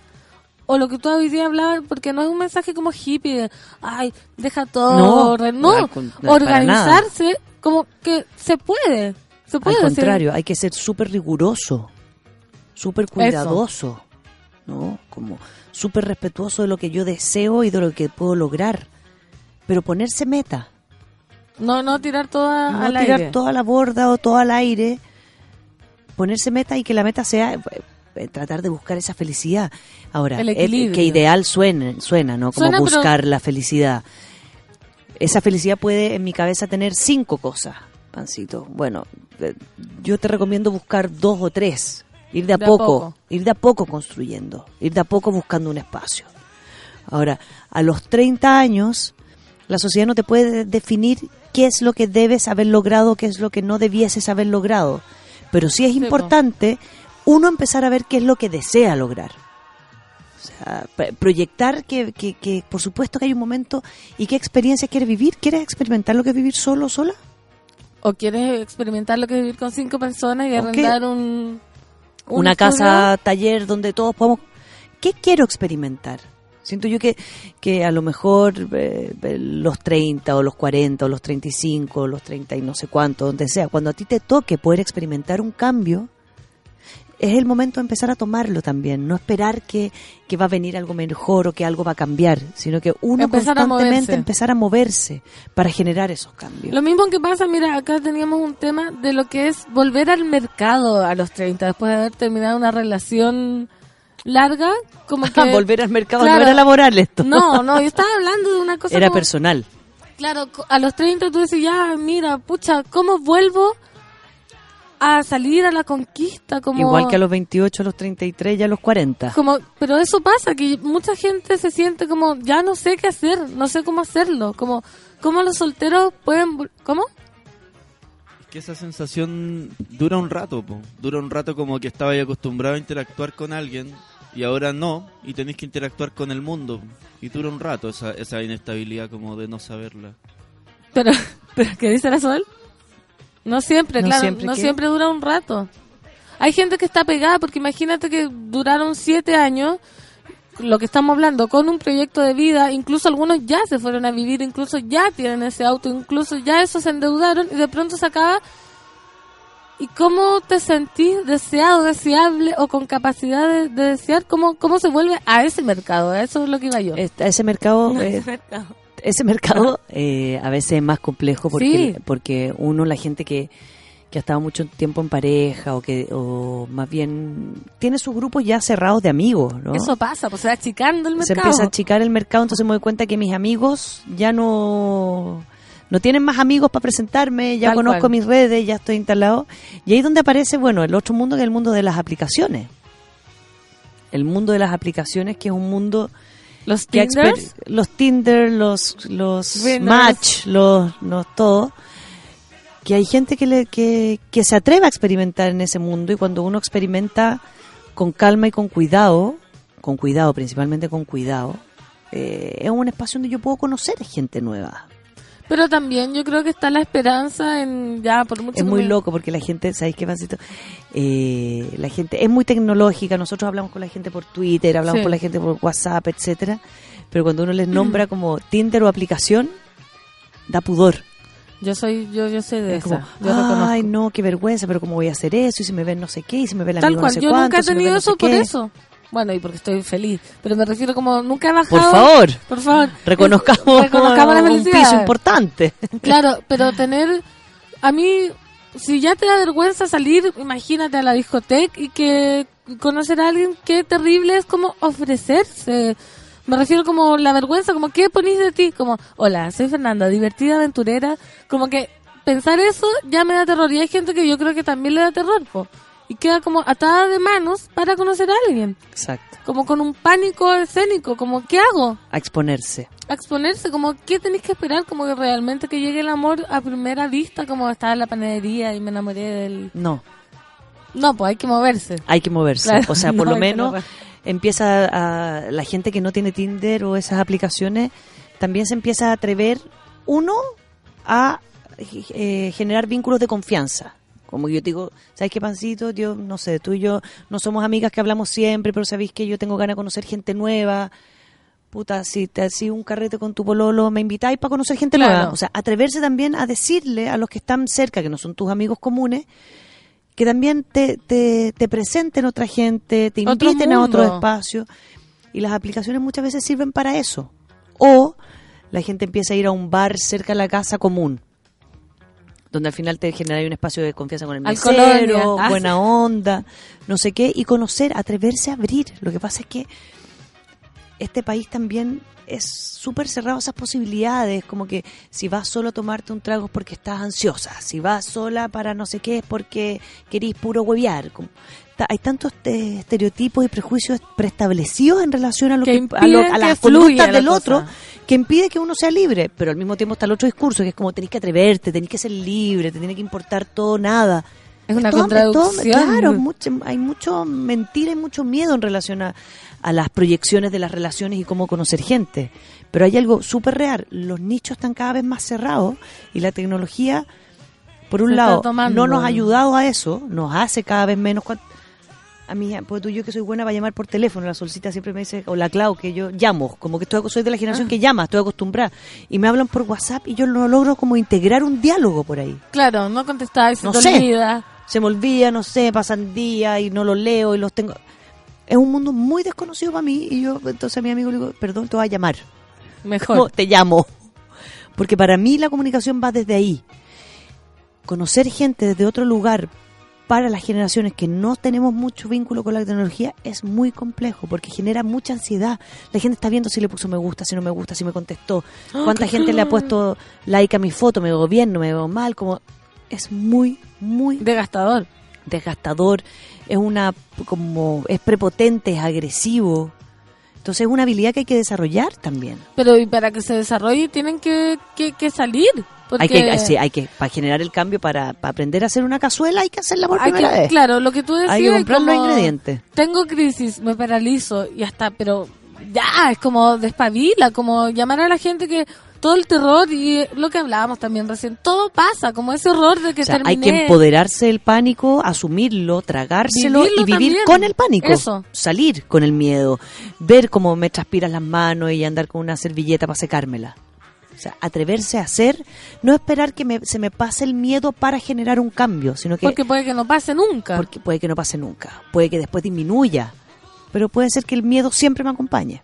[SPEAKER 1] o lo que tú hoy día hablabas, porque no es un mensaje como hippie de, ay, deja todo,
[SPEAKER 10] No,
[SPEAKER 1] no, organizarse como que se puede, se puede
[SPEAKER 10] Al
[SPEAKER 1] decir-
[SPEAKER 10] contrario, hay que ser súper riguroso, súper cuidadoso, ¿no? Como súper respetuoso de lo que yo deseo y de lo que puedo lograr. Pero ponerse meta,
[SPEAKER 1] no, no tirar toda
[SPEAKER 10] no
[SPEAKER 1] al
[SPEAKER 10] tirar
[SPEAKER 1] aire.
[SPEAKER 10] toda la borda o todo al aire. Ponerse meta y que la meta sea eh, eh, tratar de buscar esa felicidad. Ahora,
[SPEAKER 1] El equilibrio.
[SPEAKER 10] que ideal suena, suena, ¿no? Como
[SPEAKER 1] Suena, pero-
[SPEAKER 10] buscar la felicidad. Esa felicidad puede en mi cabeza tener cinco cosas, Pancito. Bueno, eh, yo te recomiendo buscar dos o tres. Ir de a,
[SPEAKER 1] De a
[SPEAKER 10] poco, ir de a poco construyendo, ir de a poco buscando un espacio. Ahora, a los 30 años, la sociedad no te puede definir qué es lo que debes haber logrado, qué es lo que no debieses haber logrado. Pero sí es importante uno empezar a ver qué es lo que desea lograr. O sea, proyectar que, que, que, por supuesto que hay un momento y qué experiencia quieres vivir. ¿Quieres experimentar lo que es vivir solo o sola?
[SPEAKER 1] O quieres experimentar lo que es vivir con cinco personas y arrendar un
[SPEAKER 10] Una casa, taller donde todos podamos... ¿Qué quiero experimentar? Siento yo que, que a lo mejor eh, eh, los 30 o los 40 o los 35 o los 30 y no sé cuánto, donde sea, cuando a ti te toque poder experimentar un cambio, es el momento de empezar a tomarlo también, no esperar que, que va a venir algo mejor o que algo va a cambiar, sino que uno
[SPEAKER 1] Empezar
[SPEAKER 10] constantemente empezar a moverse para generar esos cambios.
[SPEAKER 1] Lo mismo que pasa, mira, acá teníamos un tema de lo que es volver al mercado a los 30, después de haber terminado una relación larga, como que...
[SPEAKER 10] Volver al mercado
[SPEAKER 1] Claro.
[SPEAKER 10] no era laboral esto.
[SPEAKER 1] No, no, yo estaba hablando de una cosa
[SPEAKER 10] Era
[SPEAKER 1] como-
[SPEAKER 10] personal.
[SPEAKER 1] Claro, a los 30 tú dices, ya, mira, pucha, ¿cómo vuelvo a salir a la conquista? Como,
[SPEAKER 10] Igual que a los 28, a los 33 y a los 40.
[SPEAKER 1] como Pero eso pasa, que mucha gente se siente como, ya no sé qué hacer, no sé cómo hacerlo, como, ¿cómo los solteros pueden... ¿Cómo?
[SPEAKER 2] que esa sensación dura un rato, po. dura un rato como que estaba acostumbrado a interactuar con alguien y ahora no, y tenéis que interactuar con el mundo. Y dura un rato esa, esa inestabilidad como de no saberla.
[SPEAKER 1] Pero, pero ¿qué dice la Sol? No siempre,
[SPEAKER 10] No
[SPEAKER 1] claro,
[SPEAKER 10] siempre,
[SPEAKER 1] no siempre dura un rato. Hay gente que está pegada, porque imagínate que duraron siete años, lo que estamos hablando, con un proyecto de vida, incluso algunos ya se fueron a vivir, incluso ya tienen ese auto, incluso ya eso se endeudaron y de pronto se acaba. ¿Y cómo te sentís deseado, deseable o con capacidad de, de desear? ¿Cómo, ¿Cómo se vuelve a ese mercado? A eso es lo que iba yo.
[SPEAKER 10] Esta- ese mercado,
[SPEAKER 1] A
[SPEAKER 10] eh,
[SPEAKER 1] ese mercado.
[SPEAKER 10] Ese mercado eh, a veces es más complejo porque,
[SPEAKER 1] Sí.
[SPEAKER 10] porque uno, la gente que, que ha estado mucho tiempo en pareja o que o más bien tiene sus grupos ya cerrados de amigos, ¿no?
[SPEAKER 1] Eso pasa, pues se va achicando el
[SPEAKER 10] se
[SPEAKER 1] mercado.
[SPEAKER 10] empieza a achicar el mercado, entonces me doy cuenta que mis amigos ya no no tienen más amigos para presentarme, ya
[SPEAKER 1] Tal
[SPEAKER 10] conozco
[SPEAKER 1] cual.
[SPEAKER 10] mis redes, ya estoy instalado. Y ahí es donde aparece, bueno, el otro mundo que es el mundo de las aplicaciones. El mundo de las aplicaciones que es un mundo
[SPEAKER 1] Los
[SPEAKER 10] exper- los Tinder, los los. Match, los los todo que hay gente que le que, que se atreve a experimentar en ese mundo y cuando uno experimenta con calma y con cuidado, con cuidado, principalmente con cuidado, eh, es un espacio donde yo puedo conocer gente nueva.
[SPEAKER 1] Pero también yo creo que está la esperanza en ya por mucho
[SPEAKER 10] Es muy loco porque la gente, ¿sabéis qué, Pancito? Eh, la gente es muy tecnológica. Nosotros hablamos con la gente por Twitter, hablamos
[SPEAKER 1] Sí.
[SPEAKER 10] con la gente por WhatsApp, etcétera. Pero cuando uno les nombra como Tinder o aplicación, da pudor.
[SPEAKER 1] Yo soy yo yo sé de
[SPEAKER 10] Es
[SPEAKER 1] esa.
[SPEAKER 10] como,
[SPEAKER 1] yo reconozco.
[SPEAKER 10] ay, no, qué vergüenza, pero cómo voy a hacer eso, y si me ven no sé qué, y si me ve la
[SPEAKER 1] Tal
[SPEAKER 10] amigo
[SPEAKER 1] cual,
[SPEAKER 10] no sé
[SPEAKER 1] yo
[SPEAKER 10] cuánto,
[SPEAKER 1] nunca he
[SPEAKER 10] si
[SPEAKER 1] tenido
[SPEAKER 10] sé
[SPEAKER 1] eso por
[SPEAKER 10] qué.
[SPEAKER 1] eso. Bueno, y porque estoy feliz. Pero me refiero como nunca he bajado.
[SPEAKER 10] Por favor.
[SPEAKER 1] Por favor.
[SPEAKER 10] Reconozcamos,
[SPEAKER 1] Reconozcamos la
[SPEAKER 10] un
[SPEAKER 1] felicidad.
[SPEAKER 10] piso importante.
[SPEAKER 1] Claro, pero tener. A mí, si ya te da vergüenza salir, imagínate a la discoteca y que conocer a alguien, qué terrible es como ofrecerse. Me refiero como la vergüenza, como qué ponís de ti, como, hola, soy Fernanda, divertida, aventurera, como que pensar eso ya me da terror. Y hay gente que yo creo que también le da terror, po. Y queda como atada de manos para conocer a alguien.
[SPEAKER 10] Exacto.
[SPEAKER 1] Como con un pánico escénico, como, ¿qué hago?
[SPEAKER 10] A exponerse.
[SPEAKER 1] a exponerse, como ¿qué tenéis que esperar? Como que realmente que llegue el amor a primera vista, como estaba en la panadería y me enamoré del...
[SPEAKER 10] No,
[SPEAKER 1] No, pues hay que moverse.
[SPEAKER 10] hay que moverse.
[SPEAKER 1] Claro,
[SPEAKER 10] o sea, por
[SPEAKER 1] no,
[SPEAKER 10] lo menos empieza a, la gente que no tiene Tinder o esas aplicaciones también se empieza a atrever uno a eh, generar vínculos de confianza como yo te digo sabes qué pancito yo no sé tú y yo no somos amigas que hablamos siempre pero sabéis que yo tengo ganas de conocer gente nueva puta si te así un carrete con tu pololo me invitáis para conocer gente
[SPEAKER 1] Claro.
[SPEAKER 10] nueva o sea atreverse también a decirle a los que están cerca que no son tus amigos comunes que también te, te, te presenten otra gente, te
[SPEAKER 1] Otro
[SPEAKER 10] inviten a otro espacio. Y las aplicaciones muchas veces sirven para eso. O la gente empieza a ir a un bar cerca de la casa común, donde al final te genera un espacio de confianza con el mesero.
[SPEAKER 1] Ah,
[SPEAKER 10] buena
[SPEAKER 1] sí.
[SPEAKER 10] onda, no sé qué, y conocer, atreverse a abrir. Lo que pasa es que este país también es súper cerrado a esas posibilidades, como que si vas solo a tomarte un trago es porque estás ansiosa, si vas sola para no sé qué es porque querís puro huevear. como- ta- hay tantos eh, estereotipos y prejuicios preestablecidos en relación a, lo
[SPEAKER 1] Que
[SPEAKER 10] que, a, lo- a las
[SPEAKER 1] que
[SPEAKER 10] conductas
[SPEAKER 1] la
[SPEAKER 10] del
[SPEAKER 1] cosa.
[SPEAKER 10] otro que impide que uno sea libre, pero al mismo tiempo está el otro discurso que es como tenés que atreverte, tenés que ser libre, te tiene que importar todo, nada.
[SPEAKER 1] Es una
[SPEAKER 10] todo- todo-
[SPEAKER 1] contradicción.
[SPEAKER 10] claro, mucho- hay mucho mentira y mucho miedo en relación a, a las proyecciones de las relaciones y cómo conocer gente. Pero hay algo súper real. Los nichos están cada vez más cerrados y la tecnología, por un
[SPEAKER 1] Se
[SPEAKER 10] lado, no nos ha ayudado a eso, nos hace cada vez menos. A mí, pues tú yo que soy buena para llamar por teléfono, la solcita siempre me dice, o la Clau, que yo llamo, como que estoy, soy de la
[SPEAKER 1] Ah.
[SPEAKER 10] generación que llama, estoy acostumbrada. Y me hablan por WhatsApp y yo no logro como integrar un diálogo por ahí.
[SPEAKER 1] Claro, no contestáis, se
[SPEAKER 10] No
[SPEAKER 1] te
[SPEAKER 10] sé.
[SPEAKER 1] olvida.
[SPEAKER 10] Se me olvida, no sé, pasan días y no los leo y los tengo. Es un mundo muy desconocido para mí y yo entonces a mi amigo le digo, perdón, te voy a llamar.
[SPEAKER 1] Mejor.
[SPEAKER 10] No, te llamo. Porque para mí la comunicación va desde ahí. Conocer gente desde otro lugar para las generaciones que no tenemos mucho vínculo con la tecnología es muy complejo porque genera mucha ansiedad. La gente está viendo si le puso me gusta, si no me gusta, si me contestó,
[SPEAKER 1] Ah,
[SPEAKER 10] cuánta gente le ha puesto like a mi foto, me veo bien, no me veo mal, como es muy muy
[SPEAKER 1] Desgastador.
[SPEAKER 10] desgastador, es una como es prepotente, es agresivo. Entonces es una habilidad que hay que desarrollar también.
[SPEAKER 1] Pero y para que se desarrolle tienen que, que, que salir. Porque
[SPEAKER 10] Hay que, sí, hay que, para generar el cambio, para, para aprender a hacer una cazuela, hay que hacerla por
[SPEAKER 1] hay
[SPEAKER 10] primera
[SPEAKER 1] que-
[SPEAKER 10] vez.
[SPEAKER 1] Claro, lo que tú decías.
[SPEAKER 10] Hay que comprar los ingredientes.
[SPEAKER 1] Tengo crisis, me paralizo, y hasta, pero ya, es como despabila, como llamar a la gente que todo el terror y lo que hablábamos también recién, todo pasa, como ese horror de que
[SPEAKER 10] O sea, hay que empoderarse del pánico, asumirlo, tragárselo
[SPEAKER 1] Vivirlo
[SPEAKER 10] y vivir
[SPEAKER 1] también.
[SPEAKER 10] con el pánico.
[SPEAKER 1] Eso.
[SPEAKER 10] Salir con el miedo, ver cómo me transpiran las manos y andar con una servilleta para secármela. O sea, atreverse a hacer, no esperar que me- se me pase el miedo para generar un cambio, sino que
[SPEAKER 1] Porque puede que no pase nunca.
[SPEAKER 10] porque puede que no pase nunca, puede que después disminuya, pero puede ser que el miedo siempre me acompañe.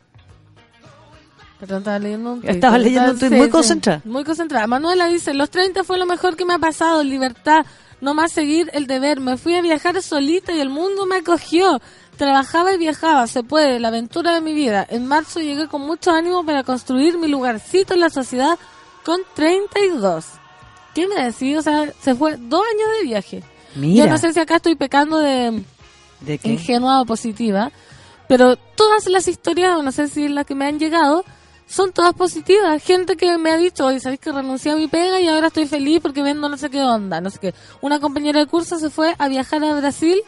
[SPEAKER 1] Perdón, estaba leyendo un
[SPEAKER 10] Estaba leyendo un muy concentrada.
[SPEAKER 1] muy concentrada. Manuela dice, los 30 fue lo mejor que me ha pasado, libertad, no más seguir el deber. Me fui a viajar solita y el mundo me acogió. Trabajaba y viajaba, se puede, la aventura de mi vida. En marzo llegué con mucho ánimo para construir mi lugarcito en la sociedad con 32. ¿Qué me decís? O sea, se fue dos años de viaje.
[SPEAKER 10] Mira.
[SPEAKER 1] Yo no sé si acá estoy pecando de
[SPEAKER 10] ¿De qué?
[SPEAKER 1] ingenua o positiva, pero todas las historias, no sé si es la que me han llegado, son todas positivas. Gente que me ha dicho, oye, ¿sabéis que renuncié a mi pega y ahora estoy feliz porque vendo no sé qué onda? No sé qué. Una compañera de curso se fue a viajar a Brasil,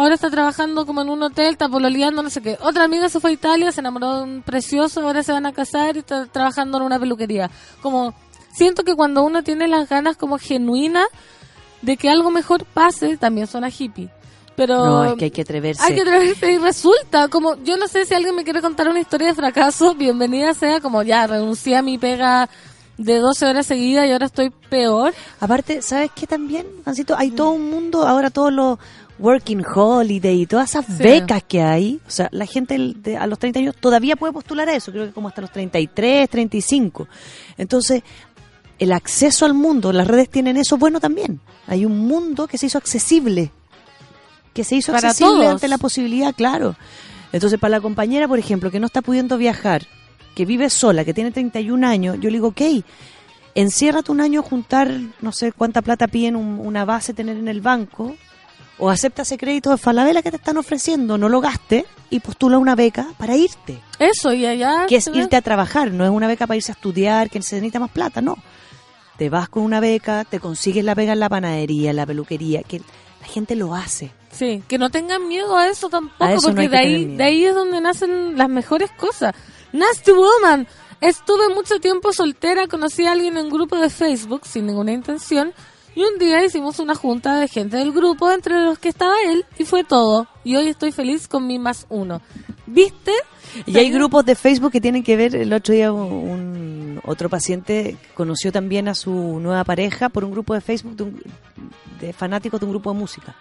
[SPEAKER 1] ahora está trabajando como en un hotel, está pololeando, no sé qué. Otra amiga se fue a Italia, se enamoró de un precioso, ahora se van a casar y está trabajando en una peluquería. Como, siento que cuando uno tiene las ganas como genuinas de que algo mejor pase, también suena hippie. Pero
[SPEAKER 10] No, es que hay que atreverse.
[SPEAKER 1] hay que atreverse y resulta como, yo no sé si alguien me quiere contar una historia de fracaso, bienvenida sea como ya renuncié a mi pega de 12 horas seguidas y ahora estoy peor.
[SPEAKER 10] Aparte, ¿sabes qué también, Juancito? Hay todo un mundo, ahora todos los working holiday y todas esas
[SPEAKER 1] Sí.
[SPEAKER 10] becas que hay. O sea, la gente de- a los 30 años todavía puede postular a eso, creo que como hasta los 33, 35. Entonces, el acceso al mundo, las redes tienen eso bueno también. Hay un mundo que se hizo accesible, que se hizo
[SPEAKER 1] Para
[SPEAKER 10] accesible
[SPEAKER 1] todos.
[SPEAKER 10] ante la posibilidad, claro. Entonces, para la compañera, por ejemplo, que no está pudiendo viajar, que vive sola, que tiene 31 años, yo le digo, ok, enciérrate un año a juntar, no sé cuánta plata piden un- una base tener en el banco, o acepta ese crédito de Falabella que te están ofreciendo, no lo gastes y postula una beca para irte.
[SPEAKER 1] Eso, y allá...
[SPEAKER 10] Que es irte a trabajar, no es una beca para irse a estudiar, que se necesita más plata, no. Te vas con una beca, te consigues la beca en la panadería, en la peluquería, que la gente lo hace.
[SPEAKER 1] Sí, que no tengan miedo a eso tampoco,
[SPEAKER 10] A eso no
[SPEAKER 1] porque de ahí, de ahí es donde nacen las mejores cosas. Nasty Woman. Estuve mucho tiempo soltera, conocí a alguien en un grupo de Facebook sin ninguna intención y un día hicimos una junta de gente del grupo entre los que estaba él y fue todo. Y hoy estoy feliz con mi más uno. ¿Viste?
[SPEAKER 10] Y hay grupos de Facebook que tienen que ver, el otro día un, otro paciente conoció también a su nueva pareja por un grupo de Facebook de, un- de fanáticos de un grupo de música.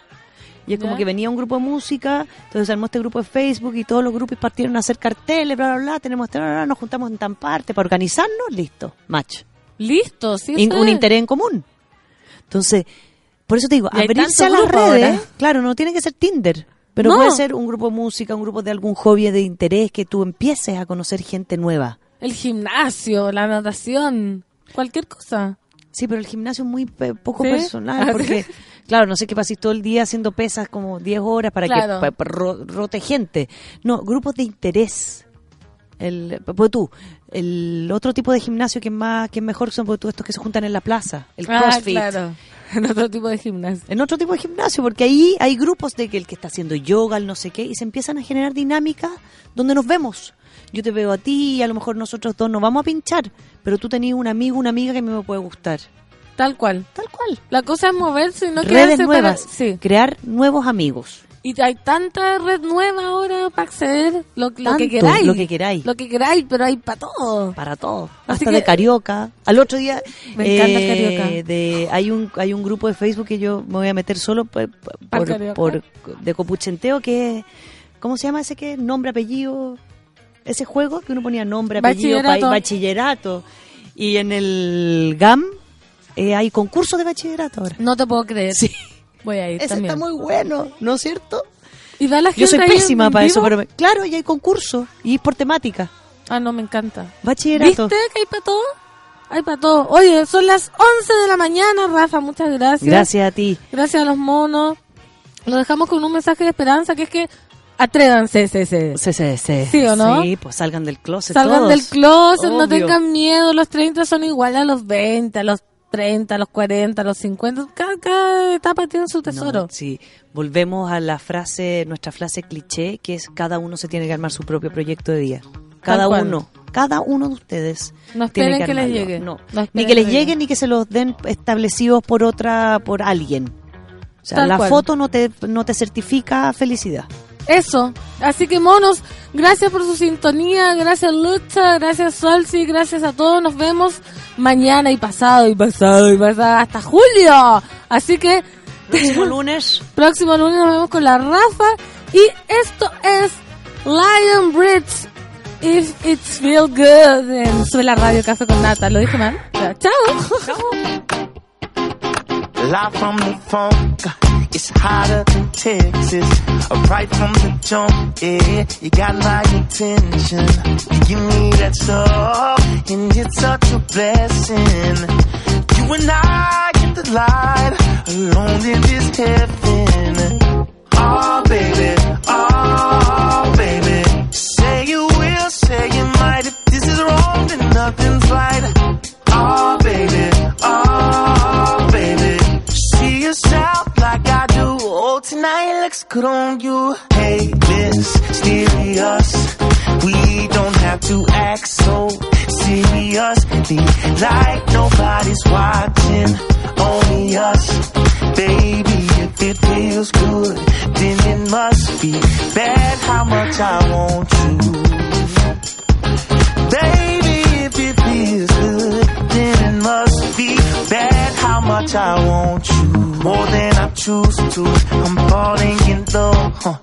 [SPEAKER 10] Y es como
[SPEAKER 1] Ya.
[SPEAKER 10] que venía un grupo de música, entonces se armó este grupo de Facebook y todos los grupos partieron a hacer carteles, bla, bla, bla, tenemos, bla, bla, bla, nos juntamos en tan parte para organizarnos, listo, match.
[SPEAKER 1] Listo, sí.
[SPEAKER 10] In- un interés en común. Entonces, por eso te digo,
[SPEAKER 1] Y
[SPEAKER 10] abrirse a las redes,
[SPEAKER 1] ahora.
[SPEAKER 10] claro, no tiene que ser Tinder, pero
[SPEAKER 1] No.
[SPEAKER 10] puede ser un grupo de música, un grupo de algún hobby de interés que tú empieces a conocer gente nueva.
[SPEAKER 1] El gimnasio, la natación, cualquier cosa.
[SPEAKER 10] Sí, pero el gimnasio es muy poco
[SPEAKER 1] ¿Sí?
[SPEAKER 10] personal,
[SPEAKER 1] Ah,
[SPEAKER 10] porque, claro, no sé qué pases todo el día haciendo pesas como 10 horas para
[SPEAKER 1] Claro.
[SPEAKER 10] que rote gente. No, grupos de interés. El, pues tú, el otro tipo de gimnasio que es más que es mejor son pues, tú, estos que se juntan en la plaza, el
[SPEAKER 1] Ah,
[SPEAKER 10] CrossFit.
[SPEAKER 1] claro. En otro tipo de gimnasio.
[SPEAKER 10] En otro tipo de gimnasio, porque ahí hay grupos de que el que está haciendo yoga, el no sé qué, y se empiezan a generar dinámicas donde nos vemos. Yo te veo a ti y a lo mejor nosotros dos nos vamos a pinchar, pero tú tenías un amigo, una amiga que a mí me puede gustar.
[SPEAKER 1] Tal cual.
[SPEAKER 10] Tal cual.
[SPEAKER 1] La cosa es moverse y no
[SPEAKER 10] Redes
[SPEAKER 1] quedarse para-
[SPEAKER 10] nuevas,
[SPEAKER 1] Sí.
[SPEAKER 10] crear nuevos amigos.
[SPEAKER 1] Y hay tanta red nueva ahora para acceder lo, lo que queráis.
[SPEAKER 10] lo que queráis.
[SPEAKER 1] Lo que queráis, pero hay para todo.
[SPEAKER 10] Para todo.
[SPEAKER 1] Así
[SPEAKER 10] Hasta
[SPEAKER 1] que-
[SPEAKER 10] de carioca. Al otro día
[SPEAKER 1] Me encanta
[SPEAKER 10] eh,
[SPEAKER 1] carioca.
[SPEAKER 10] De, hay un hay un grupo de Facebook que yo me voy a meter solo por, por, por- de copuchenteo que ¿cómo se llama ese que nombre apellido? Ese juego que uno ponía nombre apellido
[SPEAKER 1] Bachillerato.
[SPEAKER 10] bachillerato y en el GAM eh, hay concurso de bachillerato ahora.
[SPEAKER 1] No te puedo creer.
[SPEAKER 10] Sí.
[SPEAKER 1] Voy a ir
[SPEAKER 10] Ese
[SPEAKER 1] también.
[SPEAKER 10] está muy bueno, ¿no es cierto?
[SPEAKER 1] Y da la gente
[SPEAKER 10] Yo soy pésima para eso, pero me- claro, y hay concurso y es por temática.
[SPEAKER 1] Ah, no, me encanta.
[SPEAKER 10] Bachillerato.
[SPEAKER 1] ¿Viste que hay para todo? Hay para todo. Oye, son las 11 de la mañana, Rafa, muchas gracias.
[SPEAKER 10] Gracias a ti.
[SPEAKER 1] Gracias a los monos. Lo dejamos con un mensaje de esperanza, que es que Atrévanse, sí, sí.
[SPEAKER 10] Sí, sí, sí.
[SPEAKER 1] ¿Sí o no?
[SPEAKER 10] Sí, pues salgan del closet
[SPEAKER 1] Salgan
[SPEAKER 10] todos.
[SPEAKER 1] del closet, no tengan miedo. Los 30 son iguales a los 20, a los 30, a los 40, a los 50. Cada, cada etapa tiene su tesoro.
[SPEAKER 10] No, sí, volvemos a la frase, nuestra frase cliché, que es cada uno se tiene que armar su propio proyecto de día. Cada uno, cada uno de ustedes.
[SPEAKER 1] No
[SPEAKER 10] tiene
[SPEAKER 1] que les llegue.
[SPEAKER 10] No, ni que
[SPEAKER 1] que
[SPEAKER 10] les
[SPEAKER 1] les
[SPEAKER 10] llegue
[SPEAKER 1] llegue.
[SPEAKER 10] ni que se los den establecidos por otra, por alguien. O sea,
[SPEAKER 1] Tal
[SPEAKER 10] la
[SPEAKER 1] cual.
[SPEAKER 10] foto no te, no te certifica felicidad.
[SPEAKER 1] Eso. Así que, monos, gracias por su sintonía. Gracias, Lucha. Gracias, Solsi. Gracias a todos. Nos vemos mañana y pasado y pasado y pasado hasta julio. Así que,
[SPEAKER 10] Próximo lunes.
[SPEAKER 1] próximo lunes nos vemos con la Rafa. Y esto es Lion Bridge. If it's feel good. En Sube la radio Café con Nata. ¿Lo dije mal? Ya, Chao.
[SPEAKER 3] It's hotter than Texas. Right from the jump, yeah, you got my attention. You give me that stuff, and it's such a blessing. You and I get the light, alone in this heaven. Oh, baby, oh, baby. Say you will, say you might. If this is wrong, then nothing's right. Good on you. Hey, mysterious. We don't have to act so seriously. Like nobody's watching. Only us. Baby, if it feels good, then it must be bad how much I want you. Baby, if it feels good, then it must be bad how much I want you. More than I choose to. I'm falling in love, huh?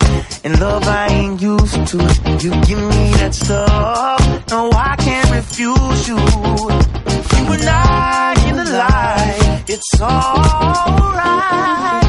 [SPEAKER 3] In love I ain't used to. You give me that stuff, no I can't refuse you. You and I in the light, it's alright,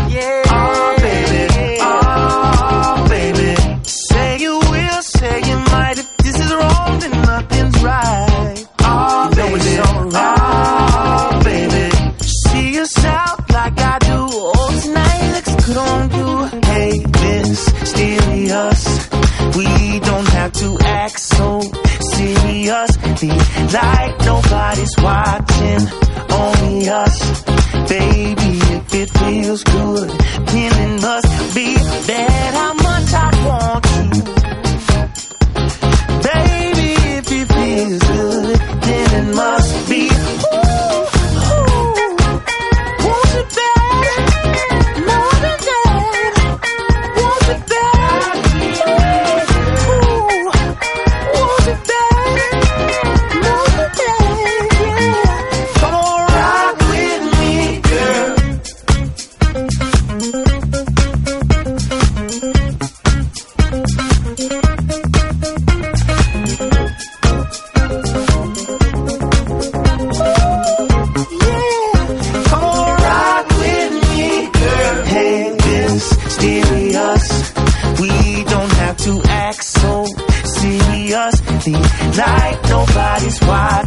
[SPEAKER 3] seriously. Like nobody's watching. Only us. Baby, if it feels good, Like nobody's watching.